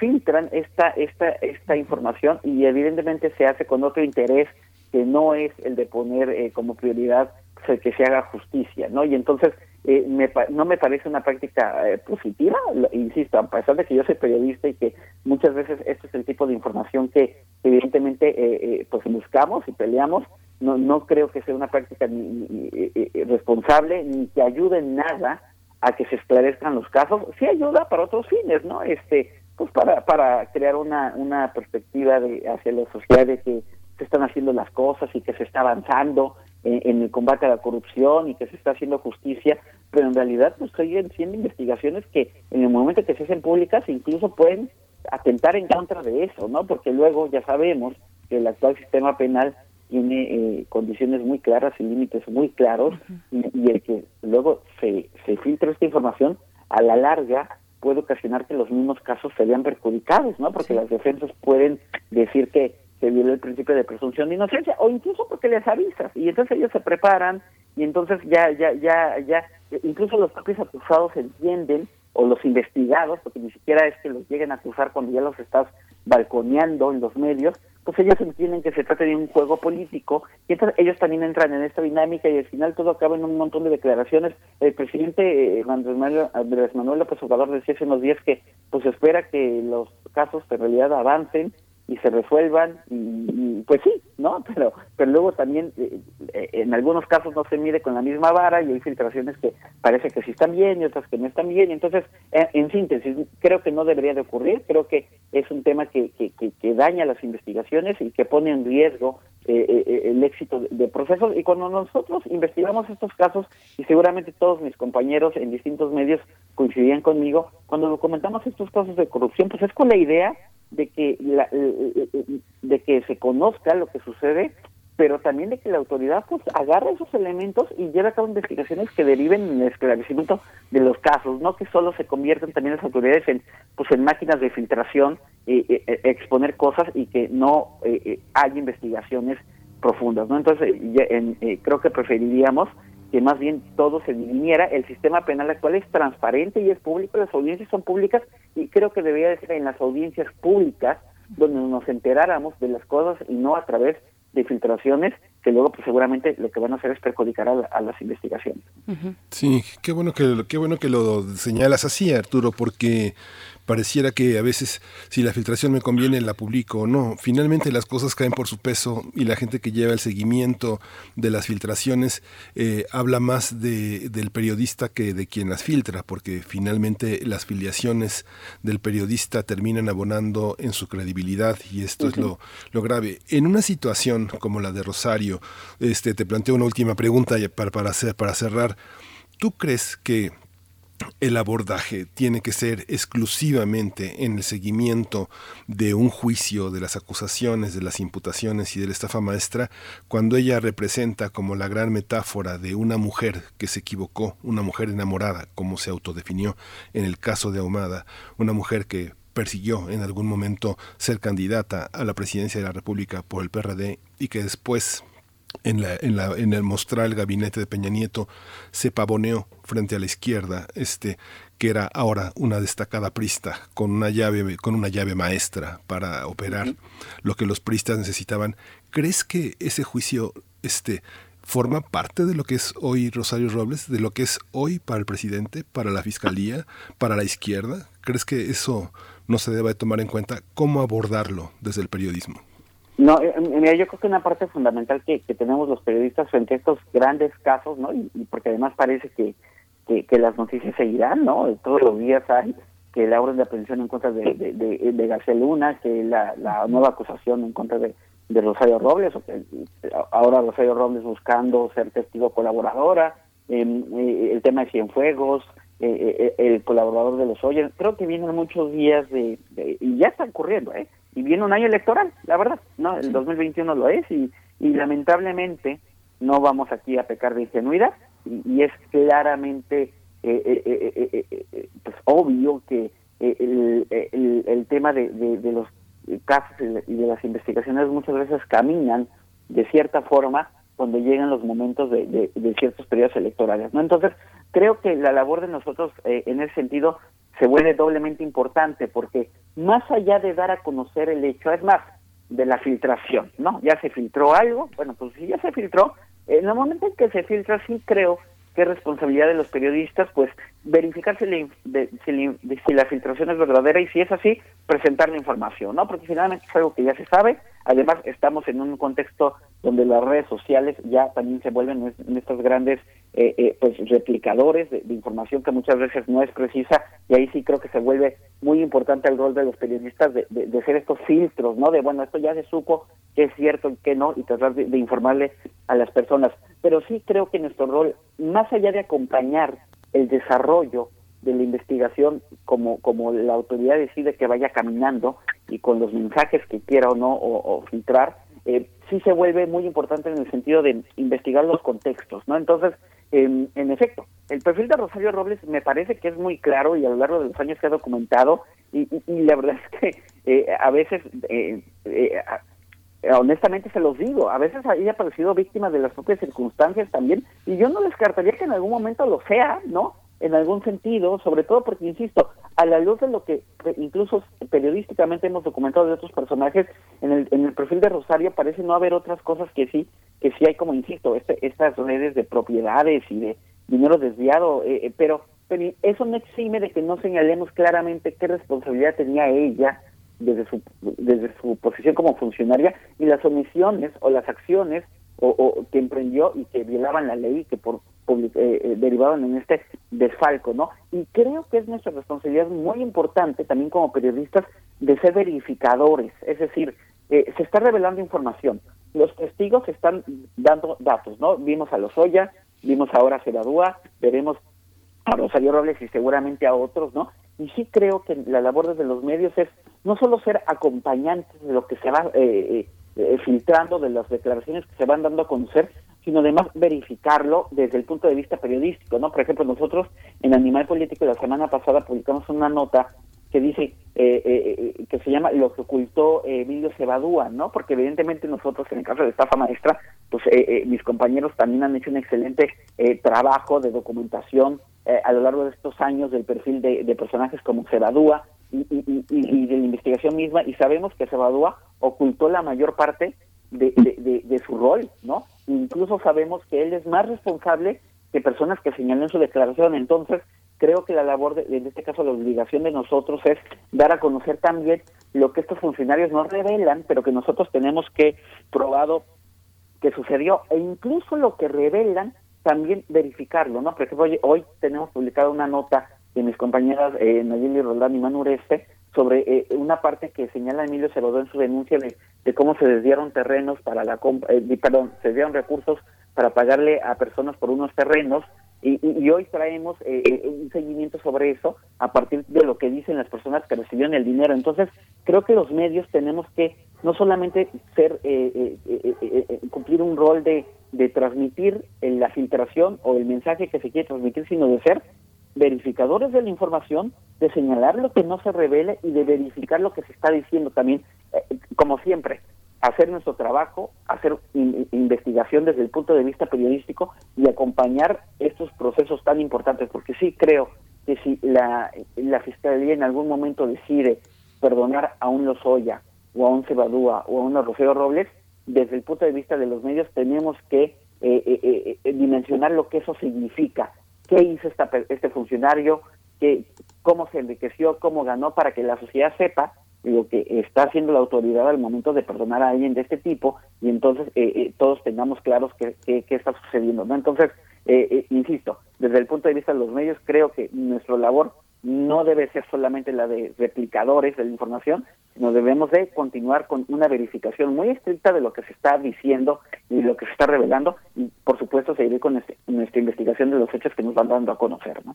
filtran esta, esta, esta información y evidentemente se hace con otro interés que no es el de poner eh, como prioridad pues, que se haga justicia, ¿no? Y entonces eh, me, no me parece una práctica positiva, insisto, a pesar de que yo soy periodista y que muchas veces este es el tipo de información que evidentemente pues buscamos y peleamos, no, no creo que sea una práctica ni responsable ni que ayude en nada a que se esclarezcan los casos, sí ayuda para otros fines, ¿no? Este, pues para, para crear una, una perspectiva de, hacia la sociedad de que se están haciendo las cosas y que se está avanzando en, el combate a la corrupción y que se está haciendo justicia, pero en realidad pues siguen siendo investigaciones que en el momento que se hacen públicas incluso pueden atentar en contra de eso, ¿no? Porque luego ya sabemos que el actual sistema penal tiene eh, condiciones muy claras y límites muy claros y, el que luego se, se filtre esta información a la larga puede ocasionar que los mismos casos se vean perjudicados, ¿no? Porque las defensas pueden decir que se violó el principio de presunción de inocencia o incluso porque les avisas y entonces ellos se preparan y entonces ya ya ya ya incluso los propios acusados entienden o los investigados, porque ni siquiera es que los lleguen a acusar cuando ya los estás balconeando en los medios, pues ellos entienden que se trata de un juego político y entonces ellos también entran en esta dinámica y al final todo acaba en un montón de declaraciones. El presidente eh, Andrés Manuel López Obrador decía hace unos días que pues espera que los casos en realidad avancen y se resuelvan y, pues sí no pero pero luego también eh, eh, en algunos casos no se mide con la misma vara y hay filtraciones que parece que sí están bien y otras que no están bien. Entonces eh, en síntesis creo que no debería de ocurrir. Creo que es un tema que, que, que, daña las investigaciones y que pone en riesgo el éxito de, procesos. Y cuando nosotros investigamos estos casos y seguramente todos mis compañeros en distintos medios coincidían conmigo cuando documentamos estos casos de corrupción pues es con la idea de que la, de que se conozca lo que sucede pero también de que la autoridad pues agarre esos elementos y lleve a cabo investigaciones que deriven en el esclarecimiento de los casos, no que solo se conviertan también las autoridades en pues en máquinas de filtración, eh, eh, exponer cosas y que no eh, haya investigaciones profundas, ¿no? Entonces creo que preferiríamos que más bien todo se viniera. El sistema penal actual es transparente y es público, las audiencias son públicas y creo que debería ser en las audiencias públicas donde nos enteráramos de las cosas y no a través de filtraciones que luego pues seguramente lo que van a hacer es perjudicar a, las investigaciones. Sí, qué bueno que qué bueno que lo señalas así, Arturo, porque pareciera que a veces si la filtración me conviene la publico o no. Finalmente las cosas caen por su peso y la gente que lleva el seguimiento de las filtraciones eh, habla más de, del periodista que de quien las filtra, porque finalmente las filiaciones del periodista terminan abonando en su credibilidad y esto es lo, lo grave. En una situación como la de Rosario, este, te planteo una última pregunta para, para, hacer, para cerrar. ¿Tú crees que el abordaje tiene que ser exclusivamente en el seguimiento de un juicio, de las acusaciones, de las imputaciones y de la estafa maestra, cuando ella representa como la gran metáfora de una mujer que se equivocó, una mujer enamorada, como se autodefinió en el caso de Ahumada, una mujer que persiguió en algún momento ser candidata a la presidencia de la República por el PRD y que después en, la, en, la, en el mostrar el gabinete de Peña Nieto se pavoneó frente a la izquierda, este, que era ahora una destacada prista con una llave, con una llave maestra para operar lo que los pristas necesitaban. ¿Crees que ese juicio este, forma parte de lo que es hoy Rosario Robles, de lo que es hoy para el presidente, para la fiscalía, para la izquierda? ¿Crees que eso no se debe tomar en cuenta? ¿Cómo abordarlo desde el periodismo? No, eh, mira, yo creo que una parte fundamental que, tenemos los periodistas frente a estos grandes casos, ¿no? Y, porque además parece que, que, las noticias seguirán, ¿no? Todos los días hay que la orden de aprehensión en contra de, de, García Luna, que la, la nueva acusación en contra de, de Rosario Robles, o que ahora Rosario Robles buscando ser testigo colaboradora, em, eh, el tema de Cienfuegos, eh, el colaborador de los Oyer, creo que vienen muchos días de, y ya está ocurriendo, ¿eh? Y viene un año electoral, la verdad, no, el 2021 lo es y, y lamentablemente no vamos aquí a pecar de ingenuidad y, es claramente eh, eh, eh, pues obvio que el, el, tema de, de, los casos y de, las investigaciones muchas veces caminan de cierta forma cuando llegan los momentos de, de, ciertos periodos electorales. ¿no? Entonces, creo que la labor de nosotros en ese sentido se vuelve doblemente importante porque más allá de dar a conocer el hecho, es más, de la filtración, ¿no? Ya se filtró algo, bueno, pues si ya se filtró, en el momento en que se filtra sí creo que es responsabilidad de los periodistas, pues verificar si, la filtración es verdadera y si es así, presentar la información, ¿no? Porque finalmente es algo que ya se sabe, además estamos en un contexto donde las redes sociales ya también se vuelven en estos grandes eh, eh, pues replicadores de, información que muchas veces no es precisa y ahí sí creo que se vuelve muy importante el rol de los periodistas de, de, ser estos filtros, ¿no? De bueno, esto ya se supo que es cierto y que no y tratar de informarle a las personas. Pero sí creo que nuestro rol, más allá de acompañar el desarrollo de la investigación como, como la autoridad decide que vaya caminando y con los mensajes que quiera o no o, filtrar, eh, sí se vuelve muy importante en el sentido de investigar los contextos, ¿no? Entonces, en efecto, el perfil de Rosario Robles me parece que es muy claro y a lo largo de los años se ha documentado y, la verdad es que eh, a veces, eh, honestamente se los digo, a veces ella ha parecido víctima de las propias circunstancias también y yo no descartaría que en algún momento lo sea, ¿no? En algún sentido, sobre todo porque, insisto, a la luz de lo que incluso periodísticamente hemos documentado de otros personajes, en el, en el perfil de Rosario parece no haber otras cosas que sí, que sí hay, como insisto, este, estas redes de propiedades y de dinero desviado, eh, eh, pero, pero eso no exime de que no señalemos claramente qué responsabilidad tenía ella desde su, desde su posición como funcionaria y las omisiones o las acciones o, o que emprendió y que violaban la ley que por eh, eh, derivaban en este desfalco, ¿no? Y creo que es nuestra responsabilidad muy importante también como periodistas de ser verificadores, es decir, eh, se está revelando información, los testigos están dando datos, ¿no? Vimos a Lozoya, vimos ahora a Ceradúa, veremos a Rosario Robles y seguramente a otros, ¿no? Y sí creo que la labor desde los medios es no solo ser acompañantes de lo que se va eh, filtrando, de las declaraciones que se van dando a conocer, sino además verificarlo desde el punto de vista periodístico, ¿no? Por ejemplo, nosotros en Animal Político la semana pasada publicamos una nota que dice eh, eh, eh, que se llama lo que ocultó Emilio Cebadúa, ¿no? Porque evidentemente nosotros en el caso de estafa maestra, pues mis compañeros también han hecho un excelente trabajo de documentación a lo largo de estos años del perfil de, personajes como Cebadúa y, y, de la investigación misma y sabemos que Cebadúa ocultó la mayor parte de, de, su rol, ¿no? Incluso sabemos que él es más responsable que personas que señalan su declaración. Entonces, creo que la labor, de, en este caso la obligación de nosotros es dar a conocer también lo que estos funcionarios no revelan, pero que nosotros tenemos que probado que sucedió, e incluso lo que revelan, también verificarlo, ¿no? Por ejemplo, hoy, tenemos publicada una nota de mis compañeras eh, Nayeli Roldán y Manureste sobre eh, una parte que señala Emilio Cerodó en su denuncia de, cómo se desviaron terrenos para la eh, perdón, se desviaron recursos para pagarle a personas por unos terrenos y, hoy traemos eh, eh, un seguimiento sobre eso a partir de lo que dicen las personas que recibieron el dinero. Entonces, creo que los medios tenemos que no solamente ser cumplir un rol de, de transmitir la filtración o el mensaje que se quiere transmitir, sino de ser verificadores de la información, de señalar lo que no se revele y de verificar lo que se está diciendo también, eh, como siempre. hacer nuestro trabajo, hacer investigación desde el punto de vista periodístico y acompañar estos procesos tan importantes, porque sí creo que si la, Fiscalía en algún momento decide perdonar a un Lozoya o a un Cebadúa o a un Rocío Robles, desde el punto de vista de los medios tenemos que eh, eh, eh, dimensionar lo que eso significa, qué hizo esta, este funcionario, qué, cómo se enriqueció, cómo ganó, para que la sociedad sepa lo que está haciendo la autoridad al momento de perdonar a alguien de este tipo y entonces todos tengamos claros qué, qué, está sucediendo. ¿no? Entonces, insisto, desde el punto de vista de los medios, creo que nuestra labor no debe ser solamente la de replicadores de la información, sino debemos de continuar con una verificación muy estricta de lo que se está diciendo y lo que se está revelando y por supuesto seguir con este, nuestra investigación de los hechos que nos van dando a conocer. ¿no?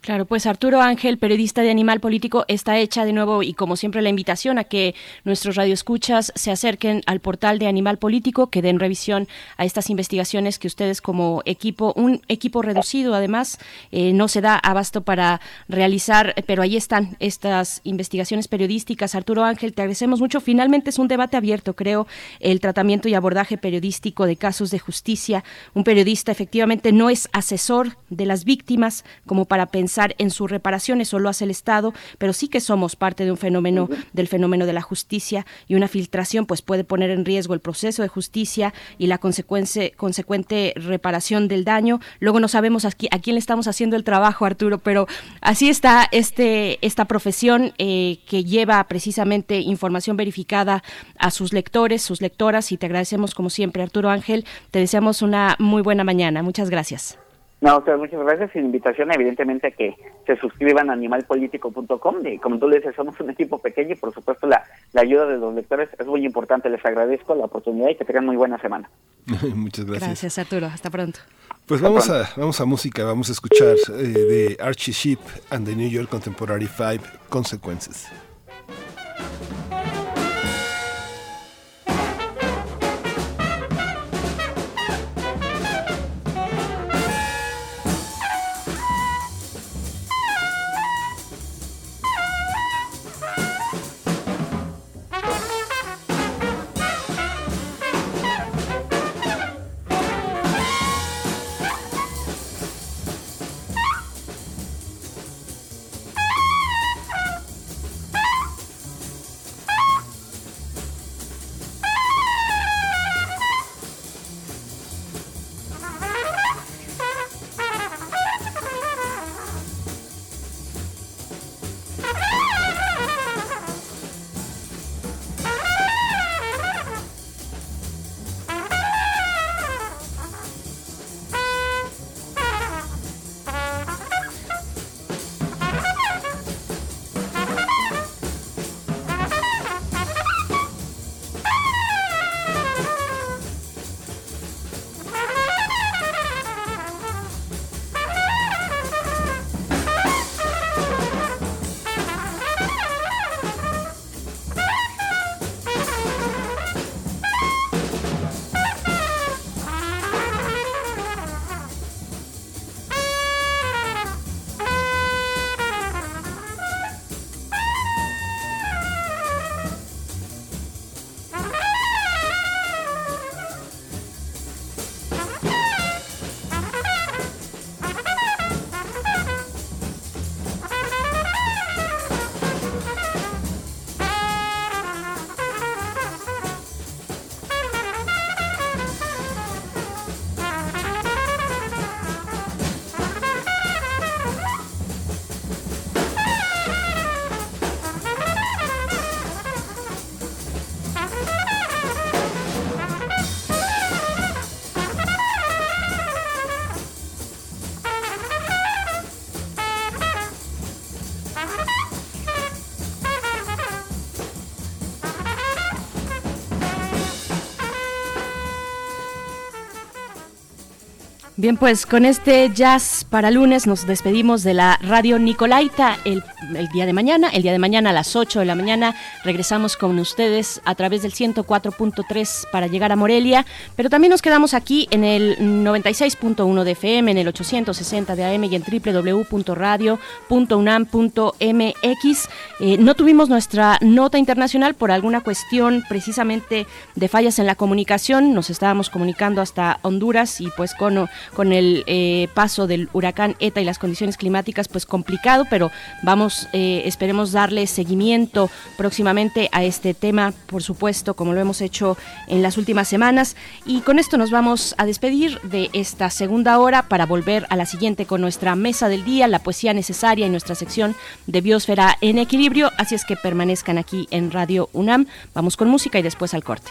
Claro, pues Arturo Ángel, periodista de Animal Político, está hecha de nuevo y como siempre la invitación a que nuestros radioescuchas se acerquen al portal de Animal Político, que den revisión a estas investigaciones que ustedes como equipo, un equipo reducido además, eh, no se da abasto para realizar, pero ahí están estas investigaciones periodísticas. Arturo Ángel, te agradecemos mucho. Finalmente es un debate abierto, creo, el tratamiento y abordaje periodístico de casos de justicia. Un periodista efectivamente no es asesor de las víctimas como para pensar en su reparación, eso lo hace el Estado, pero sí que somos parte de un fenómeno, del fenómeno de la justicia y una filtración pues puede poner en riesgo el proceso de justicia y la consecuencia, consecuente reparación del daño. Luego no sabemos a, quién le estamos haciendo el trabajo, Arturo, pero así está este, esta profesión eh, que lleva precisamente información verificada a sus lectores, sus lectoras y te agradecemos como siempre, Arturo Ángel. Te deseamos una muy buena mañana. Muchas gracias. No, muchas gracias. Sin invitación, evidentemente, que se suscriban a animalpolitico.com. Y como tú le dices, somos un equipo pequeño y, por supuesto, la, la ayuda de los lectores es muy importante. Les agradezco la oportunidad y que tengan muy buena semana. muchas gracias. Gracias, Arturo. Hasta pronto. Pues vamos a, vamos a música. Vamos a escuchar eh, de Archie Sheep and the New York Contemporary Five Consequences. Bien, pues con este jazz para lunes nos despedimos de la radio Nicolaita el, día de mañana. El día de mañana a las 8 de la mañana regresamos con ustedes a través del 104.3 para llegar a Morelia, pero también nos quedamos aquí en el 96.1 de FM, en el 860 de AM y en www.radio.unam.mx. Eh, no tuvimos nuestra nota internacional por alguna cuestión precisamente de fallas en la comunicación. Nos estábamos comunicando hasta Honduras y pues con con el eh, paso del huracán ETA y las condiciones climáticas, pues complicado, pero vamos, eh, esperemos darle seguimiento próximamente a este tema, por supuesto, como lo hemos hecho en las últimas semanas. Y con esto nos vamos a despedir de esta segunda hora para volver a la siguiente con nuestra mesa del día, la poesía necesaria y nuestra sección de biosfera en equilibrio. Así es que permanezcan aquí en Radio UNAM. Vamos con música y después al corte.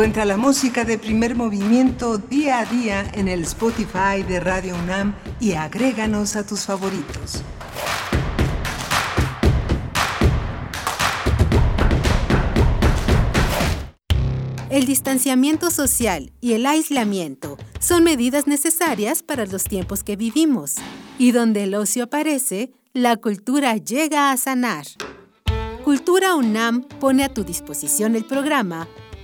Encuentra la música de primer movimiento día a día en el Spotify de Radio UNAM y agréganos a tus favoritos. El distanciamiento social y el aislamiento son medidas necesarias para los tiempos que vivimos. Y donde el ocio aparece, la cultura llega a sanar. Cultura UNAM pone a tu disposición el programa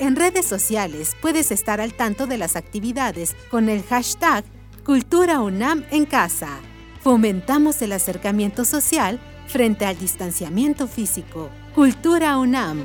En redes sociales puedes estar al tanto de las actividades con el hashtag Cultura UNAM en casa. Fomentamos el acercamiento social frente al distanciamiento físico. Cultura UNAM.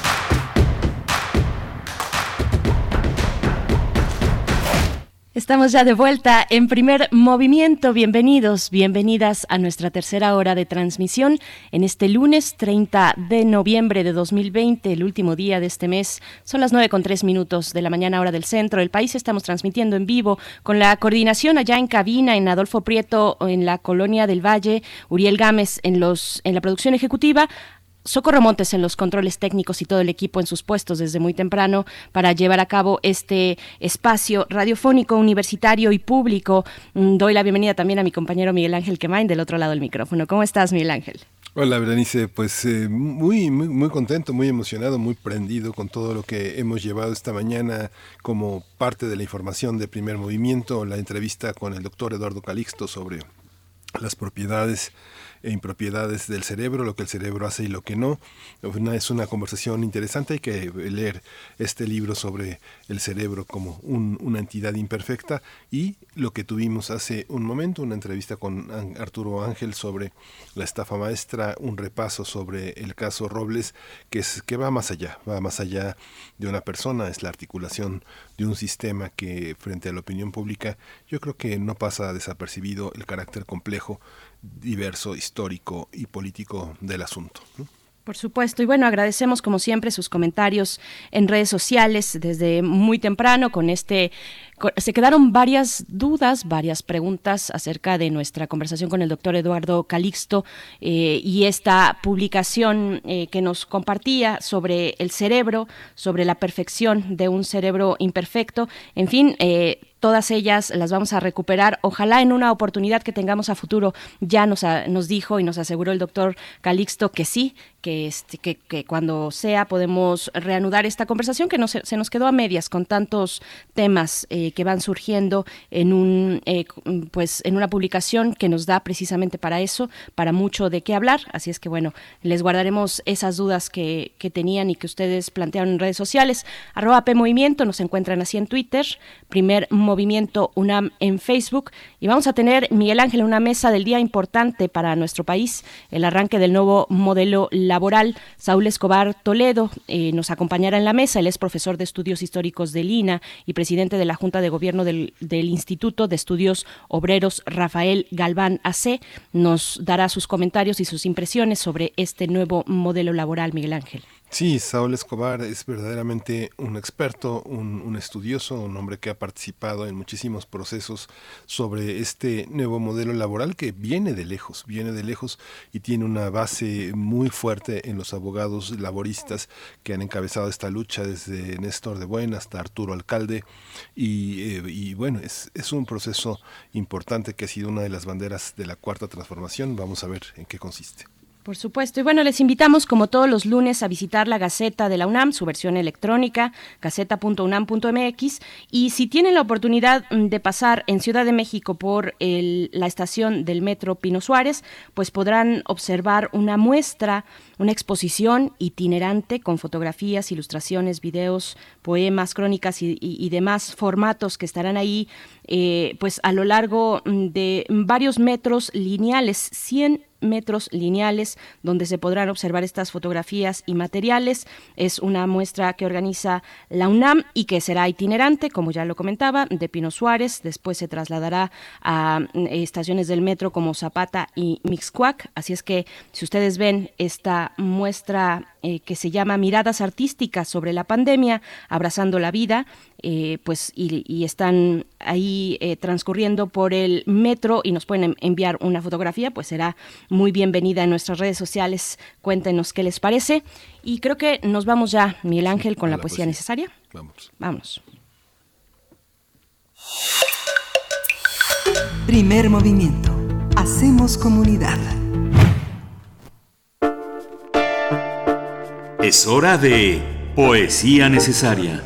Estamos ya de vuelta en primer movimiento. Bienvenidos, bienvenidas a nuestra tercera hora de transmisión en este lunes 30 de noviembre de 2020, el último día de este mes. Son las nueve con tres minutos de la mañana hora del centro del país. Estamos transmitiendo en vivo con la coordinación allá en cabina en Adolfo Prieto en la colonia del Valle, Uriel Gámez en los en la producción ejecutiva. Socorro Montes en los controles técnicos y todo el equipo en sus puestos desde muy temprano para llevar a cabo este espacio radiofónico, universitario y público. Mm, doy la bienvenida también a mi compañero Miguel Ángel Quemain del otro lado del micrófono. ¿Cómo estás, Miguel Ángel? Hola, Berenice. Pues eh, muy, muy, muy contento, muy emocionado, muy prendido con todo lo que hemos llevado esta mañana como parte de la información de primer movimiento, la entrevista con el doctor Eduardo Calixto sobre las propiedades impropiedades del cerebro, lo que el cerebro hace y lo que no. es una conversación interesante, hay que leer este libro sobre el cerebro como una entidad imperfecta y lo que tuvimos hace un momento, una entrevista con Arturo Ángel sobre la estafa maestra, un repaso sobre el caso Robles, que, es, que va más allá, va más allá de una persona, es la articulación de un sistema que frente a la opinión pública yo creo que no pasa desapercibido el carácter complejo diverso, histórico y político del asunto. Por supuesto, y bueno, agradecemos como siempre sus comentarios en redes sociales desde muy temprano con este se quedaron varias dudas, varias preguntas acerca de nuestra conversación con el doctor Eduardo Calixto eh, y esta publicación eh, que nos compartía sobre el cerebro, sobre la perfección de un cerebro imperfecto. En fin, eh, todas ellas las vamos a recuperar. Ojalá en una oportunidad que tengamos a futuro, ya nos, nos dijo y nos aseguró el doctor Calixto que sí, que, este, que, que, cuando sea podemos reanudar esta conversación que no se, se, nos quedó a medias con tantos temas eh, que van surgiendo en un eh, pues en una publicación que nos da precisamente para eso, para mucho de qué hablar. Así es que bueno, les guardaremos esas dudas que, que tenían y que ustedes plantearon en redes sociales. Arroba P Movimiento, nos encuentran así en Twitter, primer movimiento UNAM en Facebook y vamos a tener Miguel Ángel una mesa del día importante para nuestro país, el arranque del nuevo modelo laboral. Saúl Escobar Toledo eh, nos acompañará en la mesa. Él es profesor de estudios históricos de Lina y presidente de la Junta de Gobierno del, del Instituto de Estudios Obreros Rafael Galván AC. Nos dará sus comentarios y sus impresiones sobre este nuevo modelo laboral, Miguel Ángel. Sí, Saúl Escobar es verdaderamente un experto, un, un, estudioso, un hombre que ha participado en muchísimos procesos sobre este nuevo modelo laboral que viene de lejos, viene de lejos y tiene una base muy fuerte en los abogados laboristas que han encabezado esta lucha desde Néstor de Buena hasta Arturo Alcalde y, eh, y bueno, es, es un proceso importante que ha sido una de las banderas de la cuarta transformación. Vamos a ver en qué consiste. Por supuesto. Y bueno, les invitamos como todos los lunes a visitar la Gaceta de la UNAM, su versión electrónica, gaceta.unam.mx. Y si tienen la oportunidad de pasar en Ciudad de México por el, la estación del Metro Pino Suárez, pues podrán observar una muestra, una exposición itinerante con fotografías, ilustraciones, videos, poemas, crónicas y, demás formatos que estarán ahí eh, pues a lo largo de varios metros lineales, 100 metros lineales donde se podrán observar estas fotografías y materiales. Es una muestra que organiza la UNAM y que será itinerante, como ya lo comentaba, de Pino Suárez. Después se trasladará a estaciones del metro como Zapata y Mixcuac. Así es que si ustedes ven esta muestra eh, que se llama Miradas Artísticas sobre la pandemia, abrazando la vida, eh, pues y, y, están ahí eh, transcurriendo por el metro y nos pueden enviar una fotografía, pues será muy bienvenida en nuestras redes sociales. Cuéntenos qué les parece. Y creo que nos vamos ya, Miguel Ángel, con la, la, poesía, poesía necesaria. Vamos. Vamos. Primer movimiento. Hacemos comunidad. Es hora de Poesía Necesaria.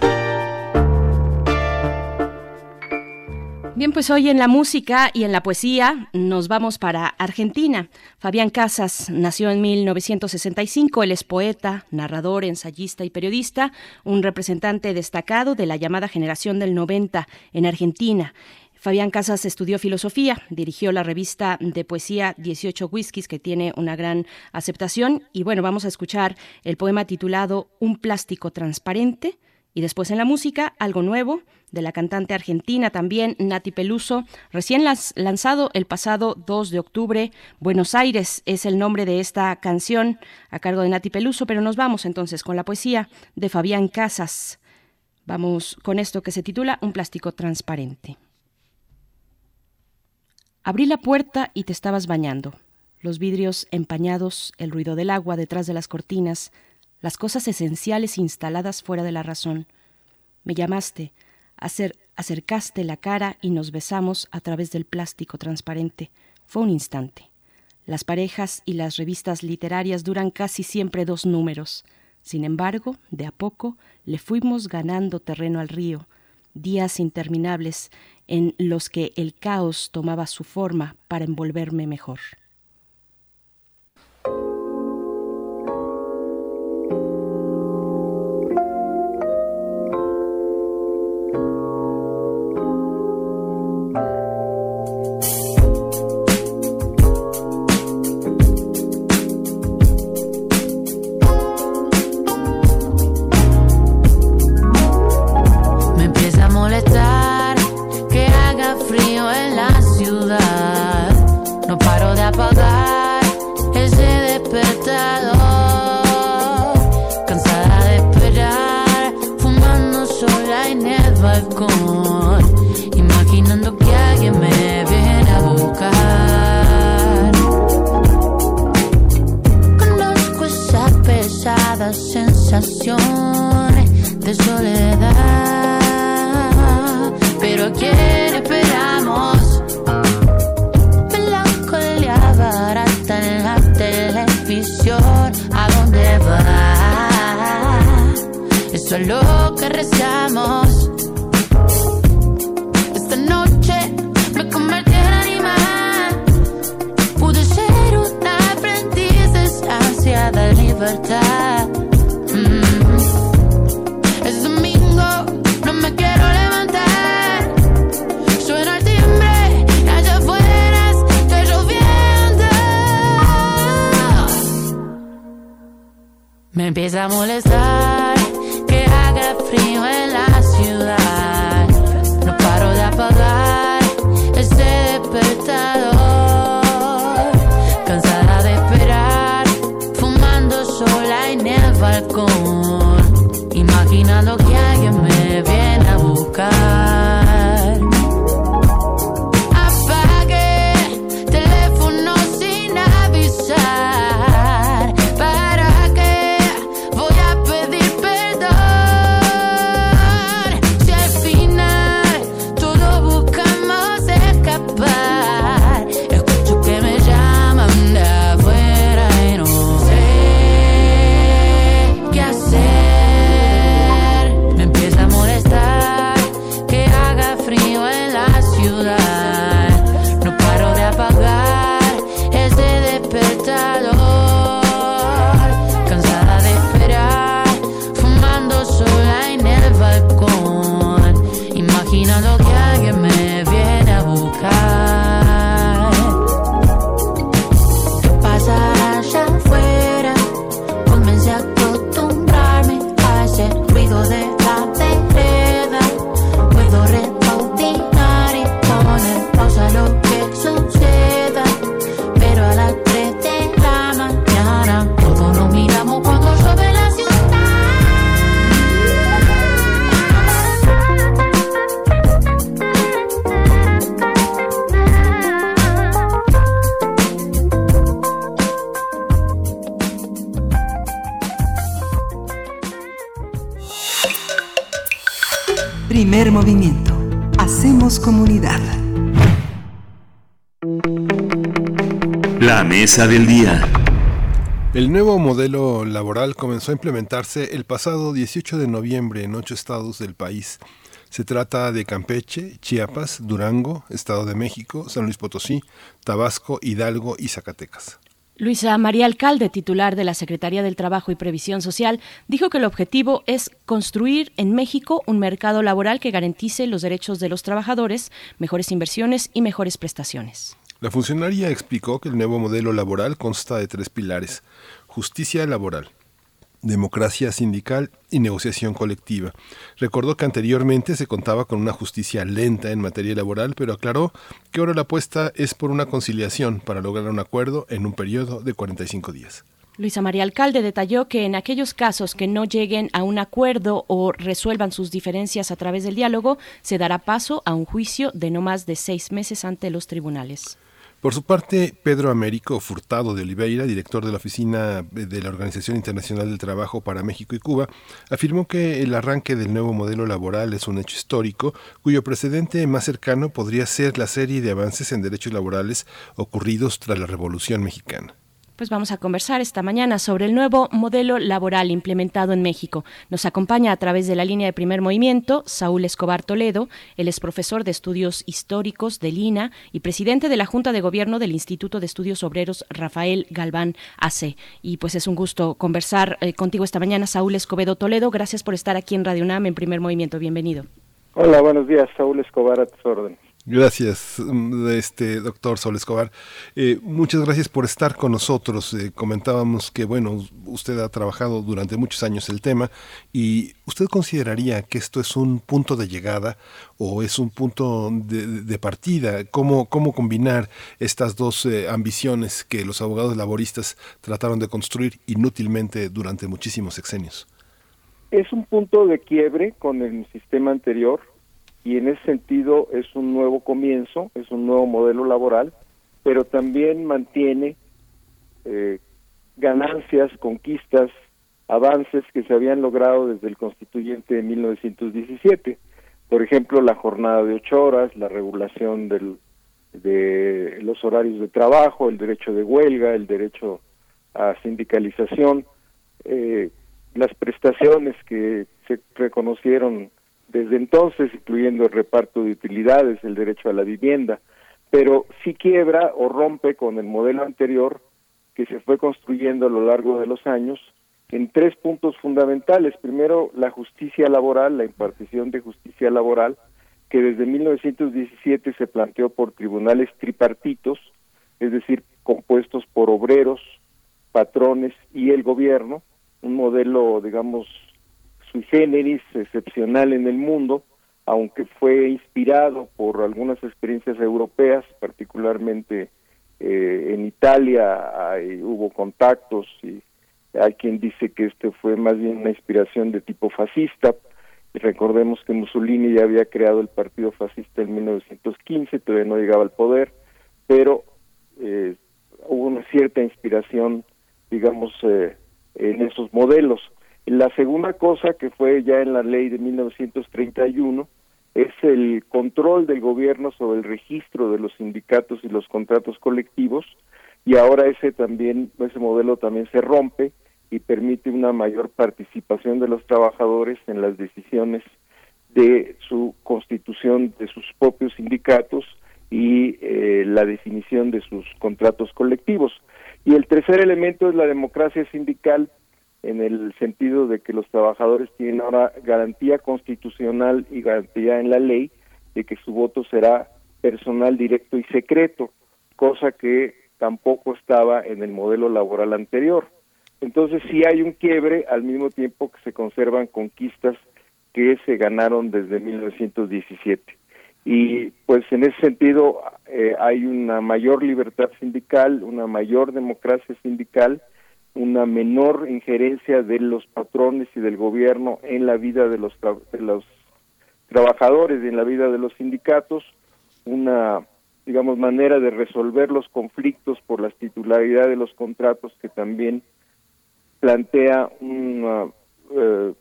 Bien, pues hoy en la música y en la poesía nos vamos para Argentina. Fabián Casas nació en 1965. Él es poeta, narrador, ensayista y periodista, un representante destacado de la llamada generación del 90 en Argentina. Fabián Casas estudió filosofía, dirigió la revista de poesía 18 Whiskies, que tiene una gran aceptación. Y bueno, vamos a escuchar el poema titulado Un plástico transparente Y después en la música, algo nuevo de la cantante argentina también, Nati Peluso, recién lanzado el pasado 2 de octubre. Buenos Aires es el nombre de esta canción a cargo de Nati Peluso, pero nos vamos entonces con la poesía de Fabián Casas. Vamos con esto que se titula Un plástico transparente. Abrí la puerta y te estabas bañando. Los vidrios empañados, el ruido del agua detrás de las cortinas, las cosas esenciales instaladas fuera de la razón. Me llamaste, acercaste la cara y nos besamos a través del plástico transparente. Fue un instante. Las parejas y las revistas literarias duran casi siempre dos números. Sin embargo, de a poco le fuimos ganando terreno al río, días interminables en los que el caos tomaba su forma para envolverme mejor. De soledad. Pero quién esperamos? Melancolía barata en la televisión. ¿A dónde va? Eso es lo que rezamos. Esta noche me convertí en animal. Pude ser una aprendiz de libertad. Me empieza a molestar que haga frío en la ciudad. No paro de apagar mesa del día. El nuevo modelo laboral comenzó a implementarse el pasado 18 de noviembre en ocho estados del país. Se trata de Campeche, Chiapas, Durango, Estado de México, San Luis Potosí, Tabasco, Hidalgo y Zacatecas. Luisa María Alcalde, titular de la Secretaría del Trabajo y Previsión Social, dijo que el objetivo es construir en México un mercado laboral que garantice los derechos de los trabajadores, mejores inversiones y mejores prestaciones. La funcionaria explicó que el nuevo modelo laboral consta de tres pilares. Justicia laboral, democracia sindical y negociación colectiva. Recordó que anteriormente se contaba con una justicia lenta en materia laboral, pero aclaró que ahora la apuesta es por una conciliación para lograr un acuerdo en un periodo de 45 días. Luisa María Alcalde detalló que en aquellos casos que no lleguen a un acuerdo o resuelvan sus diferencias a través del diálogo, se dará paso a un juicio de no más de seis meses ante los tribunales. Por su parte, Pedro Américo Furtado de Oliveira, director de la Oficina de la Organización Internacional del Trabajo para México y Cuba, afirmó que el arranque del nuevo modelo laboral es un hecho histórico cuyo precedente más cercano podría ser la serie de avances en derechos laborales ocurridos tras la Revolución Mexicana. Pues vamos a conversar esta mañana sobre el nuevo modelo laboral implementado en México. Nos acompaña a través de la línea de primer movimiento Saúl Escobar Toledo. Él es profesor de estudios históricos del INA y presidente de la Junta de Gobierno del Instituto de Estudios Obreros Rafael Galván AC. Y pues es un gusto conversar eh, contigo esta mañana, Saúl Escobedo Toledo. Gracias por estar aquí en Radio UNAM en primer movimiento. Bienvenido. Hola, buenos días. Saúl Escobar a tus órdenes. Gracias, mm, este doctor Sol Escobar. Eh, muchas gracias por estar con nosotros. Eh, comentábamos que, bueno, usted ha trabajado durante muchos años el tema y usted consideraría que esto es un punto de llegada o es un punto de, partida. ¿Cómo, ¿Cómo combinar estas dos eh, ambiciones que los abogados laboristas trataron de construir inútilmente durante muchísimos sexenios? Es un punto de quiebre con el sistema anterior y en ese sentido es un nuevo comienzo, es un nuevo modelo laboral, pero también mantiene eh, ganancias, conquistas, avances que se habían logrado desde el constituyente de 1917. Por ejemplo, la jornada de ocho horas, la regulación del, de los horarios de trabajo, el derecho de huelga, el derecho a sindicalización, eh, las prestaciones que se reconocieron desde entonces, incluyendo el reparto de utilidades, el derecho a la vivienda, pero sí quiebra o rompe con el modelo anterior que se fue construyendo a lo largo de los años en tres puntos fundamentales. Primero, la justicia laboral, la impartición de justicia laboral, que desde 1917 se planteó por tribunales tripartitos, es decir, compuestos por obreros, patrones y el gobierno, un modelo, digamos, sui generis, excepcional en el mundo, aunque fue inspirado por algunas experiencias europeas, particularmente eh, en Italia hay, hubo contactos y hay quien dice que este fue más bien una inspiración de tipo fascista. Recordemos que Mussolini ya había creado el partido fascista en 1915, todavía no llegaba al poder, pero eh, hubo una cierta inspiración, digamos, eh, en esos modelos. La segunda cosa que fue ya en la ley de 1931 es el control del gobierno sobre el registro de los sindicatos y los contratos colectivos y ahora ese también ese modelo también se rompe y permite una mayor participación de los trabajadores en las decisiones de su constitución de sus propios sindicatos y eh, la definición de sus contratos colectivos. Y el tercer elemento es la democracia sindical en el sentido de que los trabajadores tienen ahora garantía constitucional y garantía en la ley de que su voto será personal, directo y secreto, cosa que tampoco estaba en el modelo laboral anterior. Entonces sí hay un quiebre al mismo tiempo que se conservan conquistas que se ganaron desde 1917. Y pues en ese sentido eh, hay una mayor libertad sindical, una mayor democracia sindical, una menor injerencia de los patrones y del gobierno en la vida de los, de los trabajadores y en la vida de los sindicatos, una digamos manera de resolver los conflictos por la titularidad de los contratos que también plantea una eh,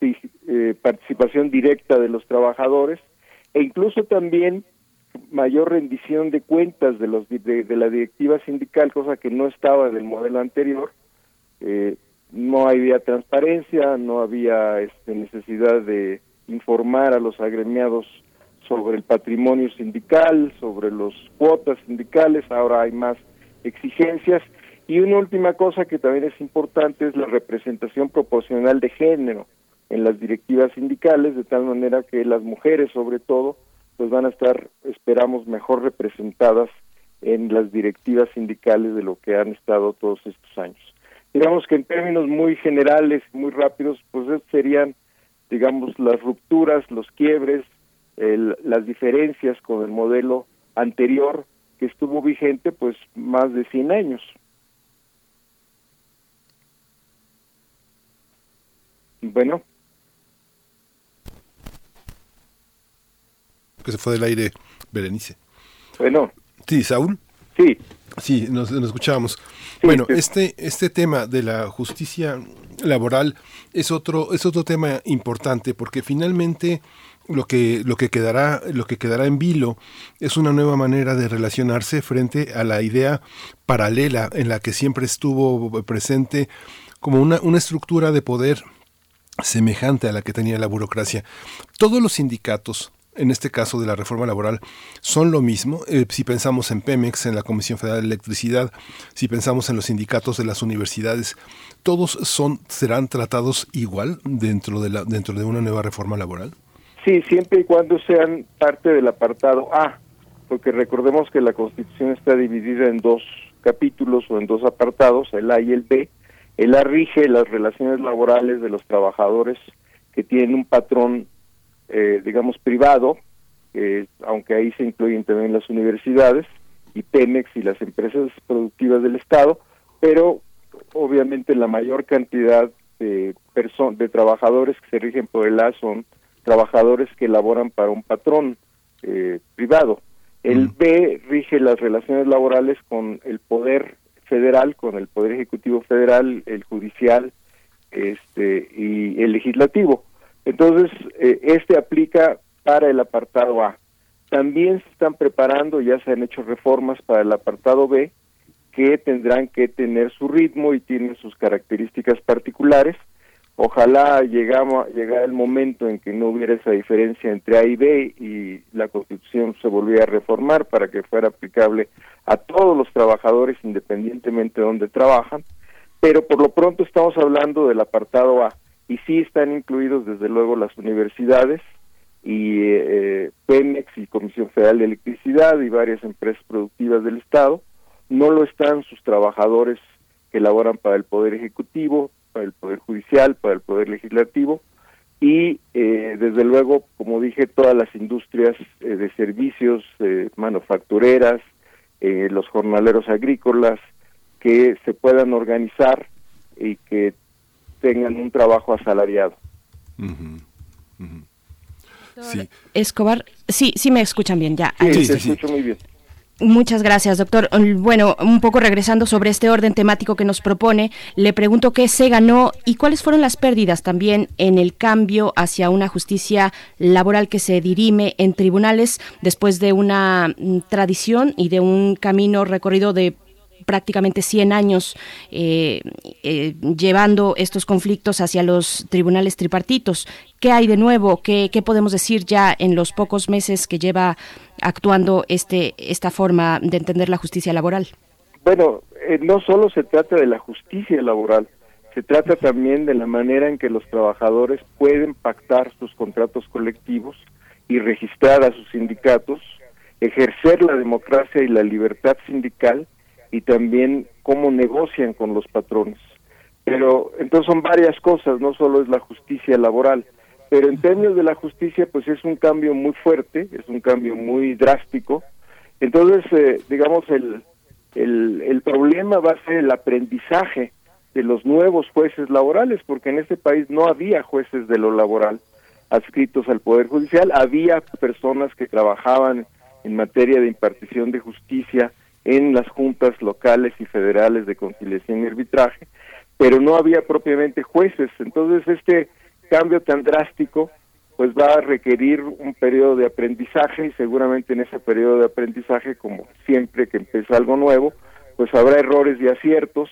eh, participación directa de los trabajadores e incluso también mayor rendición de cuentas de los de, la directiva sindical, cosa que no estaba en el modelo anterior. Eh, no había transparencia, no había este, necesidad de informar a los agremiados sobre el patrimonio sindical, sobre las cuotas sindicales, ahora hay más exigencias. Y una última cosa que también es importante es la representación proporcional de género en las directivas sindicales, de tal manera que las mujeres sobre todo pues van a estar, esperamos, mejor representadas en las directivas sindicales de lo que han estado todos estos años. digamos que en términos muy generales, muy rápidos, pues serían, digamos, las rupturas, los quiebres, el- las diferencias con el modelo anterior que estuvo vigente pues más de 100 años. Bueno, Que se fue del aire Berenice. bueno, Sí, Saúl. Sí. Sí, nos, nos escuchábamos. bueno, este, este tema de la justicia laboral es otro, es otro tema importante porque finalmente lo que, lo que quedará, lo que quedará en vilo es una nueva manera de relacionarse frente a la idea paralela en la que siempre estuvo presente como una, una estructura de poder semejante a la que tenía la burocracia. Todos los sindicatos, en este caso de la reforma laboral, son lo mismo. Eh, si pensamos en Pemex, en la Comisión Federal de Electricidad, si pensamos en los sindicatos de las universidades, todos son serán tratados igual dentro de la dentro de una nueva reforma laboral. sí, siempre y cuando sean parte del apartado A, porque recordemos que la Constitución está dividida en dos capítulos o en dos apartados, el A y el B. El A rige las relaciones laborales de los trabajadores que tienen un patrón, eh, digamos, privado, eh, aunque ahí se incluyen también las universidades y Pemex y las empresas productivas del Estado, pero obviamente la mayor cantidad de, de trabajadores que se rigen por el A son trabajadores que laboran para un patrón eh, privado. El B rige las relaciones laborales con el poder federal, con el poder ejecutivo federal, el judicial este, y el legislativo. Entonces, eh, este aplica para el apartado A. También se están preparando, ya se han hecho reformas para el apartado B, que tendrán que tener su ritmo y tienen sus características particulares. Ojalá llegamos, llegara el momento en que no hubiera esa diferencia entre A y B y la Constitución se volviera a reformar para que fuera aplicable a todos los trabajadores independientemente de donde trabajan. Pero por lo pronto estamos hablando del apartado A y sí están incluidos desde luego las universidades y eh, Pemex y Comisión Federal de Electricidad y varias empresas productivas del Estado. No lo están sus trabajadores que laboran para el Poder Ejecutivo, para el Poder Judicial, para el Poder Legislativo y eh, desde luego, como dije, todas las industrias eh, de servicios, eh, manufactureras, eh, los jornaleros agrícolas, que se puedan organizar y que tengan un trabajo asalariado. Sí. Escobar, sí, sí me escuchan bien ya. Sí, Ahí. te escucho muy bien. Muchas gracias, doctor. Bueno, un poco regresando sobre este orden temático que nos propone, le pregunto qué se ganó y cuáles fueron las pérdidas también en el cambio hacia una justicia laboral que se dirime en tribunales después de una mm, tradición y de un camino recorrido de prácticamente 100 años eh, eh, llevando estos conflictos hacia los tribunales tripartitos. ¿Qué hay de nuevo? ¿Qué, qué podemos decir ya en los pocos meses que lleva actuando este esta forma de entender la justicia laboral? Bueno, eh, no solo se trata de la justicia laboral, se trata también de la manera en que los trabajadores pueden pactar sus contratos colectivos y registrar a sus sindicatos, ejercer la democracia y la libertad sindical y también cómo negocian con los patrones. Pero entonces son varias cosas, no solo es la justicia laboral, pero en términos de la justicia pues es un cambio muy fuerte, es un cambio muy drástico. Entonces, eh, digamos, el, el, el problema va a ser el aprendizaje de los nuevos jueces laborales, porque en este país no había jueces de lo laboral adscritos al Poder Judicial, había personas que trabajaban en materia de impartición de justicia en las juntas locales y federales de conciliación y arbitraje, pero no había propiamente jueces. Entonces, este cambio tan drástico pues va a requerir un periodo de aprendizaje y seguramente en ese periodo de aprendizaje, como siempre que empieza algo nuevo, pues habrá errores y aciertos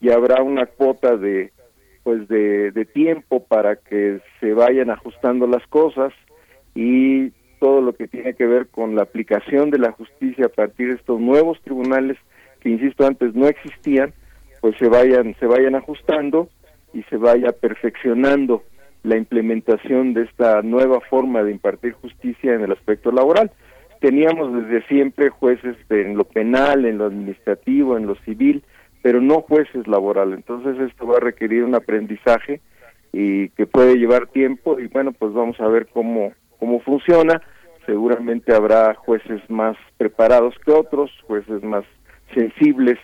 y habrá una cuota de pues de, de tiempo para que se vayan ajustando las cosas y todo lo que tiene que ver con la aplicación de la justicia a partir de estos nuevos tribunales que insisto antes no existían pues se vayan se vayan ajustando y se vaya perfeccionando la implementación de esta nueva forma de impartir justicia en el aspecto laboral. Teníamos desde siempre jueces en lo penal, en lo administrativo, en lo civil, pero no jueces laborales. Entonces esto va a requerir un aprendizaje y que puede llevar tiempo y bueno, pues vamos a ver cómo, cómo funciona. Seguramente habrá jueces más preparados que otros, jueces más sensibles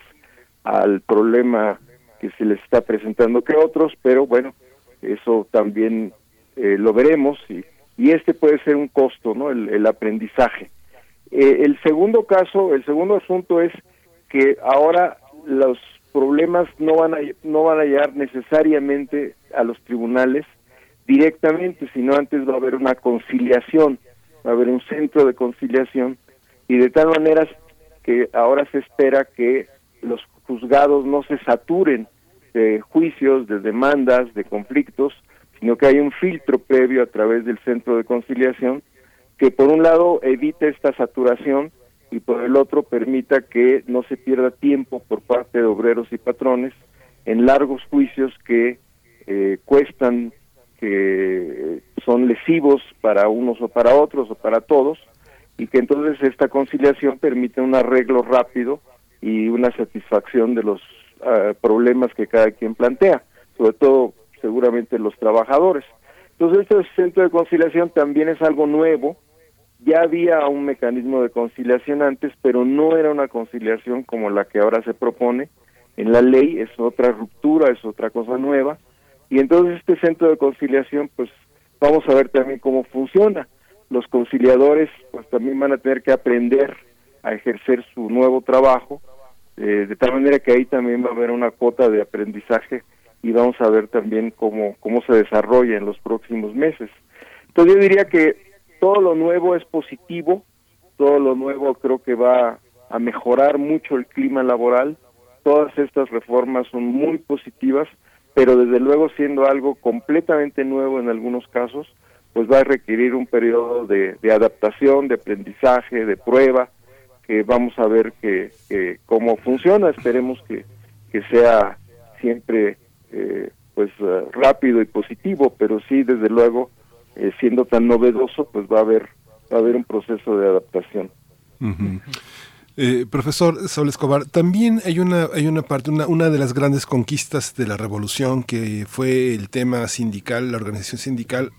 al problema que se les está presentando que otros, pero bueno, eso también eh, lo veremos y, este puede ser un costo, ¿no? El, aprendizaje. Eh, el segundo caso, el segundo asunto es que ahora los problemas no van a no van a llegar necesariamente a los tribunales directamente, sino antes va a haber una conciliación, a haber un centro de conciliación y de tal manera que ahora se espera que los juzgados no se saturen de juicios, de demandas, de conflictos, sino que hay un filtro previo a través del centro de conciliación que por un lado evite esta saturación y por el otro permita que no se pierda tiempo por parte de obreros y patrones en largos juicios que eh, cuestan, que son lesivos para unos o para otros o para todos, y que entonces esta conciliación permite un arreglo rápido y una satisfacción de los ah, problemas que cada quien plantea, sobre todo seguramente los trabajadores. Entonces este centro de conciliación también es algo nuevo, ya había un mecanismo de conciliación antes, pero no era una conciliación como la que ahora se propone en la ley, es otra ruptura, es otra cosa nueva, y entonces este centro de conciliación, pues vamos a ver también cómo funciona. Los conciliadores, pues también van a tener que aprender a ejercer su nuevo trabajo, eh, de tal manera que ahí también va a haber una cuota de aprendizaje y vamos a ver también cómo, cómo se desarrolla en los próximos meses. Entonces yo diría que todo lo nuevo es positivo, todo lo nuevo creo que va a mejorar mucho el clima laboral, todas estas reformas son muy positivas, pero desde luego siendo algo completamente nuevo en algunos casos, pues va a requerir un periodo de, adaptación, de aprendizaje, de prueba, que vamos a ver que, cómo funciona, esperemos que, que sea siempre eh, pues eh, rápido y positivo, pero sí desde luego eh, siendo tan novedoso, pues va a haber va a haber un proceso de adaptación. Eh, profesor Saúl Escobar, también hay una, hay una parte, una, una de las grandes conquistas de la revolución que fue el tema sindical, la organización sindical.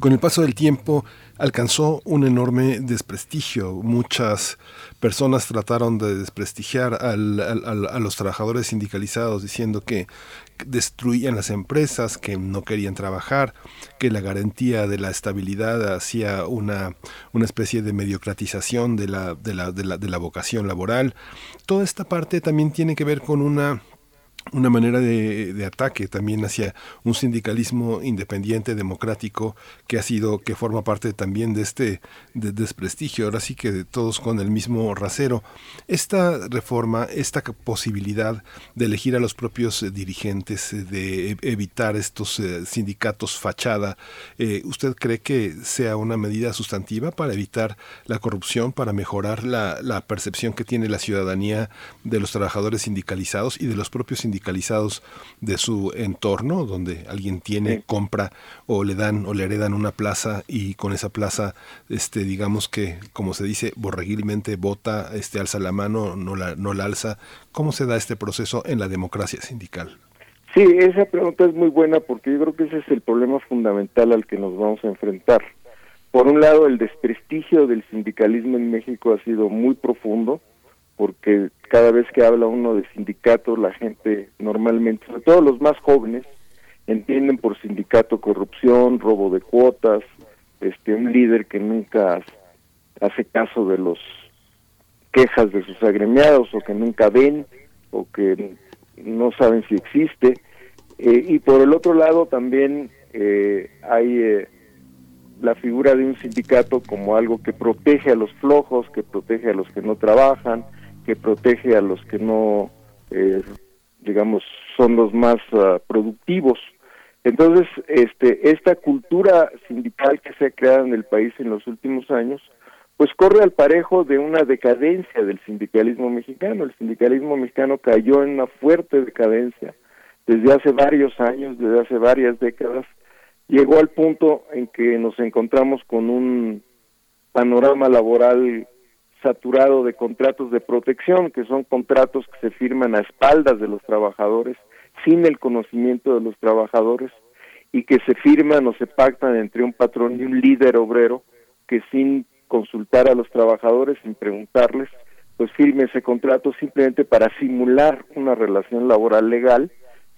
Con el paso del tiempo alcanzó un enorme desprestigio. Muchas personas trataron de desprestigiar a los trabajadores sindicalizados diciendo que destruían las empresas, que no querían trabajar, que la garantía de la estabilidad hacía una, una especie de mediocratización de la, de, la, de, la, de la vocación laboral. Toda esta parte también tiene que ver con una una manera de, de, ataque también hacia un sindicalismo independiente, democrático, que ha sido, que forma parte también de este desprestigio, ahora sí que todos con el mismo rasero. Esta reforma, esta posibilidad de elegir a los propios dirigentes, de e, evitar estos eh, sindicatos fachada, eh, ¿usted cree que sea una medida sustantiva para evitar la corrupción, para mejorar la, percepción que tiene la ciudadanía de los trabajadores sindicalizados y de los propios sindicalizados? Sindicalizados de su entorno, donde alguien tiene, compra o le dan o le heredan una plaza y con esa plaza, este, digamos que, como se dice, borreguilmente vota, este, alza la mano, no la, no la alza. ¿Cómo se da este proceso en la democracia sindical? Sí, esa pregunta es muy buena porque yo creo que ese es el problema fundamental al que nos vamos a enfrentar. Por un lado, el desprestigio del sindicalismo en México ha sido muy profundo porque cada vez que habla uno de sindicatos, la gente normalmente, sobre todo los más jóvenes, entienden por sindicato corrupción, robo de cuotas, este un líder que nunca hace caso de los quejas de sus agremiados o que nunca ven o que no saben si existe. Eh, y por el otro lado también eh, hay eh, la figura de un sindicato como algo que protege a los flojos, que protege a los que no trabajan, que protege a los que no, eh, digamos, son los más ah, productivos. Entonces, este, esta cultura sindical que se ha creado en el país en los últimos años, pues corre al parejo de una decadencia del sindicalismo mexicano. El sindicalismo mexicano cayó en una fuerte decadencia desde hace varios años, desde hace varias décadas. Llegó al punto en que nos encontramos con un panorama laboral saturado de contratos de protección, que son contratos que se firman a espaldas de los trabajadores, sin el conocimiento de los trabajadores, y que se firman o se pactan entre un patrón y un líder obrero, que sin consultar a los trabajadores, sin preguntarles, pues firme ese contrato simplemente para simular una relación laboral legal,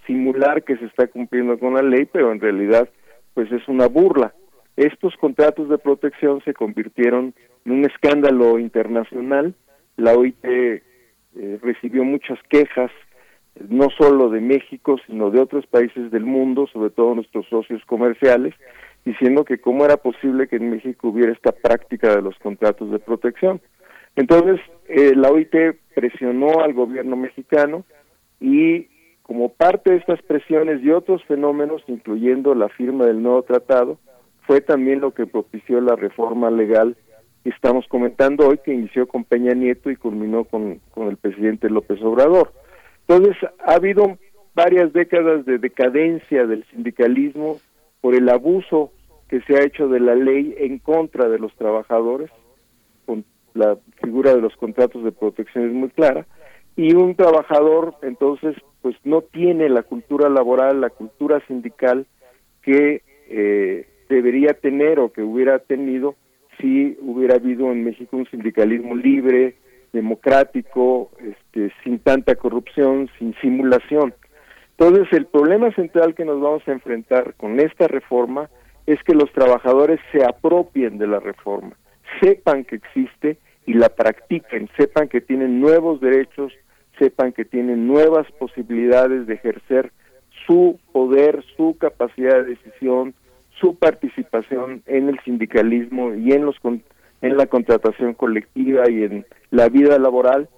simular que se está cumpliendo con la ley, pero en realidad pues es una burla. Estos contratos de protección se convirtieron en un escándalo internacional. La OIT eh, recibió muchas quejas, no solo de México, sino de otros países del mundo, sobre todo nuestros socios comerciales, diciendo que cómo era posible que en México hubiera esta práctica de los contratos de protección. Entonces, eh, la OIT presionó al gobierno mexicano y como parte de estas presiones y otros fenómenos, incluyendo la firma del nuevo tratado, fue también lo que propició la reforma legal estamos comentando hoy, que inició con Peña Nieto y culminó con, con el presidente López Obrador. Entonces, ha habido varias décadas de decadencia del sindicalismo por el abuso que se ha hecho de la ley en contra de los trabajadores, con la figura de los contratos de protección es muy clara, y un trabajador entonces pues no tiene la cultura laboral, la cultura sindical que eh, debería tener o que hubiera tenido si hubiera habido en México un sindicalismo libre, democrático, este, sin tanta corrupción, sin simulación. Entonces, el problema central que nos vamos a enfrentar con esta reforma es que los trabajadores se apropien de la reforma, sepan que existe y la practiquen, sepan que tienen nuevos derechos, sepan que tienen nuevas posibilidades de ejercer su poder, su capacidad de decisión, su participación en el sindicalismo y en los en la contratación colectiva y en la vida laboral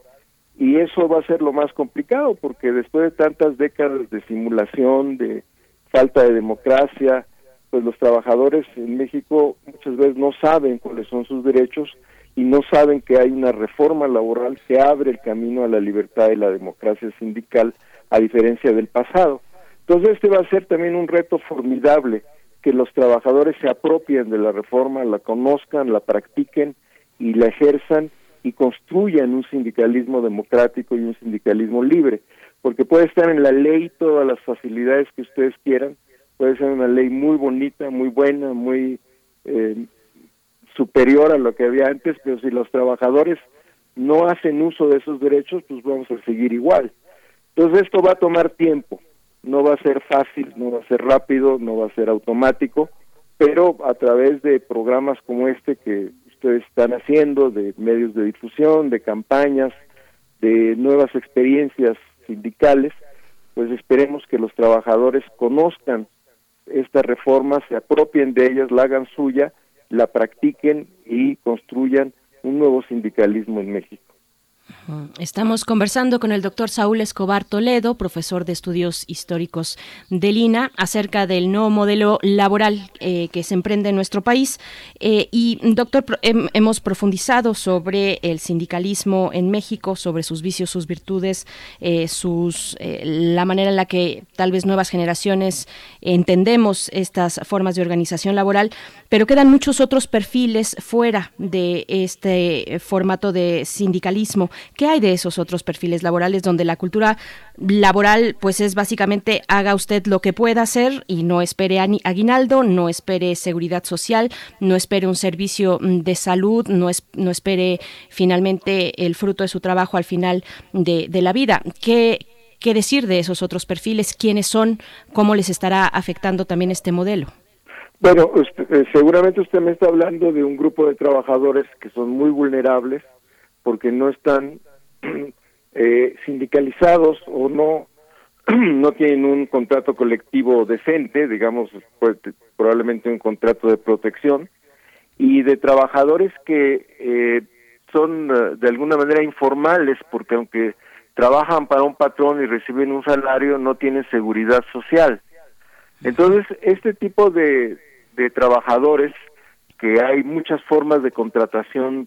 y eso va a ser lo más complicado porque después de tantas décadas de simulación, de falta de democracia, pues los trabajadores en México muchas veces no saben cuáles son sus derechos y no saben que hay una reforma laboral que abre el camino a la libertad y la democracia sindical a diferencia del pasado. Entonces este va a ser también un reto formidable que los trabajadores se apropien de la reforma, la conozcan, la practiquen y la ejerzan y construyan un sindicalismo democrático y un sindicalismo libre, porque puede estar en la ley todas las facilidades que ustedes quieran, puede ser una ley muy bonita, muy buena, muy eh, superior a lo que había antes, pero si los trabajadores no hacen uso de esos derechos, pues vamos a seguir igual. Entonces esto va a tomar tiempo, no va a ser fácil, no va a ser rápido, no va a ser automático, pero a través de programas como este que ustedes están haciendo, de medios de difusión, de campañas, de nuevas experiencias sindicales, pues esperemos que los trabajadores conozcan esta reforma, se apropien de ellas, la hagan suya, la practiquen y construyan un nuevo sindicalismo en México. Estamos conversando con el doctor Saúl Escobar Toledo, profesor de estudios históricos de Lina, acerca del nuevo modelo laboral eh, que se emprende en nuestro país. Eh, y, doctor, hemos profundizado sobre el sindicalismo en México, sobre sus vicios, sus virtudes, eh, sus, la manera en la que tal vez nuevas generaciones entendemos estas formas de organización laboral, pero quedan muchos otros perfiles fuera de este formato de sindicalismo ¿Qué hay de esos otros perfiles laborales donde la cultura laboral pues es básicamente haga usted lo que pueda hacer y no espere aguinaldo, no espere seguridad social, no espere un servicio mm, de salud, no, es, no espere finalmente el fruto de su trabajo al final de, la vida? ¿Qué, ¿Qué decir de esos otros perfiles? ¿Quiénes son? ¿Cómo les estará afectando también este modelo? Bueno, eh, seguramente usted me está hablando de un grupo de trabajadores que son muy vulnerables porque no están eh, sindicalizados o no no tienen un contrato colectivo decente, digamos, pues, probablemente un contrato de protección, y de trabajadores que eh, son eh, de alguna manera informales, porque aunque trabajan para un patrón y reciben un salario, no tienen seguridad social. Entonces, este tipo de, de trabajadores, que hay muchas formas de contratación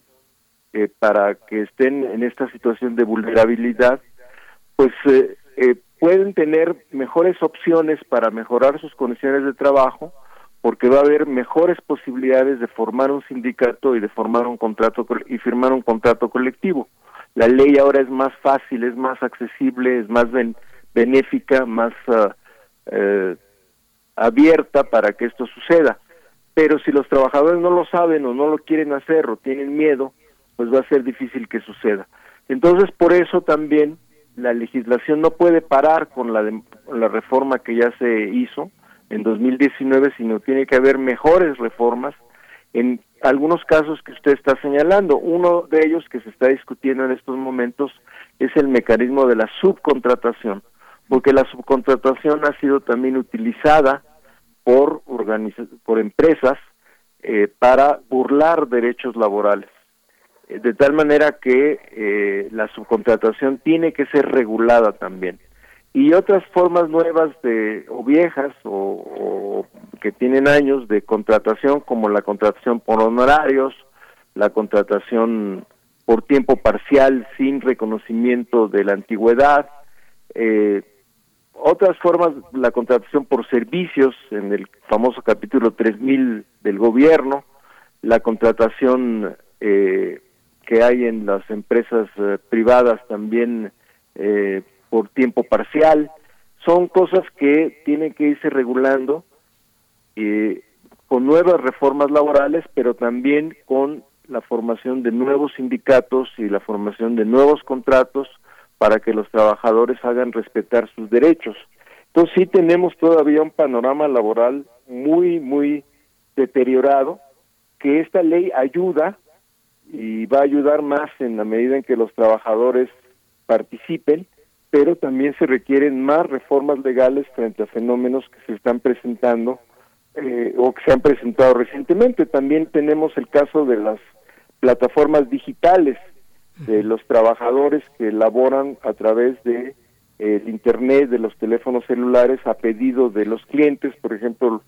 eh, para que estén en esta situación de vulnerabilidad, pues eh, eh, pueden tener mejores opciones para mejorar sus condiciones de trabajo porque va a haber mejores posibilidades de formar un sindicato y de formar un contrato y firmar un contrato colectivo. La ley ahora es más fácil, es más accesible, es más benéfica, más ah, eh, abierta para que esto suceda. Pero si los trabajadores no lo saben o no lo quieren hacer o tienen miedo, pues va a ser difícil que suceda. Entonces, por eso también la legislación no puede parar con la, reforma que ya se hizo en 2019, sino tiene que haber mejores reformas en algunos casos que usted está señalando. Uno de ellos que se está discutiendo en estos momentos es el mecanismo de la subcontratación, porque la subcontratación ha sido también utilizada por, por empresas eh, para burlar derechos laborales de tal manera que eh, la subcontratación tiene que ser regulada también. Y otras formas nuevas de, o viejas o, que tienen años de contratación, como la contratación por honorarios, la contratación por tiempo parcial sin reconocimiento de la antigüedad, eh, otras formas, la contratación por servicios en el famoso capítulo 3000 del gobierno, la contratación eh, que hay en las empresas eh, privadas también eh, por tiempo parcial. Son cosas que tienen que irse regulando eh, con nuevas reformas laborales, pero también con la formación de nuevos sindicatos y la formación de nuevos contratos para que los trabajadores hagan respetar sus derechos. Entonces sí tenemos todavía un panorama laboral muy, muy deteriorado, que esta ley ayuda y va a ayudar más en la medida en que los trabajadores participen, pero también se requieren más reformas legales frente a fenómenos que se están presentando eh, o que se han presentado recientemente. También tenemos el caso de las plataformas digitales, de los trabajadores que laboran a través de eh, el internet, de los teléfonos celulares a pedido de los clientes, por ejemplo,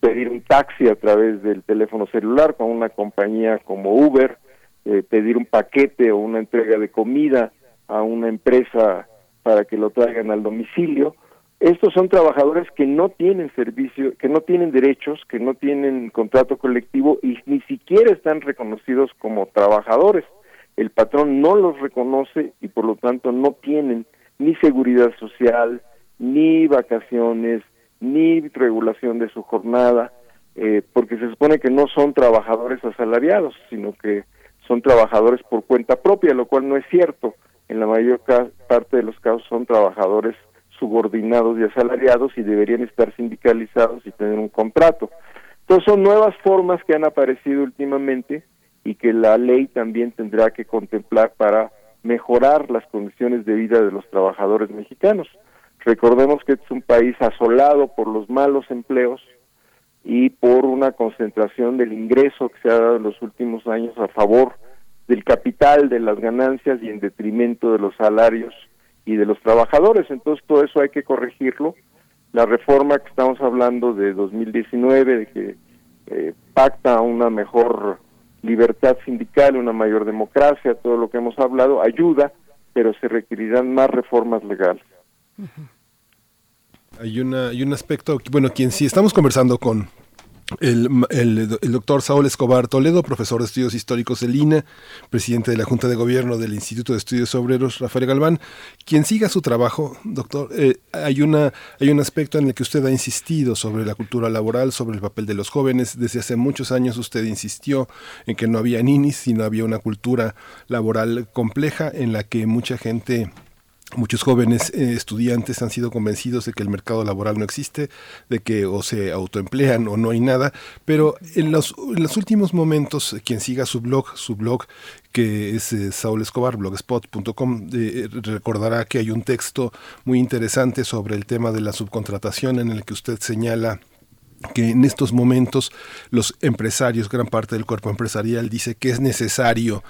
pedir un taxi a través del teléfono celular con una compañía como Uber, eh, pedir un paquete o una entrega de comida a una empresa para que lo traigan al domicilio. Estos son trabajadores que no tienen servicio, que no tienen derechos, que no tienen contrato colectivo y ni siquiera están reconocidos como trabajadores. El patrón no los reconoce y por lo tanto no tienen ni seguridad social, ni vacaciones, ni regulación de su jornada, eh, porque se supone que no son trabajadores asalariados, sino que son trabajadores por cuenta propia, lo cual no es cierto. En la mayor parte de los casos son trabajadores subordinados y asalariados y deberían estar sindicalizados y tener un contrato. Entonces son nuevas formas que han aparecido últimamente y que la ley también tendrá que contemplar para mejorar las condiciones de vida de los trabajadores mexicanos. Recordemos que es un país asolado por los malos empleos y por una concentración del ingreso que se ha dado en los últimos años a favor del capital, de las ganancias y en detrimento de los salarios y de los trabajadores. Entonces todo eso hay que corregirlo. La reforma que estamos hablando de 2019, de que eh, pacta una mejor libertad sindical, una mayor democracia, todo lo que hemos hablado, ayuda, pero se requerirán más reformas legales. Hay, una, hay un aspecto, bueno, quien sí estamos conversando con el, doctor Saúl Escobar Toledo, profesor de estudios históricos del INA, presidente de la Junta de Gobierno del Instituto de Estudios Obreros, Rafael Galván. Quien siga su trabajo, doctor, eh, hay, una, hay un aspecto en el que usted ha insistido sobre la cultura laboral, sobre el papel de los jóvenes. Desde hace muchos años usted insistió en que no había ninis, sino había una cultura laboral compleja en la que mucha gente Muchos jóvenes eh, estudiantes han sido convencidos de que el mercado laboral no existe, de que o se autoemplean o no hay nada, pero en los, últimos momentos, quien siga su blog, su blog que es eh, Escobar, blogspot.com, eh, recordará que hay un texto muy interesante sobre el tema de la subcontratación en el que usted señala que en estos momentos los empresarios, gran parte del cuerpo empresarial dice que es necesario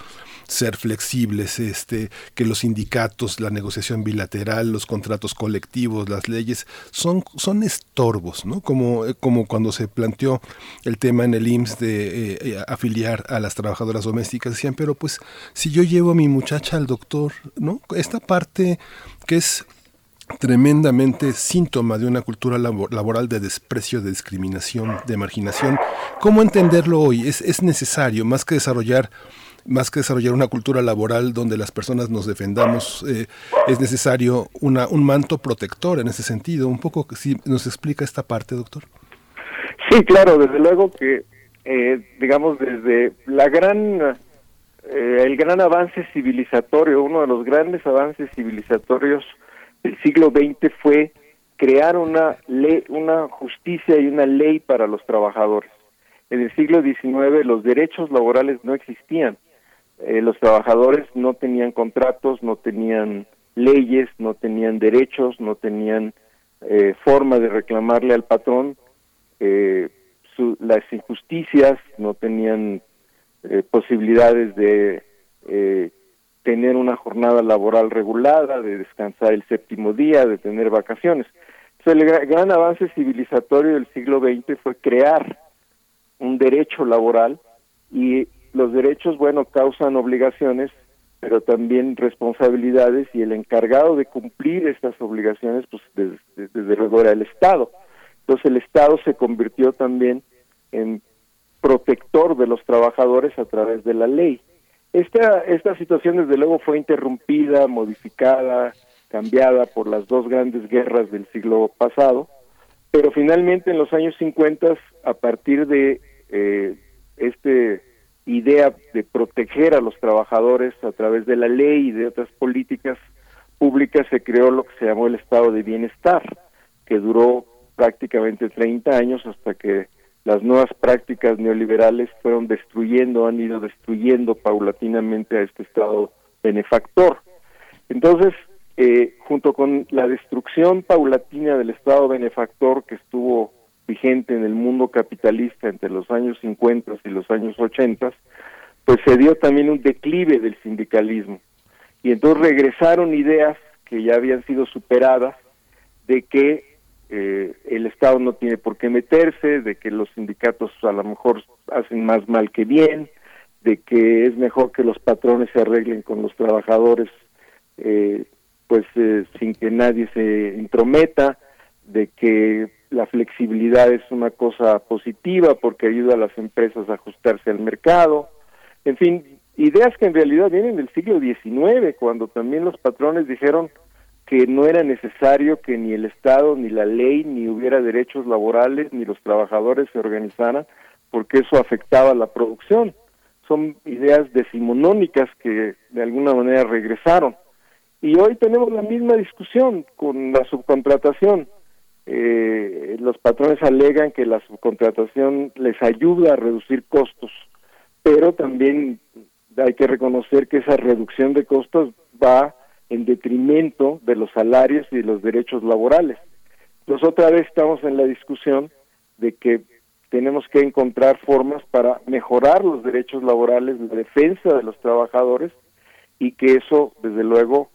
ser flexibles, este, que los sindicatos, la negociación bilateral, los contratos colectivos, las leyes, son, son estorbos, ¿no? Como, eh, como cuando se planteó el tema en el IMSS de eh, eh, afiliar a las trabajadoras domésticas, decían, pero pues si yo llevo a mi muchacha al doctor, ¿no? Esta parte que es tremendamente síntoma de una cultura laboral de desprecio, de discriminación, de marginación. ¿Cómo entenderlo hoy? Es, es necesario, más que desarrollar más que desarrollar una cultura laboral donde las personas nos defendamos, eh, es necesario una, un manto protector en ese sentido. Un poco, si nos explica esta parte, doctor. Sí, claro, desde luego que, eh, digamos, desde la gran, eh, el gran avance civilizatorio, uno de los grandes avances civilizatorios del siglo XX fue crear una ley, una justicia y una ley para los trabajadores. En el siglo XIX los derechos laborales no existían. Eh, los trabajadores no tenían contratos, no tenían leyes, no tenían derechos, no tenían eh, forma de reclamarle al patrón eh, las injusticias, no tenían posibilidades de tener una jornada laboral regulada, de descansar el séptimo día, de tener vacaciones. El gran avance civilizatorio del siglo XX fue crear un derecho laboral y los derechos, bueno, causan obligaciones, pero también responsabilidades y el encargado de cumplir estas obligaciones, pues desde, desde luego era el Estado. Entonces el Estado se convirtió también en protector de los trabajadores a través de la ley. Esta, esta situación desde luego fue interrumpida, modificada, cambiada por las dos grandes guerras del siglo pasado, pero finalmente en los años 50, a partir de eh, este idea de proteger a los trabajadores a través de la ley y de otras políticas públicas, se creó lo que se llamó el estado de bienestar, que duró prácticamente 30 años hasta que las nuevas prácticas neoliberales fueron destruyendo, han ido destruyendo paulatinamente a este Estado benefactor. Entonces, eh, junto con la destrucción paulatina del Estado benefactor que estuvo vigente en el mundo capitalista entre los años 50 y los años 80, pues se dio también un declive del sindicalismo. Y entonces regresaron ideas que ya habían sido superadas de que eh, el Estado no tiene por qué meterse, de que los sindicatos a lo mejor hacen más mal que bien, de que es mejor que los patrones se arreglen con los trabajadores eh, pues eh, sin que nadie se intrometa, de que la flexibilidad es una cosa positiva porque ayuda a las empresas a ajustarse al mercado, en fin, ideas que en realidad vienen del siglo XIX, cuando también los patrones dijeron que no era necesario que ni el Estado, ni la ley, ni hubiera derechos laborales, ni los trabajadores se organizaran, porque eso afectaba la producción. Son ideas decimonónicas que de alguna manera regresaron. Y hoy tenemos la misma discusión con la subcontratación. Eh, los patrones alegan que la subcontratación les ayuda a reducir costos, pero también hay que reconocer que esa reducción de costos va en detrimento de los salarios y de los derechos laborales. Entonces otra vez estamos en la discusión de que tenemos que encontrar formas para mejorar los derechos laborales, la defensa de los trabajadores y que eso, desde luego,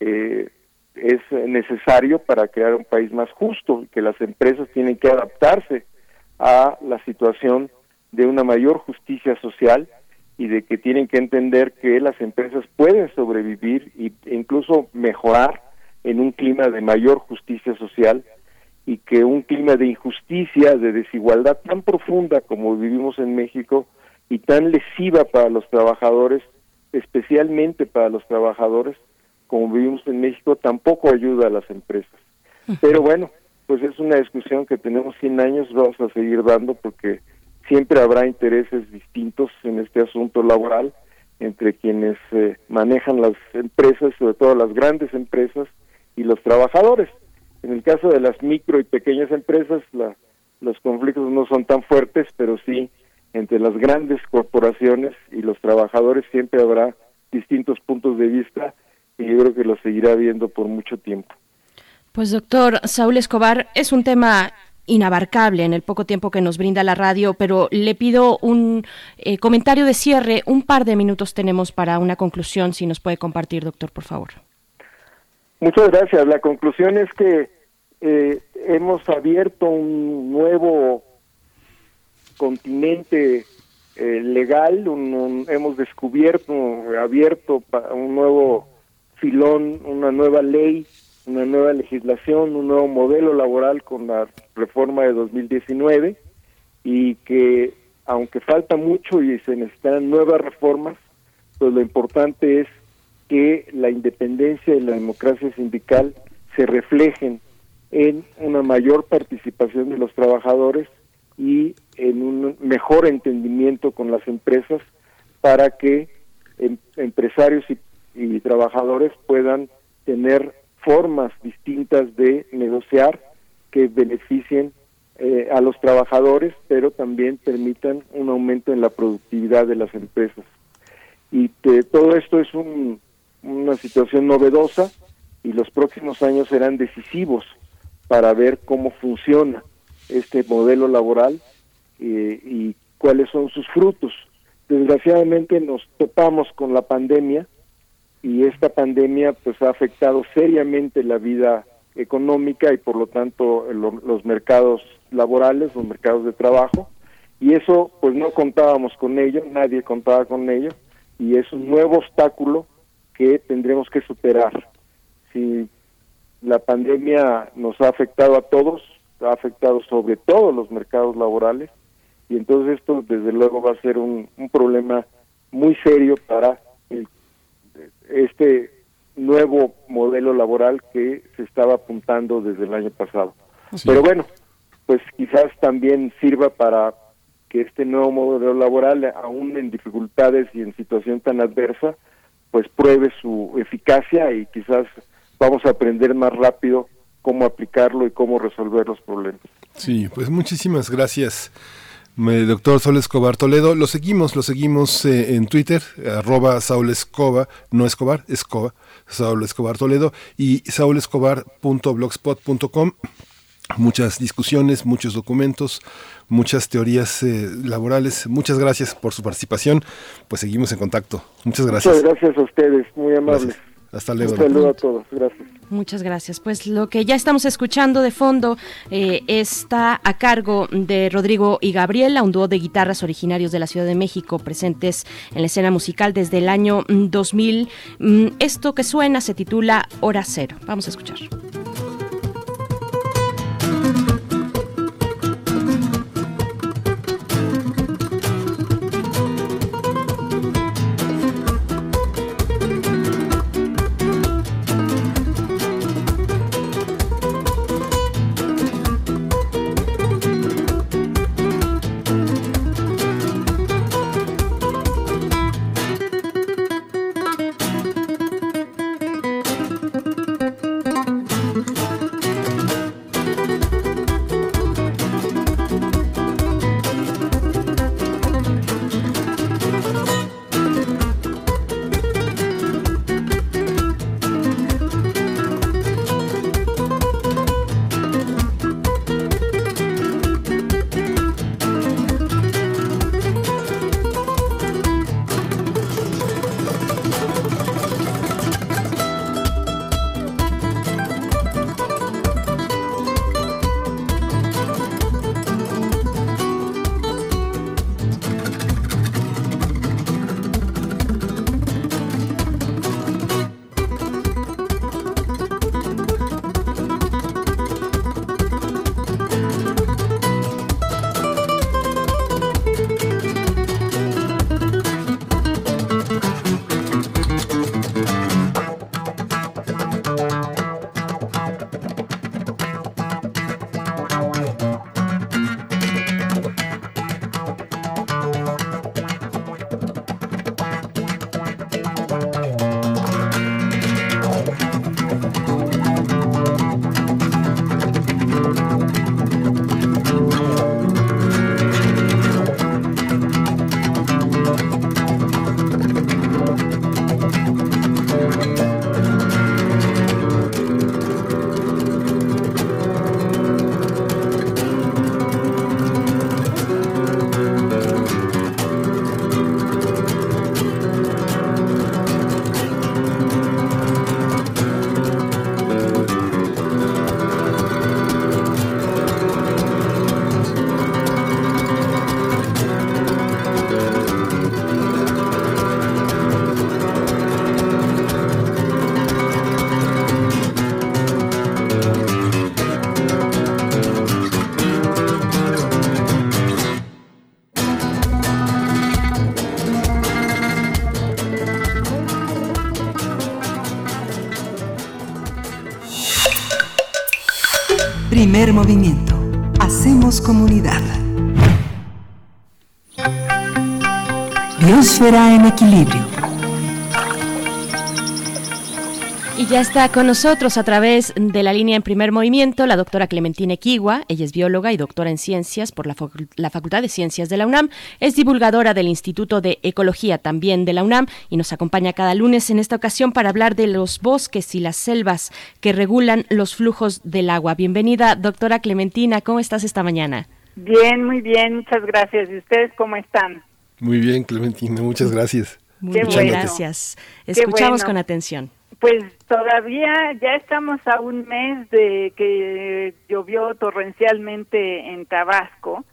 eh, es necesario para crear un país más justo, que las empresas tienen que adaptarse a la situación de una mayor justicia social y de que tienen que entender que las empresas pueden sobrevivir e incluso mejorar en un clima de mayor justicia social y que un clima de injusticia, de desigualdad tan profunda como vivimos en México y tan lesiva para los trabajadores, especialmente para los trabajadores como vivimos en México, tampoco ayuda a las empresas. Pero bueno, pues es una discusión que tenemos 100 años, vamos a seguir dando porque siempre habrá intereses distintos en este asunto laboral entre quienes eh, manejan las empresas, sobre todo las grandes empresas, y los trabajadores. En el caso de las micro y pequeñas empresas, la, los conflictos no son tan fuertes, pero sí entre las grandes corporaciones y los trabajadores siempre habrá distintos puntos de vista y yo creo que lo seguirá viendo por mucho tiempo. Pues doctor Saúl Escobar, es un tema inabarcable en el poco tiempo que nos brinda la radio, pero le pido un eh, comentario de cierre. Un par de minutos tenemos para una conclusión, si nos puede compartir, doctor, por favor. Muchas gracias. La conclusión es que eh, hemos abierto un nuevo continente eh, legal, hemos descubierto, abierto un nuevo filón, una nueva ley una nueva legislación, un nuevo modelo laboral con la reforma de 2019 y que aunque falta mucho y se necesitan nuevas reformas, pues lo importante es que la independencia y la democracia sindical se reflejen en una mayor participación de los trabajadores y en un mejor entendimiento con las empresas para que em- empresarios y, y trabajadores puedan tener formas distintas de negociar que beneficien eh, a los trabajadores, pero también permitan un aumento en la productividad de las empresas. Y te- todo esto es un- una situación novedosa y los próximos años serán decisivos para ver cómo funciona este modelo laboral eh, y cuáles son sus frutos. Desgraciadamente nos topamos con la pandemia y esta pandemia pues ha afectado seriamente la vida económica y por lo tanto lo- los mercados laborales, los mercados de trabajo. Y eso pues no contábamos con ello, nadie contaba con ello. Y es un nuevo obstáculo que tendremos que superar. Si la pandemia nos ha afectado a todos, ha afectado sobre todo los mercados laborales. Y entonces esto desde luego va a ser un, problema muy serio para este nuevo modelo laboral que se estaba apuntando desde el año pasado. Sí. Pero bueno, pues quizás también sirva para que este nuevo modelo laboral, aún en dificultades y en situación tan adversa, pues pruebe su eficacia y quizás vamos a aprender más rápido cómo aplicarlo y cómo resolver los problemas. Sí, pues muchísimas gracias, doctor Saúl Escobar Toledo. Lo seguimos, lo seguimos eh, en Twitter, arroba Saúl Escoba, no Escobar, Escoba, Saúl Escobar Toledo y saulescobar.blogspot.com. Muchas discusiones, muchos documentos, muchas teorías eh, laborales. Muchas gracias por su participación. Pues seguimos en contacto. Muchas gracias. Muchas gracias a ustedes, muy amables. Gracias. Hasta luego. Un saludo a todos, gracias. Muchas gracias. Pues lo que ya estamos escuchando de fondo eh, está a cargo de Rodrigo y Gabriela, un dúo de guitarras originarios de la Ciudad de México, presentes en la escena musical desde el año mm, 2000. Mm, Esto que suena se titula Hora Cero. Vamos a escuchar. Movimiento. Hacemos comunidad. Biosfera en equilibrio. Y ya está con nosotros a través de la línea en primer movimiento la doctora Clementina Equigua. Ella es bióloga y doctora en ciencias por la, la, Facultad de Ciencias de la UNAM. Es divulgadora del Instituto de Ecología también de la UNAM y nos acompaña cada lunes en esta ocasión para hablar de los bosques y las selvas que regulan los flujos del agua. Bienvenida, doctora Clementina. ¿Cómo estás esta mañana? Bien, muy bien. Muchas gracias. ¿Y ustedes cómo están? Muy bien, Clementina. Muchas gracias. Muchas bueno. gracias. Escuchamos bueno. con atención. Pues todavía ya estamos a un mes de que llovió torrencialmente en Tabasco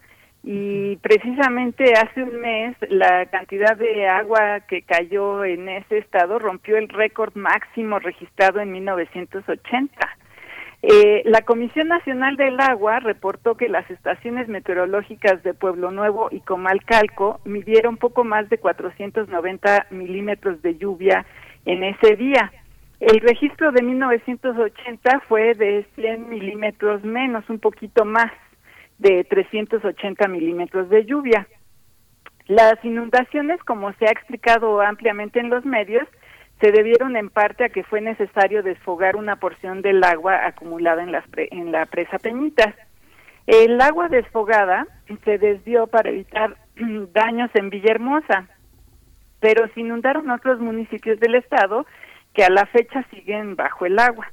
y precisamente hace un mes la cantidad de agua que cayó en ese estado rompió el récord máximo registrado en 1980. Eh, la Comisión Nacional del Agua reportó que las estaciones meteorológicas de Pueblo Nuevo y Comalcalco midieron poco más de 490 milímetros de lluvia en ese día. El registro de 1980 fue de 100 milímetros menos, un poquito más de 380 milímetros de lluvia. Las inundaciones, como se ha explicado ampliamente en los medios, se debieron en parte a que fue necesario desfogar una porción del agua acumulada en, las en la presa Peñitas. El agua desfogada se desvió para evitar daños en Villahermosa, pero se inundaron otros municipios del estado que a la fecha siguen bajo el agua.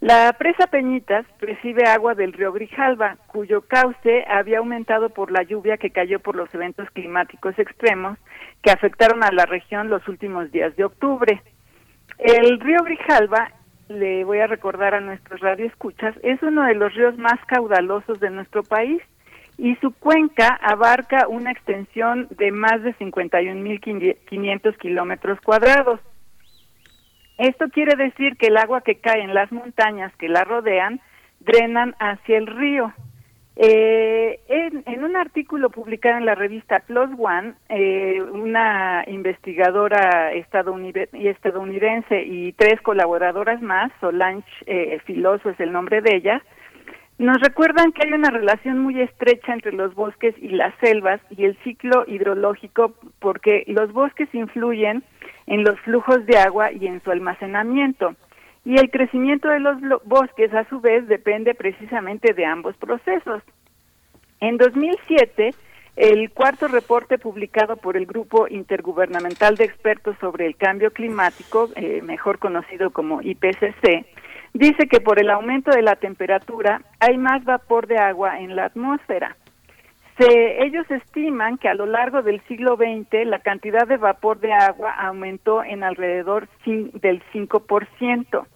La presa Peñitas recibe agua del río Grijalva, cuyo cauce había aumentado por la lluvia que cayó por los eventos climáticos extremos que afectaron a la región los últimos días de octubre. El río Grijalva, le voy a recordar a nuestros radioescuchas, es uno de los ríos más caudalosos de nuestro país y su cuenca abarca una extensión de más de 51.500 kilómetros cuadrados. Esto quiere decir que el agua que cae en las montañas que la rodean drenan hacia el río. Eh, en, un artículo publicado en la revista Plus One, eh, una investigadora estadounidense y tres colaboradoras más, Solange eh, Filoso es el nombre de ella, nos recuerdan que hay una relación muy estrecha entre los bosques y las selvas y el ciclo hidrológico porque los bosques influyen en los flujos de agua y en su almacenamiento. Y el crecimiento de los bosques, a su vez, depende precisamente de ambos procesos. En 2007, el cuarto reporte publicado por el Grupo Intergubernamental de Expertos sobre el Cambio Climático, eh, mejor conocido como IPCC, dice que por el aumento de la temperatura hay más vapor de agua en la atmósfera. Se, ellos estiman que a lo largo del siglo XX la cantidad de vapor de agua aumentó en alrededor del 5%.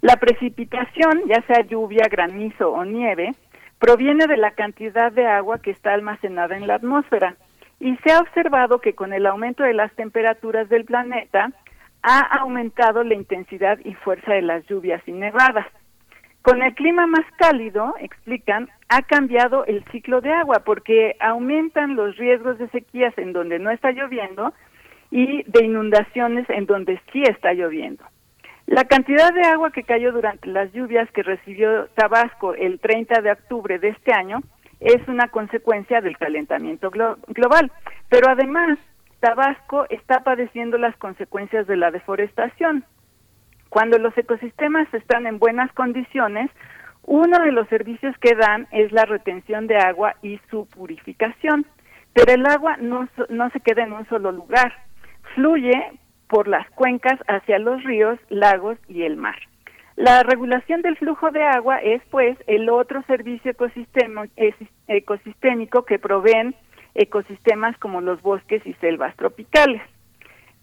La precipitación, ya sea lluvia, granizo o nieve, proviene de la cantidad de agua que está almacenada en la atmósfera y se ha observado que con el aumento de las temperaturas del planeta ha aumentado la intensidad y fuerza de las lluvias y. Con el clima más cálido, explican, ha cambiado el ciclo de agua porque aumentan los riesgos de sequías en donde no está lloviendo y de inundaciones en donde sí está lloviendo. La cantidad de agua que cayó durante las lluvias que recibió Tabasco el 30 de octubre de este año es una consecuencia del calentamiento global, pero además Tabasco está padeciendo las consecuencias de la deforestación. Cuando los ecosistemas están en buenas condiciones, uno de los servicios que dan es la retención de agua y su purificación. Pero el agua no, no se queda en un solo lugar, fluye por las cuencas hacia los ríos, lagos y el mar. La regulación del flujo de agua es, pues, el otro servicio ecosistémico que proveen ecosistemas como los bosques y selvas tropicales.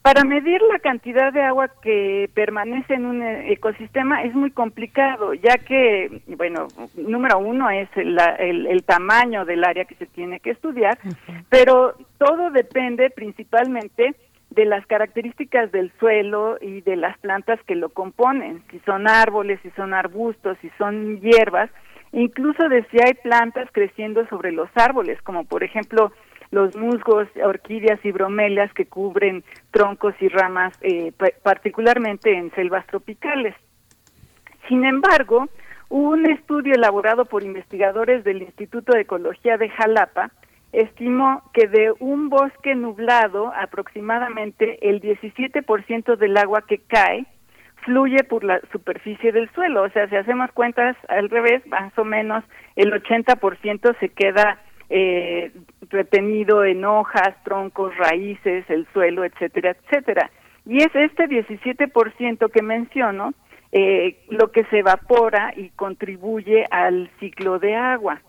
Para medir la cantidad de agua que permanece en un eh, ecosistema es muy complicado, ya que, bueno, número uno es el, el, tamaño del área que se tiene que estudiar, pero todo depende principalmente de las características del suelo y de las plantas que lo componen, si son árboles, si son arbustos, si son hierbas, incluso de si hay plantas creciendo sobre los árboles, como por ejemplo los musgos, orquídeas y bromelias que cubren troncos y ramas, eh, particularmente en selvas tropicales. Sin embargo, Un estudio elaborado por investigadores del Instituto de Ecología de Jalapa estimó que de un bosque nublado aproximadamente el 17% del agua que cae fluye por la superficie del suelo. O sea, si hacemos cuentas al revés, más o menos el 80% se queda eh, retenido en hojas, troncos, raíces, el suelo, etcétera, etcétera. Y es este 17% que menciono eh, lo que se evapora y contribuye al ciclo de agua.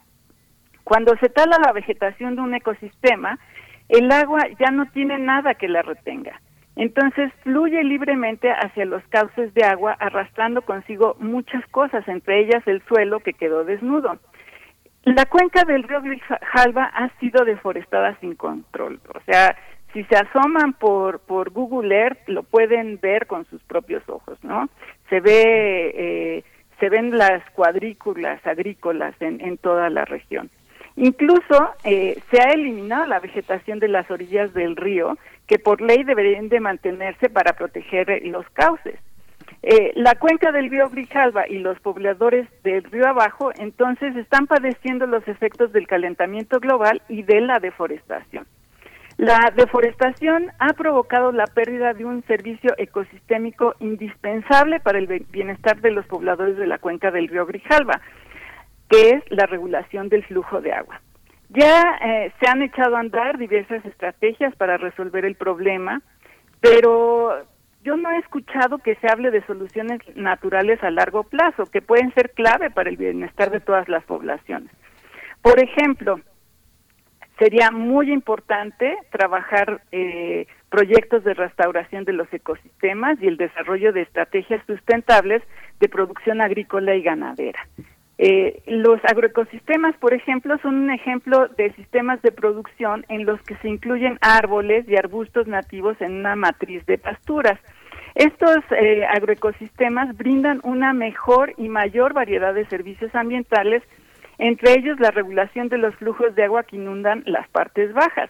Cuando se tala la vegetación de un ecosistema, el agua ya no tiene nada que la retenga. Entonces fluye libremente hacia los cauces de agua, arrastrando consigo muchas cosas, entre ellas el suelo que quedó desnudo. La cuenca del río Grijalva ha sido deforestada sin control. O sea, si se asoman por, por Google Earth, lo pueden ver con sus propios ojos, ¿no? Se ve, eh, se ven las cuadrículas agrícolas en, en toda la región. Incluso eh, se ha eliminado la vegetación de las orillas del río, que por ley deberían de mantenerse para proteger eh, los cauces. Eh, la cuenca del río Grijalva y los pobladores del río abajo entonces están padeciendo los efectos del calentamiento global y de la deforestación. La deforestación ha provocado la pérdida de un servicio ecosistémico indispensable para el bienestar de los pobladores de la cuenca del río Grijalva, que es la regulación del flujo de agua. Ya eh, se han echado a andar diversas estrategias para resolver el problema, pero yo no he escuchado que se hable de soluciones naturales a largo plazo, que pueden ser clave para el bienestar de todas las poblaciones. Por ejemplo, sería muy importante trabajar eh, proyectos de restauración de los ecosistemas y el desarrollo de estrategias sustentables de producción agrícola y ganadera. Eh, los agroecosistemas, por ejemplo, son un ejemplo de sistemas de producción en los que se incluyen árboles y arbustos nativos en una matriz de pasturas. Estos eh, agroecosistemas brindan una mejor y mayor variedad de servicios ambientales, entre ellos la regulación de los flujos de agua que inundan las partes bajas.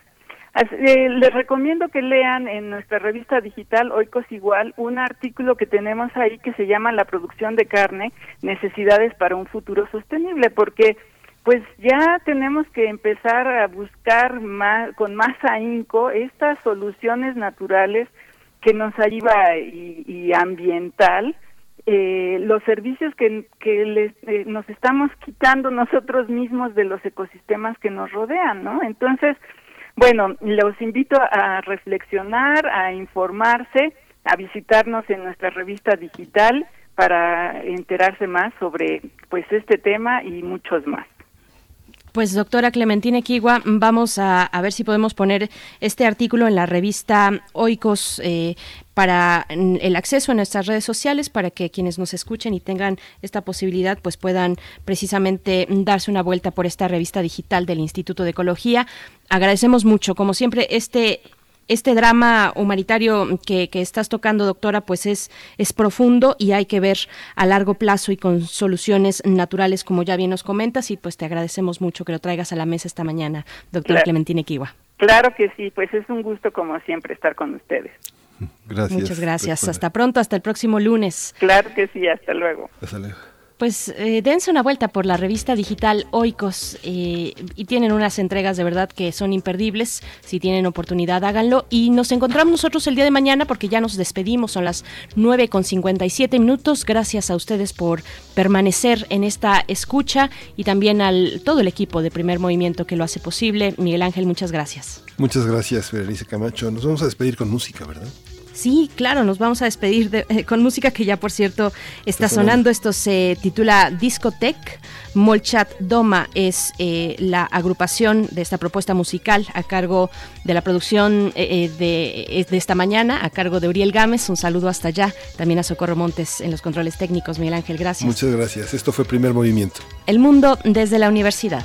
Eh, les recomiendo que lean en nuestra revista digital Oikos Igual un artículo que tenemos ahí que se llama La producción de carne, necesidades para un futuro sostenible, porque pues ya tenemos que empezar a buscar con más ahínco estas soluciones naturales que nos ayuda y, ambiental, eh, los servicios que, que les, eh, nos estamos quitando nosotros mismos de los ecosistemas que nos rodean, ¿no? Entonces, bueno, los invito a reflexionar, a informarse, a visitarnos en nuestra revista digital para enterarse más sobre pues este tema y muchos más. Pues doctora Clementina Kigua, vamos a, ver si podemos poner este artículo en la revista Oikos eh, para el acceso a nuestras redes sociales, para que quienes nos escuchen y tengan esta posibilidad, pues puedan precisamente darse una vuelta por esta revista digital del Instituto de Ecología. Agradecemos mucho, como siempre, este este drama humanitario que, que, estás tocando, doctora, pues es, es profundo y hay que ver a largo plazo y con soluciones naturales, como ya bien nos comentas, y pues te agradecemos mucho que lo traigas a la mesa esta mañana, doctora Clementina Kiwa. Claro que sí, pues es un gusto como siempre estar con ustedes. Gracias. Muchas gracias. Hasta pronto, hasta el próximo lunes. Claro que sí, hasta luego. Hasta luego. Pues eh, dense una vuelta por la revista digital Oikos eh, y tienen unas entregas de verdad que son imperdibles. Si tienen oportunidad, háganlo. Y nos encontramos nosotros el día de mañana porque ya nos despedimos. Son las 9 con 57 minutos. Gracias a ustedes por permanecer en esta escucha y también al todo el equipo de Primer Movimiento que lo hace posible. Miguel Ángel, muchas gracias. Muchas gracias, Berenice Camacho. Nos vamos a despedir con música, ¿verdad? Sí, claro, nos vamos a despedir eh, con música que ya, por cierto, está sonando. Esto se titula Discotech. Molchat Doma es eh, la agrupación de esta propuesta musical a cargo de la producción eh, de, de, esta mañana, a cargo de Uriel Gámez. Un saludo hasta allá. También a Socorro Montes en los controles técnicos. Miguel Ángel, gracias. Muchas gracias. Esto fue Primer Movimiento. El mundo desde la universidad.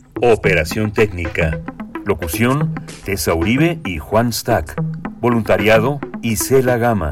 operación técnica. Locución, Tessa Uribe y Juan Stack. Voluntariado, Isela Gama.